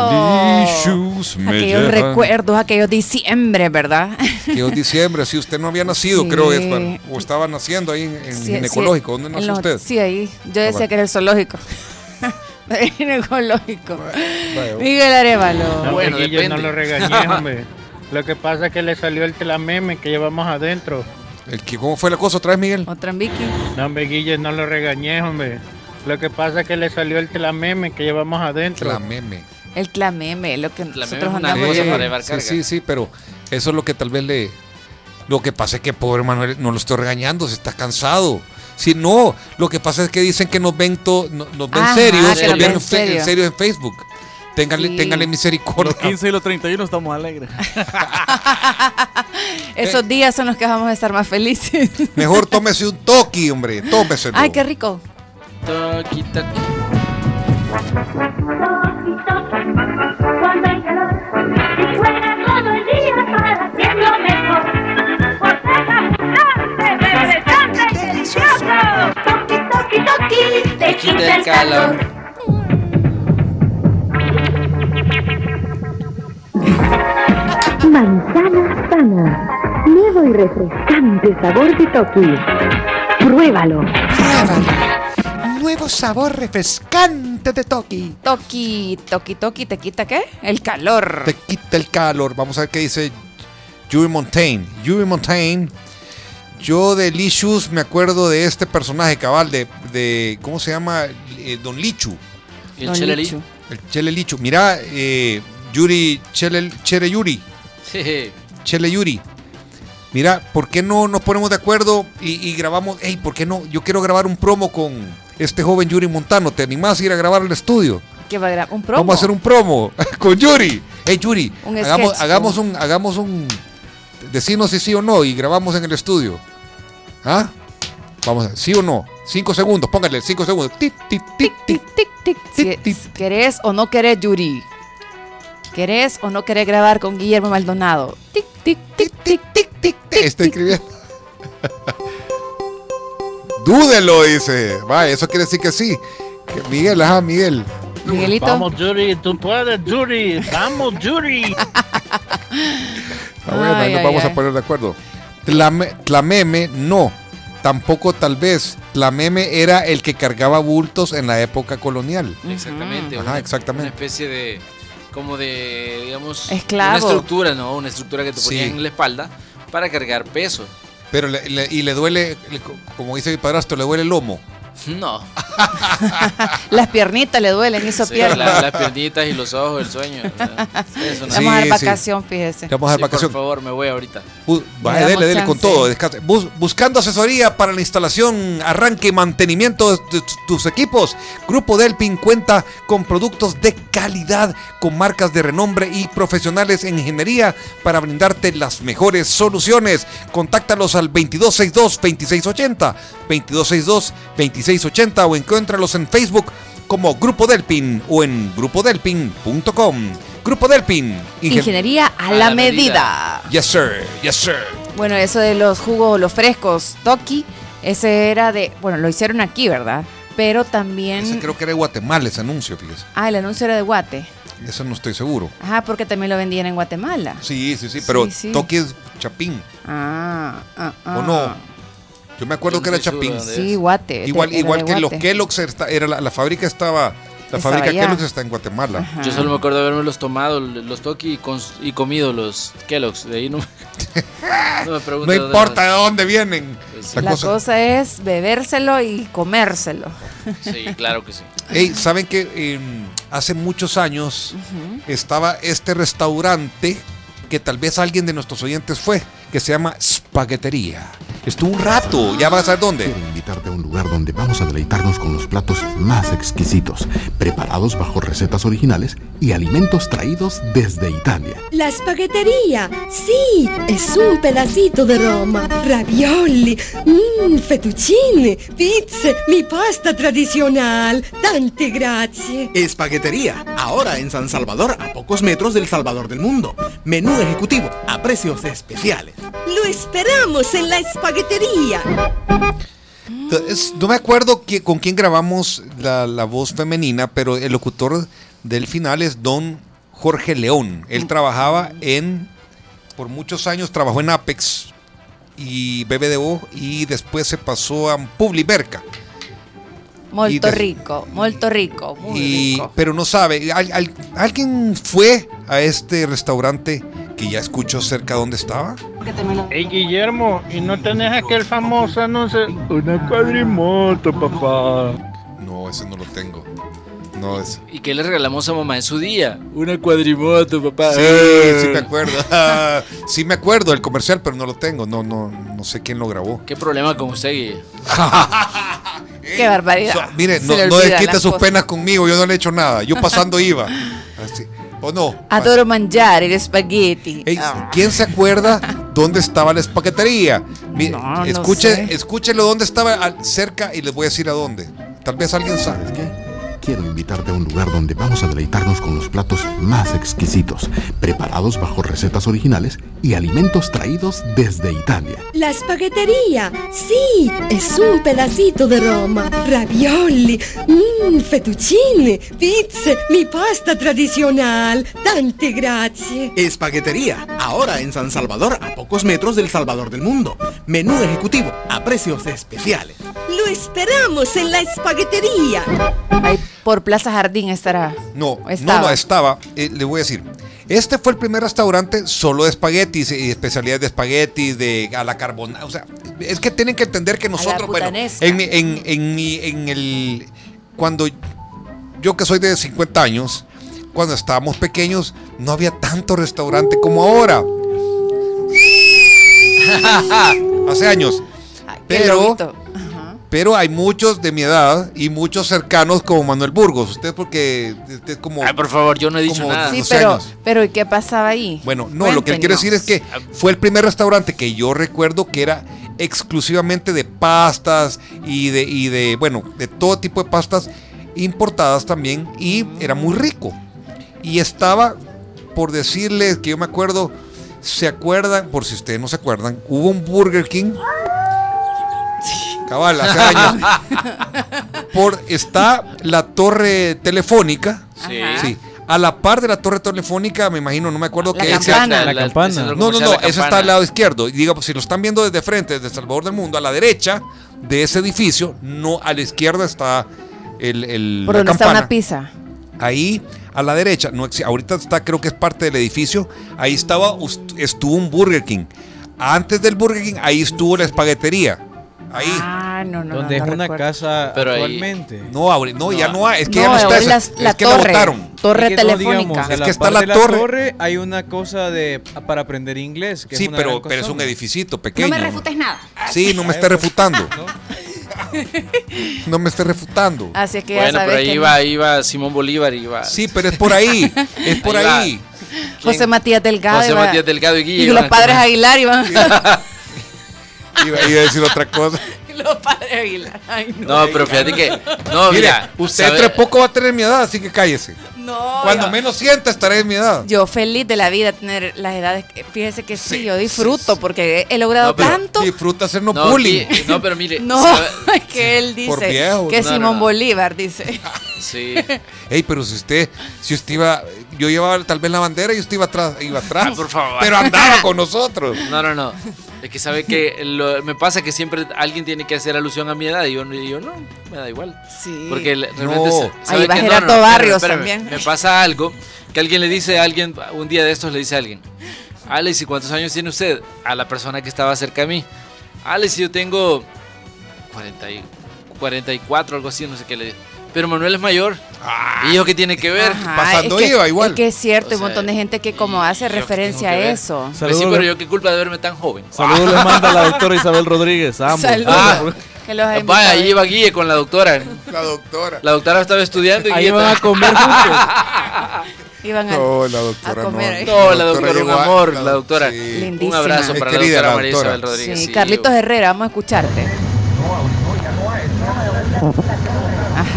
Speaker 4: Me
Speaker 5: aquellos
Speaker 4: llevan.
Speaker 5: recuerdos, aquellos diciembre, ¿verdad?
Speaker 4: Que es diciembre, si usted no había nacido,
Speaker 5: Sí.
Speaker 4: creo es, o estaba naciendo ahí en, en
Speaker 5: Sí,
Speaker 4: ginecológico.
Speaker 5: sí,
Speaker 4: ¿Dónde nació
Speaker 5: los-
Speaker 4: usted?
Speaker 5: Sí, ahí. Yo
Speaker 4: Ah,
Speaker 5: decía que era el zoológico. El ginecológico. Miguel Arevalo.
Speaker 62: No,
Speaker 36: Bueno,
Speaker 62: no lo regañé, hombre. Lo que pasa es que le salió el telameme que llevamos adentro.
Speaker 4: El que, ¿Cómo fue la cosa otra vez, Miguel?
Speaker 5: Otra en Vicky.
Speaker 62: No, hombre, Guille, no lo regañé, hombre. Lo que pasa es que le salió el telameme que llevamos adentro.
Speaker 4: La meme.
Speaker 5: El clameme, lo que nosotros
Speaker 36: es una
Speaker 5: andamos.
Speaker 36: cosa para llevar
Speaker 4: sí,
Speaker 36: carga.
Speaker 4: sí, sí, pero eso es lo que tal vez le... Lo que pasa es que pobre Manuel no lo estoy regañando, se está cansado. Si no, lo que pasa es que dicen que nos ven, to- no- nos ven
Speaker 5: Ajá,
Speaker 4: serios, nos ven en, fe- en
Speaker 5: serio.
Speaker 4: serio en Facebook. Ténganle,
Speaker 5: Sí.
Speaker 4: ténganle misericordia.
Speaker 68: Los 15 y los 31 estamos alegres.
Speaker 5: Esos días son los que vamos a estar más felices.
Speaker 4: Mejor tómese un toki, hombre, tómeselo.
Speaker 5: Ay, qué rico.
Speaker 36: Toqui, toqui.
Speaker 40: Cuando hay calor y fuera todo el día para hacerlo mejor. Por refrescante, delicioso. Toqui, toqui, toqui, te quita el calor.
Speaker 69: Manzana sana. Nuevo y refrescante sabor de Toki. Pruébalo.
Speaker 4: Nuevo sabor refrescante de Toki.
Speaker 5: Toki, toki, toki, ¿te quita qué? El calor.
Speaker 4: Te quita el calor. Vamos a ver qué dice Yuri Montaigne. Yuri Montaigne. Yo de Licious me acuerdo de este personaje cabal de, de ¿cómo se llama? Eh, Don Lichu.
Speaker 36: ¿Y el
Speaker 5: Don
Speaker 36: Chele
Speaker 5: Lichu.
Speaker 4: El Chele Lichu. Mira, eh, Yuri, Chele, Chere Yuri.
Speaker 36: Sí.
Speaker 4: Chele Yuri. Mira, ¿por qué no nos ponemos de acuerdo y, y grabamos? Hey, ¿por qué no? Yo quiero grabar un promo con este joven Yuri Montano. ¿Te animás a ir a grabar al estudio?
Speaker 5: ¿Qué va a grabar? ¿Un promo?
Speaker 4: Vamos a hacer un promo con Yuri. Hey, Yuri,
Speaker 5: Un
Speaker 4: hagamos,
Speaker 5: sketch,
Speaker 4: hagamos un, hagamos un, decinos si sí o no y grabamos en el estudio. ¿Ah? Vamos a, sí o no. Cinco segundos, póngale cinco segundos. Tic, tic, tic, tic.
Speaker 5: Tic, tic. Si- ¿Querés o no querés, Yuri? ¿Querés o no querés grabar con Guillermo Maldonado? Tic, tic, tic, tic, tic, tic, tic.
Speaker 4: Está escribiendo. Dúdelo, dice. Va, eso quiere decir que sí. Que Miguel, ajá, Miguel.
Speaker 5: Miguelito.
Speaker 62: Vamos, Yuri, tú puedes, Yuri. Vamos, Yuri.
Speaker 4: Ah, bueno, ahí
Speaker 5: Ay,
Speaker 4: nos
Speaker 5: ay,
Speaker 4: vamos
Speaker 5: ay.
Speaker 4: a poner de acuerdo. Tlame- Tlameme, no. Tampoco tal vez. Tlameme era el que cargaba bultos en la época colonial.
Speaker 36: Exactamente.
Speaker 4: Ajá,
Speaker 36: una-
Speaker 4: exactamente.
Speaker 36: Una especie de. Como de, digamos.
Speaker 5: Esclavo.
Speaker 36: Una estructura, ¿no? Una estructura que te
Speaker 4: Sí.
Speaker 36: ponían en la espalda para cargar peso.
Speaker 4: Pero le- y le duele, le- como dice mi padrastro, le duele el lomo.
Speaker 36: No.
Speaker 5: Las piernitas le duelen, hizo
Speaker 36: Sí,
Speaker 5: piernas.
Speaker 36: la- las piernitas y los ojos, el sueño. eso no.
Speaker 5: Vamos a dar
Speaker 4: Sí,
Speaker 5: vacación, fíjese.
Speaker 4: Vamos a dar
Speaker 36: Sí,
Speaker 4: vacación.
Speaker 36: Por favor, me voy ahorita.
Speaker 4: Bu- vaya, dele, dele con todo. descanse. Bus- buscando asesoría para la instalación, arranque y mantenimiento de tu- tus equipos. Grupo Delpin cuenta con productos de calidad, con marcas de renombre y profesionales en ingeniería para brindarte las mejores soluciones. Contáctalos al 2262-2680, 2262-2680 o encuéntralos en Facebook como Grupo Delpin o en grupodelpin.com. Grupo Delpin. ingen-
Speaker 5: Ingeniería a la medida.
Speaker 4: Yes, sir. Yes, sir.
Speaker 5: Bueno, eso de los jugos, los frescos, Toki, ese era de, bueno, lo hicieron aquí, ¿verdad? Pero también,
Speaker 4: Ese creo que era de Guatemala ese anuncio, fíjese.
Speaker 5: ah, el anuncio era de Guate.
Speaker 4: Eso no estoy seguro.
Speaker 5: Ajá, porque también lo vendían en Guatemala.
Speaker 4: Sí, sí, sí, pero
Speaker 5: Sí, sí.
Speaker 4: Toki es Chapín,
Speaker 5: Ah, ah, ah.
Speaker 4: ¿o no? Yo me acuerdo que era Chapín.
Speaker 5: Sí, Guate.
Speaker 4: Igual,
Speaker 5: era
Speaker 4: igual que los. Kellogg's, está- era la, la fábrica estaba, la
Speaker 5: Estaba
Speaker 4: fábrica
Speaker 5: allá.
Speaker 4: Kellogg's está en Guatemala.
Speaker 5: Ajá.
Speaker 36: Yo solo me acuerdo de haberme los tomado, los toki y, comido los Kellogg's. De ahí no, no me pregunto
Speaker 4: No importa de dónde vienen.
Speaker 36: Pues
Speaker 4: La
Speaker 5: La
Speaker 4: cosa-
Speaker 5: cosa es bebérselo y comérselo.
Speaker 36: Sí, claro que sí.
Speaker 4: Ey, ¿saben que hace muchos años estaba este restaurante que tal vez alguien de nuestros oyentes fue, que se llama Spaghettería? Estuvo un rato, ya vas a saber dónde.
Speaker 70: Quiero invitarte a un lugar donde vamos a deleitarnos con los platos más exquisitos, preparados bajo recetas originales y alimentos traídos desde Italia.
Speaker 71: La spaghetteria, sì, es un pedacito de Roma. Ravioli, mmm, fettuccine, pizze, mi pasta tradicional. Tante grazie.
Speaker 72: Espaguetería, ahora en San Salvador, a pocos metros del Salvador del Mundo. Menú ejecutivo, a precios especiales.
Speaker 71: Lo esperamos en la
Speaker 4: Es- no me acuerdo que- con quién grabamos la, la voz femenina, pero el locutor del final es don Jorge León. Él trabajaba en, por muchos años trabajó en Apex y BBDO y después se pasó a Publiberca.
Speaker 5: Molto rico, molto rico, muy
Speaker 4: Y,
Speaker 5: rico.
Speaker 4: pero no sabe, al- al- ¿alguien fue a este restaurante que ya escuchó cerca dónde estaba?
Speaker 26: Hey Guillermo, ¿y no tenés aquel famoso anuncio? Una cuadrimoto, papá.
Speaker 4: No, ese no lo tengo. No, es...
Speaker 15: ¿Y qué le regalamos a mamá en su día? Una cuadrimoto, papá.
Speaker 4: Sí,
Speaker 15: Eh.
Speaker 4: sí me acuerdo. Ah, sí me acuerdo del comercial, pero no lo tengo. No, no, no sé quién lo grabó.
Speaker 15: ¿Qué problema con usted, Guille?
Speaker 5: Qué barbaridad.
Speaker 4: So- mire,
Speaker 5: Se
Speaker 4: no, no desquite sus
Speaker 5: cosas.
Speaker 4: penas conmigo, yo no le he hecho nada. Yo pasando iba. Así. ¿O no?
Speaker 5: Adoro mangiare gli spaghetti.
Speaker 4: Ey,
Speaker 5: Ah.
Speaker 4: ¿Quién se acuerda dónde estaba la espaguetería? Mire,
Speaker 5: No, no
Speaker 4: escuche,
Speaker 5: sé.
Speaker 4: escúchelo dónde estaba cerca y les voy a decir a dónde. Tal vez alguien sabe.
Speaker 70: Quiero invitarte a un lugar donde vamos a deleitarnos con los platos más exquisitos, preparados bajo recetas originales y alimentos traídos desde Italia.
Speaker 71: La spaghetteria, sì, es un pedacito de Roma. Ravioli, mmm, fettuccine, pizze, mi pasta tradicional. Tante grazie.
Speaker 72: Espaguetería, ahora en San Salvador, a pocos metros del Salvador del Mundo. Menú ejecutivo, a precios especiales.
Speaker 71: Lo esperamos en la spaghetteria.
Speaker 5: Ahí por Plaza Jardín estará.
Speaker 4: No, no,
Speaker 5: Estaba.
Speaker 4: no, estaba. Eh, le voy a decir. Este fue el primer restaurante solo de espaguetis y especialidades de espaguetis, de a la carbonara. O sea, es que tienen que entender que nosotros, bueno, en, en, en, mi- en el. Cuando yo que soy de 50 años, cuando estábamos pequeños, no había tanto restaurante como ahora. Hace años. Pero. Pero hay muchos de mi edad y muchos cercanos como Manuel Burgos. Usted porque usted es como...
Speaker 15: Ay, por favor, yo no he dicho nada.
Speaker 5: Sí,
Speaker 4: 12
Speaker 5: pero,
Speaker 4: años.
Speaker 5: pero ¿y qué pasaba ahí?
Speaker 4: Bueno, no, lo que él quiere decir es que fue el primer restaurante que yo recuerdo que era exclusivamente de pastas y de, y de bueno, de todo tipo de pastas importadas también y era muy rico. Y estaba, por decirles que yo me acuerdo, se acuerdan, por si ustedes no se acuerdan, hubo un Burger King. Cabal, hace años. Por, está la torre telefónica.
Speaker 15: Sí.
Speaker 4: Sí. A la par de la torre telefónica, me imagino, no me acuerdo
Speaker 15: La
Speaker 4: qué es.
Speaker 15: campana.
Speaker 14: La
Speaker 15: La-
Speaker 14: campana.
Speaker 15: el
Speaker 4: No, no, no, eso está al lado izquierdo. Y digamos, si lo están viendo desde frente, desde Salvador del Mundo, a la derecha de ese edificio, no, a la izquierda está el, el-
Speaker 5: Por
Speaker 4: la
Speaker 5: donde está una pizza.
Speaker 4: Ahí, a la derecha, no, ahorita está, creo que es parte del edificio. Ahí estaba, estuvo un Burger King. Antes del Burger King, ahí estuvo la espaguetería. Ahí.
Speaker 5: Ah, no, no.
Speaker 14: Donde
Speaker 5: no,
Speaker 14: es
Speaker 5: no
Speaker 14: una
Speaker 5: recuerdo.
Speaker 14: casa
Speaker 15: Pero ahí-
Speaker 14: actualmente.
Speaker 4: No, ahora- no, ya no hay. Es que
Speaker 5: No,
Speaker 4: ya no está esa.
Speaker 5: es la-
Speaker 4: es que la
Speaker 5: torre.
Speaker 4: botaron.
Speaker 5: Torre
Speaker 14: Es que no,
Speaker 5: telefónica.
Speaker 14: digamos,
Speaker 4: Es que está la
Speaker 14: de
Speaker 4: torre.
Speaker 14: Hay una cosa de para aprender inglés. Que
Speaker 4: Sí,
Speaker 14: es una
Speaker 4: pero, pero es un edificito
Speaker 5: No
Speaker 4: pequeño.
Speaker 5: me refutes nada.
Speaker 4: Sí, no me esté refutando. No me esté refutando.
Speaker 5: Así es que ya
Speaker 15: Bueno, pero ahí
Speaker 5: que
Speaker 15: iba, iba Simón Bolívar, iba
Speaker 4: Sí, pero es por ahí. Es por
Speaker 15: Ahí.
Speaker 5: José Matías Delgado.
Speaker 15: José
Speaker 5: iba-
Speaker 15: Matías Delgado y Guille
Speaker 5: Y los padres. Aguilar iban.
Speaker 4: Iba, iba a decir otra cosa.
Speaker 5: los padres Aguilar. Ay, no.
Speaker 15: No, pero fíjate que. No,
Speaker 4: Mire,
Speaker 15: mira.
Speaker 4: usted entre poco va a tener mi edad, así que cállese.
Speaker 5: No,
Speaker 4: Cuando
Speaker 5: yo-
Speaker 4: menos sienta, estaré en mi edad.
Speaker 5: Yo feliz de la vida tener las edades. que- Fíjese que sí, yo disfruto porque he logrado
Speaker 15: No, pero
Speaker 5: tanto.
Speaker 4: Disfruta hacernos
Speaker 15: No,
Speaker 4: bullying.
Speaker 15: No, pero mire.
Speaker 5: No, que él
Speaker 4: Por
Speaker 5: dice
Speaker 4: viejo.
Speaker 5: que
Speaker 15: No,
Speaker 5: Simón
Speaker 15: no.
Speaker 5: Bolívar dice.
Speaker 15: Sí.
Speaker 4: Ey, pero si usted, si usted iba, yo llevaba tal vez la bandera y usted iba atrás, iba atrás.
Speaker 15: Ah, por favor.
Speaker 4: Pero andaba con nosotros.
Speaker 15: No, no, no. Es que sabe que lo- me pasa que siempre alguien tiene que hacer alusión a mi edad y yo, y yo no, me da igual.
Speaker 5: Sí.
Speaker 15: Porque realmente
Speaker 4: No.
Speaker 15: sabe
Speaker 5: Ahí va
Speaker 15: que-
Speaker 5: Gerardo
Speaker 15: espérame,
Speaker 5: Barrios
Speaker 15: espérame.
Speaker 5: también.
Speaker 15: Me pasa algo que alguien le dice a alguien, un día de estos le dice a alguien, Alex, ¿y cuántos años tiene usted? A la persona que estaba cerca de mí. Alex, yo tengo 40 y- 44, algo así, no sé qué le Pero Manuel es mayor. ¿Y yo qué tiene que ver?
Speaker 5: Ajá, es que- Es que es cierto, hay un montón de gente que como hace referencia a eso.
Speaker 15: Pues sí, pero yo qué culpa de verme tan joven.
Speaker 14: Saludos le manda la doctora Isabel Rodríguez. Ambos.
Speaker 5: Saludos.
Speaker 15: Ah,
Speaker 5: Que los ha
Speaker 15: Vaya, ahí iba Guille con la doctora.
Speaker 4: La doctora.
Speaker 15: La doctora estaba estudiando y
Speaker 14: Ahí van a comer juntos.
Speaker 5: Iban a,
Speaker 4: No, la doctora
Speaker 5: a comer
Speaker 4: no.
Speaker 15: No, la doctora, un
Speaker 4: a-
Speaker 15: amor,
Speaker 4: la
Speaker 15: la doctora.
Speaker 4: sí.
Speaker 15: Un abrazo
Speaker 4: Es
Speaker 15: para la doctora
Speaker 4: la
Speaker 15: María. Isabel Rodríguez.
Speaker 5: Sí,
Speaker 15: sí.
Speaker 5: Carlitos Herrera, vamos a escucharte.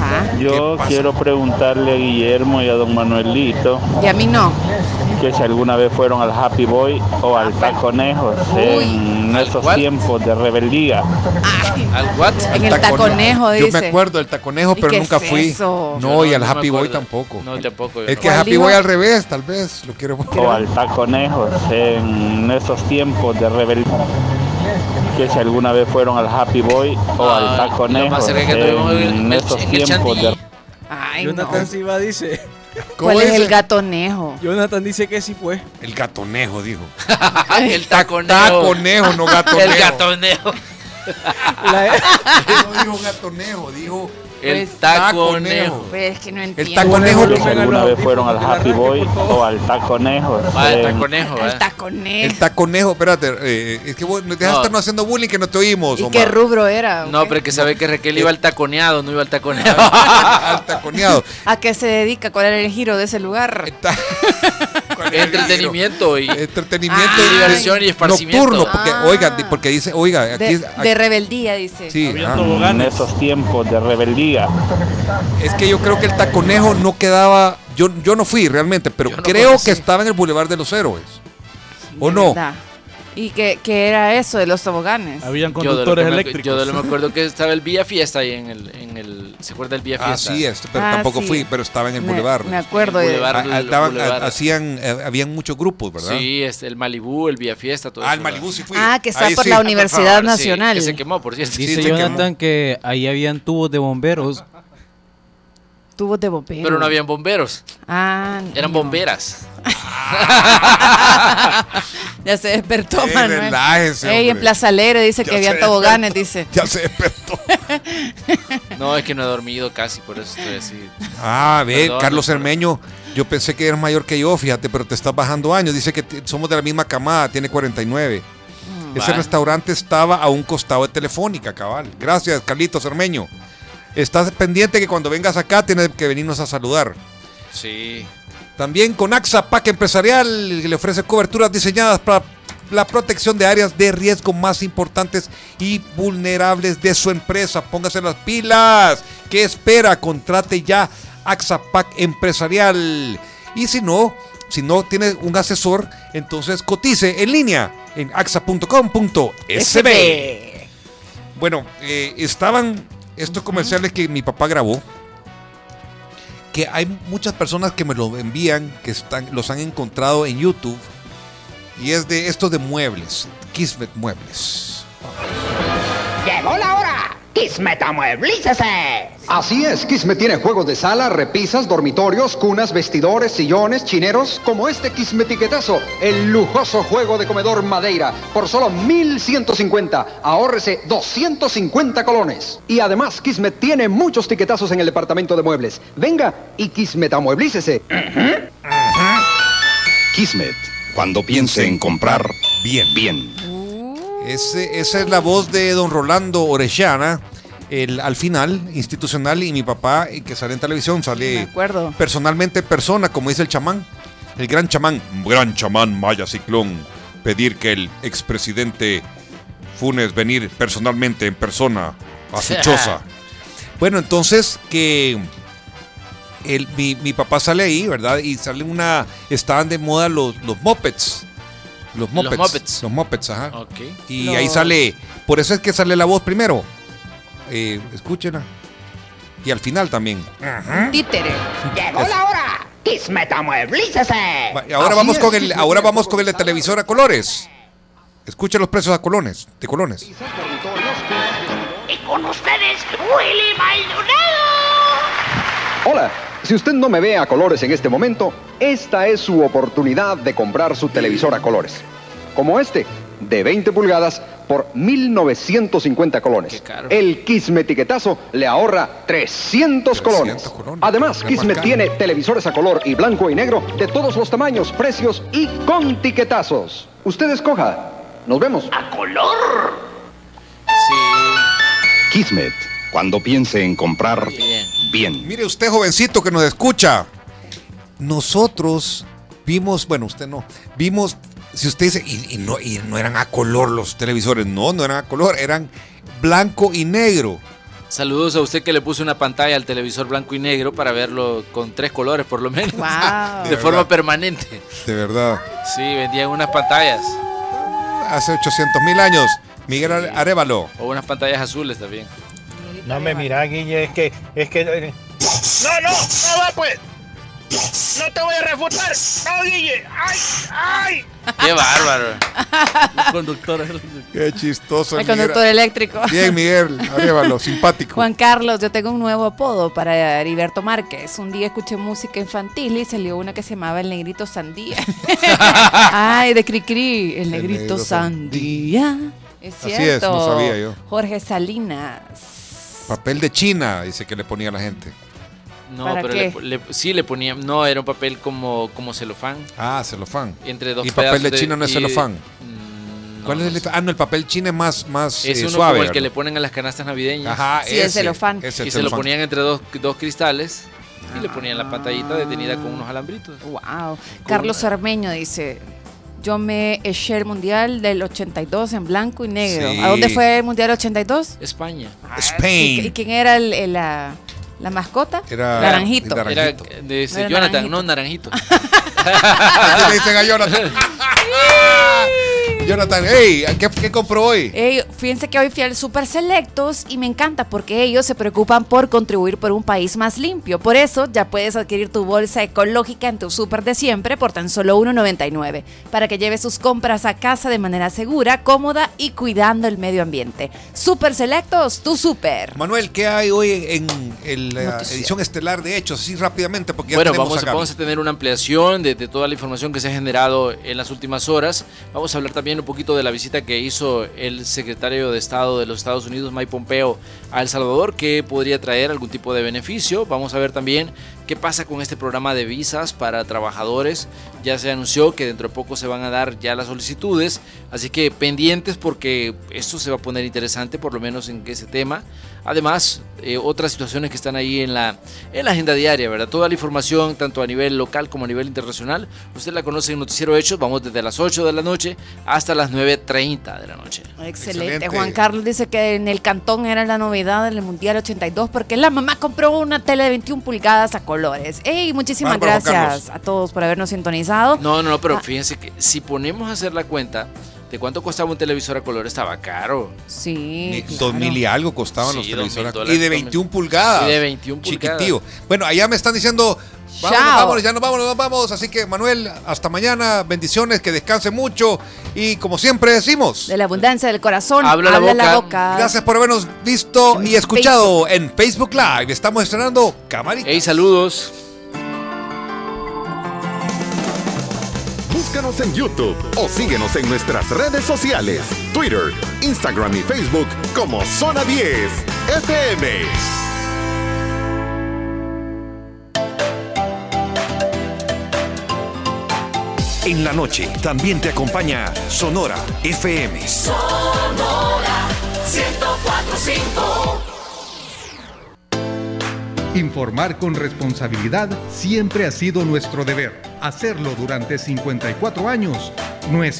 Speaker 5: Ajá.
Speaker 73: Yo quiero preguntarle a Guillermo y a don Manuelito
Speaker 5: Y a mí no.
Speaker 73: que si alguna vez fueron al Happy Boy o al Taconejos en esos tiempos de rebeldía.
Speaker 15: ¿Al what?
Speaker 5: En el taconejo,
Speaker 4: Yo
Speaker 5: dice.
Speaker 4: me acuerdo del taconejo,
Speaker 5: ¿Y
Speaker 4: pero nunca
Speaker 5: es
Speaker 4: fui.
Speaker 5: eso?
Speaker 4: No, y
Speaker 15: Yo
Speaker 4: al
Speaker 15: no
Speaker 4: Happy Boy tampoco.
Speaker 15: No, tampoco. yo
Speaker 4: Es
Speaker 15: no.
Speaker 4: que
Speaker 5: ¿Cuál
Speaker 4: Happy? Boy al revés, tal vez. Lo quiero
Speaker 73: o al Taconejos en esos tiempos de rebeldía. Que si alguna vez fueron al Happy Boy o
Speaker 15: Ah,
Speaker 73: al
Speaker 15: cerca que tuvimos en el
Speaker 73: tiempos de.
Speaker 5: Ay, no.
Speaker 14: Jonathan Silva dice.
Speaker 5: ¿Cuál es el gatonejo?
Speaker 14: Jonathan dice que sí fue.
Speaker 4: El gatonejo, dijo.
Speaker 15: el taconejo.
Speaker 4: Taconejo, no gatonejo.
Speaker 15: El gatonejo.
Speaker 4: No dijo gatonejo, dijo
Speaker 15: El
Speaker 4: taconejo.
Speaker 15: taconejo.
Speaker 5: Pues es que no entiendo.
Speaker 4: taconejo
Speaker 73: Que alguna vez fueron al Happy Boy o al Taconejos
Speaker 15: Ah, el taconejo.
Speaker 5: El taconejo.
Speaker 4: El taconejo, espérate. eh, es que vos dejas de
Speaker 15: No.
Speaker 4: estarnos haciendo bullying que no te oímos,
Speaker 5: ¿Y
Speaker 4: Omar.
Speaker 5: qué rubro era?
Speaker 15: No, pero que sabe que Raquel iba al taconeado, no iba al taconeado.
Speaker 4: Al taconeado.
Speaker 5: ¿A qué se dedica? ¿Cuál era el giro de ese lugar?
Speaker 15: Entretenimiento y
Speaker 4: Entretenimiento
Speaker 5: Ay.
Speaker 15: diversión y esparcimiento.
Speaker 4: nocturno, porque,
Speaker 5: Ah.
Speaker 4: oiga, porque dice, oiga, aquí,
Speaker 5: De,
Speaker 4: aquí-
Speaker 5: de rebeldía, dice.
Speaker 4: sí,
Speaker 14: Había
Speaker 4: ajá.
Speaker 73: en esos tiempos de rebeldía.
Speaker 4: es que yo creo que el taconejo no quedaba, yo, yo no fui realmente, pero
Speaker 15: no
Speaker 4: creo
Speaker 15: conocí.
Speaker 4: que estaba en el Boulevard de los Héroes. ¿O no?
Speaker 5: ¿Verdad? ¿Y qué, qué era eso de los toboganes?
Speaker 14: Habían
Speaker 15: Yo de, lo
Speaker 14: conductores
Speaker 15: me,
Speaker 14: eléctricos.
Speaker 15: yo de lo que me acuerdo que estaba el Vía Fiesta ahí en el, en el ¿se acuerda del Vía
Speaker 4: Ah,
Speaker 15: Fiesta?
Speaker 4: sí, este, pero
Speaker 5: Ah,
Speaker 4: tampoco
Speaker 5: sí.
Speaker 4: fui, pero estaba en el
Speaker 5: Me-
Speaker 4: Boulevard.
Speaker 5: Me acuerdo.
Speaker 15: El Boulevard.
Speaker 4: Ah, ah,
Speaker 15: Boulevard.
Speaker 4: ah, hacían, eh, habían muchos grupos, ¿verdad?
Speaker 15: Sí, este, el Malibú, el Vía Fiesta, todo
Speaker 4: Ah,
Speaker 15: eso.
Speaker 4: el Malibú sí fui.
Speaker 5: Ah, que está
Speaker 4: Ahí
Speaker 5: por
Speaker 4: sí.
Speaker 5: la
Speaker 4: Ah,
Speaker 5: Universidad
Speaker 15: favor, sí,
Speaker 5: Nacional.
Speaker 15: que se quemó, por cierto.
Speaker 4: Sí,
Speaker 14: Dice. Jonathan que ahí habían tubos de bomberos.
Speaker 5: Tubos de bombero.
Speaker 15: Pero no habían bomberos,
Speaker 5: Ah,
Speaker 15: eran
Speaker 5: no.
Speaker 15: bomberas.
Speaker 5: ya se despertó,
Speaker 4: Ey,
Speaker 5: Manuel. Ey, en. Plaza Alegre dice
Speaker 4: Ya
Speaker 5: que habían
Speaker 4: se
Speaker 5: toboganes, dice.
Speaker 4: Ya se despertó.
Speaker 15: No, es que no he dormido casi, por eso estoy así.
Speaker 4: Ah, ve,
Speaker 15: Perdón,
Speaker 4: Carlos
Speaker 15: pero-
Speaker 4: yo pensé que eres mayor que yo, fíjate, pero te estás bajando años. Dice que somos de la misma camada, tiene 49. Ese
Speaker 15: Va.
Speaker 4: restaurante estaba a un costado de Telefónica, cabal. Gracias, Carlitos Cermeño. Estás pendiente que cuando vengas acá tienes que venirnos a saludar.
Speaker 15: Sí.
Speaker 4: También con AXA Pack Empresarial, que le ofrece coberturas diseñadas para la protección de áreas de riesgo más importantes y vulnerables de su empresa. Póngase las pilas. ¿Qué espera? Contrate ya AXA Pack Empresarial. Y si no, si no tiene un asesor, entonces cotice en línea en axa.com.sb. Bueno, eh, estaban estos comerciales que mi papá grabó. Que hay muchas personas que me lo envían, que están, los han encontrado en YouTube. Y es de estos de muebles, Kismet Muebles.
Speaker 1: Llegó la hora. Kismet amueblícese.
Speaker 74: Así es, Kismet tiene juegos de sala, repisas, dormitorios, cunas, vestidores, sillones, chineros, como este Kismetiquetazo, el lujoso juego de comedor Madeira, por solo 1150. Ahórrese 250 colones. Y además, Kismet tiene muchos tiquetazos en el departamento de muebles. Venga y Kismet amueblícese.
Speaker 70: Kismet, cuando piense en comprar bien, bien.
Speaker 4: Ese- esa es la voz de don Rolando Orellana, el, al final, institucional, y mi papá, eh, que sale en televisión, sale
Speaker 5: acuerdo.
Speaker 4: personalmente persona, como dice el chamán, el gran chamán, gran chamán Maya Ciclón, pedir que el expresidente Funes venir personalmente en persona a su choza. Bueno, entonces que el- mi, mi papá sale ahí, ¿verdad? Y sale una, estaban de moda los, los mopeds. Los
Speaker 15: Los
Speaker 4: mopeds.
Speaker 15: mopeds.
Speaker 4: Los mopeds, ajá.
Speaker 15: Ok.
Speaker 4: Y
Speaker 15: Los-
Speaker 4: ahí sale, por eso es que sale la voz primero. Eh, escúchenla. Y al final también.
Speaker 5: Títere.
Speaker 1: Llegó la hora. Kismet
Speaker 4: ahora vamos con el, ahora vamos con el de televisor a colores. Escuchen los precios a colones, de colones.
Speaker 1: Y con ustedes, Willy Maldonado.
Speaker 74: Hola, si usted no me ve a colores en este momento, esta es su oportunidad de comprar su televisor a colores. Como este, de 20 pulgadas por 1.950 colones. El Kismet tiquetazo le ahorra 300 colones. Además, Kismet tiene televisores a color y blanco y negro de todos los tamaños, precios y con tiquetazos. Usted escoja. Nos vemos.
Speaker 1: ¡A color!
Speaker 75: Kismet, cuando piense en comprar bien.
Speaker 4: Mire usted, jovencito que nos escucha. Nosotros vimos, bueno, usted no, vimos, si usted dice, y, y no, y no eran a color los televisores, no, no eran a color, eran blanco y negro.
Speaker 15: Saludos a usted que le puso una pantalla al televisor blanco y negro para verlo con tres colores por lo menos.
Speaker 5: Wow.
Speaker 15: De,
Speaker 4: De
Speaker 15: forma permanente.
Speaker 4: De verdad.
Speaker 15: Sí, vendían unas pantallas.
Speaker 4: Hace 800 mil años, Miguel Are- Arevalo.
Speaker 15: O unas pantallas azules también.
Speaker 26: No me mira, Guille, es que, es que. eh,
Speaker 1: No, no, no va pues. No te voy a refutar. No, Guille. Ay, ay.
Speaker 15: Qué bárbaro.
Speaker 14: conductor.
Speaker 4: Qué chistoso.
Speaker 5: El conductor eléctrico.
Speaker 4: Bien, Miguel Arevalo, simpático.
Speaker 5: Juan Carlos, yo tengo un nuevo apodo para Heriberto Márquez. Un día escuché música infantil y salió una que se llamaba El Negrito Sandía. Ay, de Cricri, El Negrito
Speaker 4: Negrito
Speaker 5: Sandía. Es
Speaker 4: Así
Speaker 5: cierto.
Speaker 4: es, no sabía yo.
Speaker 5: Jorge Salinas.
Speaker 4: Papel de China, dice que le ponía a la gente.
Speaker 15: No,
Speaker 5: ¿Para
Speaker 15: pero
Speaker 5: qué?
Speaker 15: le- le- sí le ponían. No, era un papel como, como celofán.
Speaker 4: Ah, celofán.
Speaker 15: Entre dos
Speaker 4: Y papel de China no es
Speaker 15: y-
Speaker 4: celofán.
Speaker 15: Mm,
Speaker 4: ¿Cuál es el Ah, no, el papel chino es más, más
Speaker 15: Es
Speaker 4: eh,
Speaker 15: uno
Speaker 4: suave.
Speaker 15: como el que le ponen a las canastas navideñas.
Speaker 4: Ajá,
Speaker 5: Sí, el celofán.
Speaker 4: ese, el
Speaker 15: y se lo ponían entre dos, dos cristales y le ponían la pantallita detenida con unos alambritos.
Speaker 5: Wow. Carlos Cermeño dice. Yo me eché el mundial del 82 en blanco y negro.
Speaker 15: Sí.
Speaker 5: ¿A dónde fue el mundial 82?
Speaker 15: España.
Speaker 4: Spain.
Speaker 5: ¿Y quién era el- el- la, la mascota?
Speaker 4: Era-
Speaker 5: Naranjito.
Speaker 4: el
Speaker 15: Era
Speaker 4: Naranjito.
Speaker 15: de ese-
Speaker 5: No era
Speaker 15: Jonathan,
Speaker 5: naranjito.
Speaker 15: no, naranjito.
Speaker 4: Así le dicen a Jonathan. Jonathan, hey, ¿qué, qué compró hoy?
Speaker 5: Ey, fíjense que hoy fui al Super Selectos y me encanta porque ellos se preocupan por contribuir por un país más limpio. Por eso ya puedes adquirir tu bolsa ecológica en tu super de siempre por tan solo 1.99 para que lleves sus compras a casa de manera segura, cómoda y cuidando el medio ambiente. Super Selectos, tu super.
Speaker 4: Manuel, ¿qué hay hoy en, en la edición estelar de Hechos? Así rápidamente, porque ya
Speaker 15: Bueno,
Speaker 4: tenemos
Speaker 15: vamos,
Speaker 4: a
Speaker 15: vamos a tener una ampliación de, de toda la información que se ha generado en las últimas horas. Vamos a hablar también un poquito de la visita que hizo el secretario de Estado de los Estados Unidos, Mike Pompeo, a El Salvador, que podría traer algún tipo de beneficio. Vamos a ver también qué pasa con este programa de visas para trabajadores. Ya se anunció que dentro de poco se van a dar ya las solicitudes, así que pendientes porque esto se va a poner interesante, por lo menos en ese tema. Además, eh, otras situaciones que están ahí en la, en la agenda diaria, ¿verdad? Toda la información, tanto a nivel local como a nivel internacional, usted la conoce en Noticiero Hechos. Vamos desde las 8 de la noche hasta las 9.30 de la noche.
Speaker 5: Excelente.
Speaker 15: Excelente.
Speaker 5: Juan Carlos dice que en el cantón era la novedad del Mundial 82 porque la mamá compró una tele de 21 pulgadas a colores. Ey, muchísimas gracias a todos por habernos sintonizado.
Speaker 15: No, no, no, pero
Speaker 5: Ah.
Speaker 15: fíjense que si ponemos a hacer la cuenta de cuánto costaba un televisor a color, estaba caro.
Speaker 5: Sí.
Speaker 4: Dos mil y algo costaban
Speaker 15: Sí,
Speaker 4: los televisores. Y de
Speaker 15: dos mil.
Speaker 4: 21 pulgadas.
Speaker 15: Y de 21 pulgadas.
Speaker 4: Chiquitío. Bueno, allá me están diciendo. Vámonos,
Speaker 5: Chao.
Speaker 4: vámonos, ya nos vamos, nos vamos. Así que, Manuel, hasta mañana. Bendiciones, que descanse mucho. Y como siempre decimos.
Speaker 5: De la abundancia del corazón,
Speaker 15: Habla
Speaker 5: habla,
Speaker 15: la
Speaker 5: la
Speaker 15: boca.
Speaker 5: boca.
Speaker 4: Gracias por habernos visto y escuchado en Facebook Live. Estamos estrenando Camarita.
Speaker 15: Hey, saludos.
Speaker 2: Búscanos en YouTube o síguenos en nuestras redes sociales, Twitter, Instagram y Facebook como Zona 10 FM.
Speaker 75: En la noche también te acompaña Sonora FM.
Speaker 1: Sonora 1045.
Speaker 76: Informar con responsabilidad siempre ha sido nuestro deber. Hacerlo durante 54 años, nuestro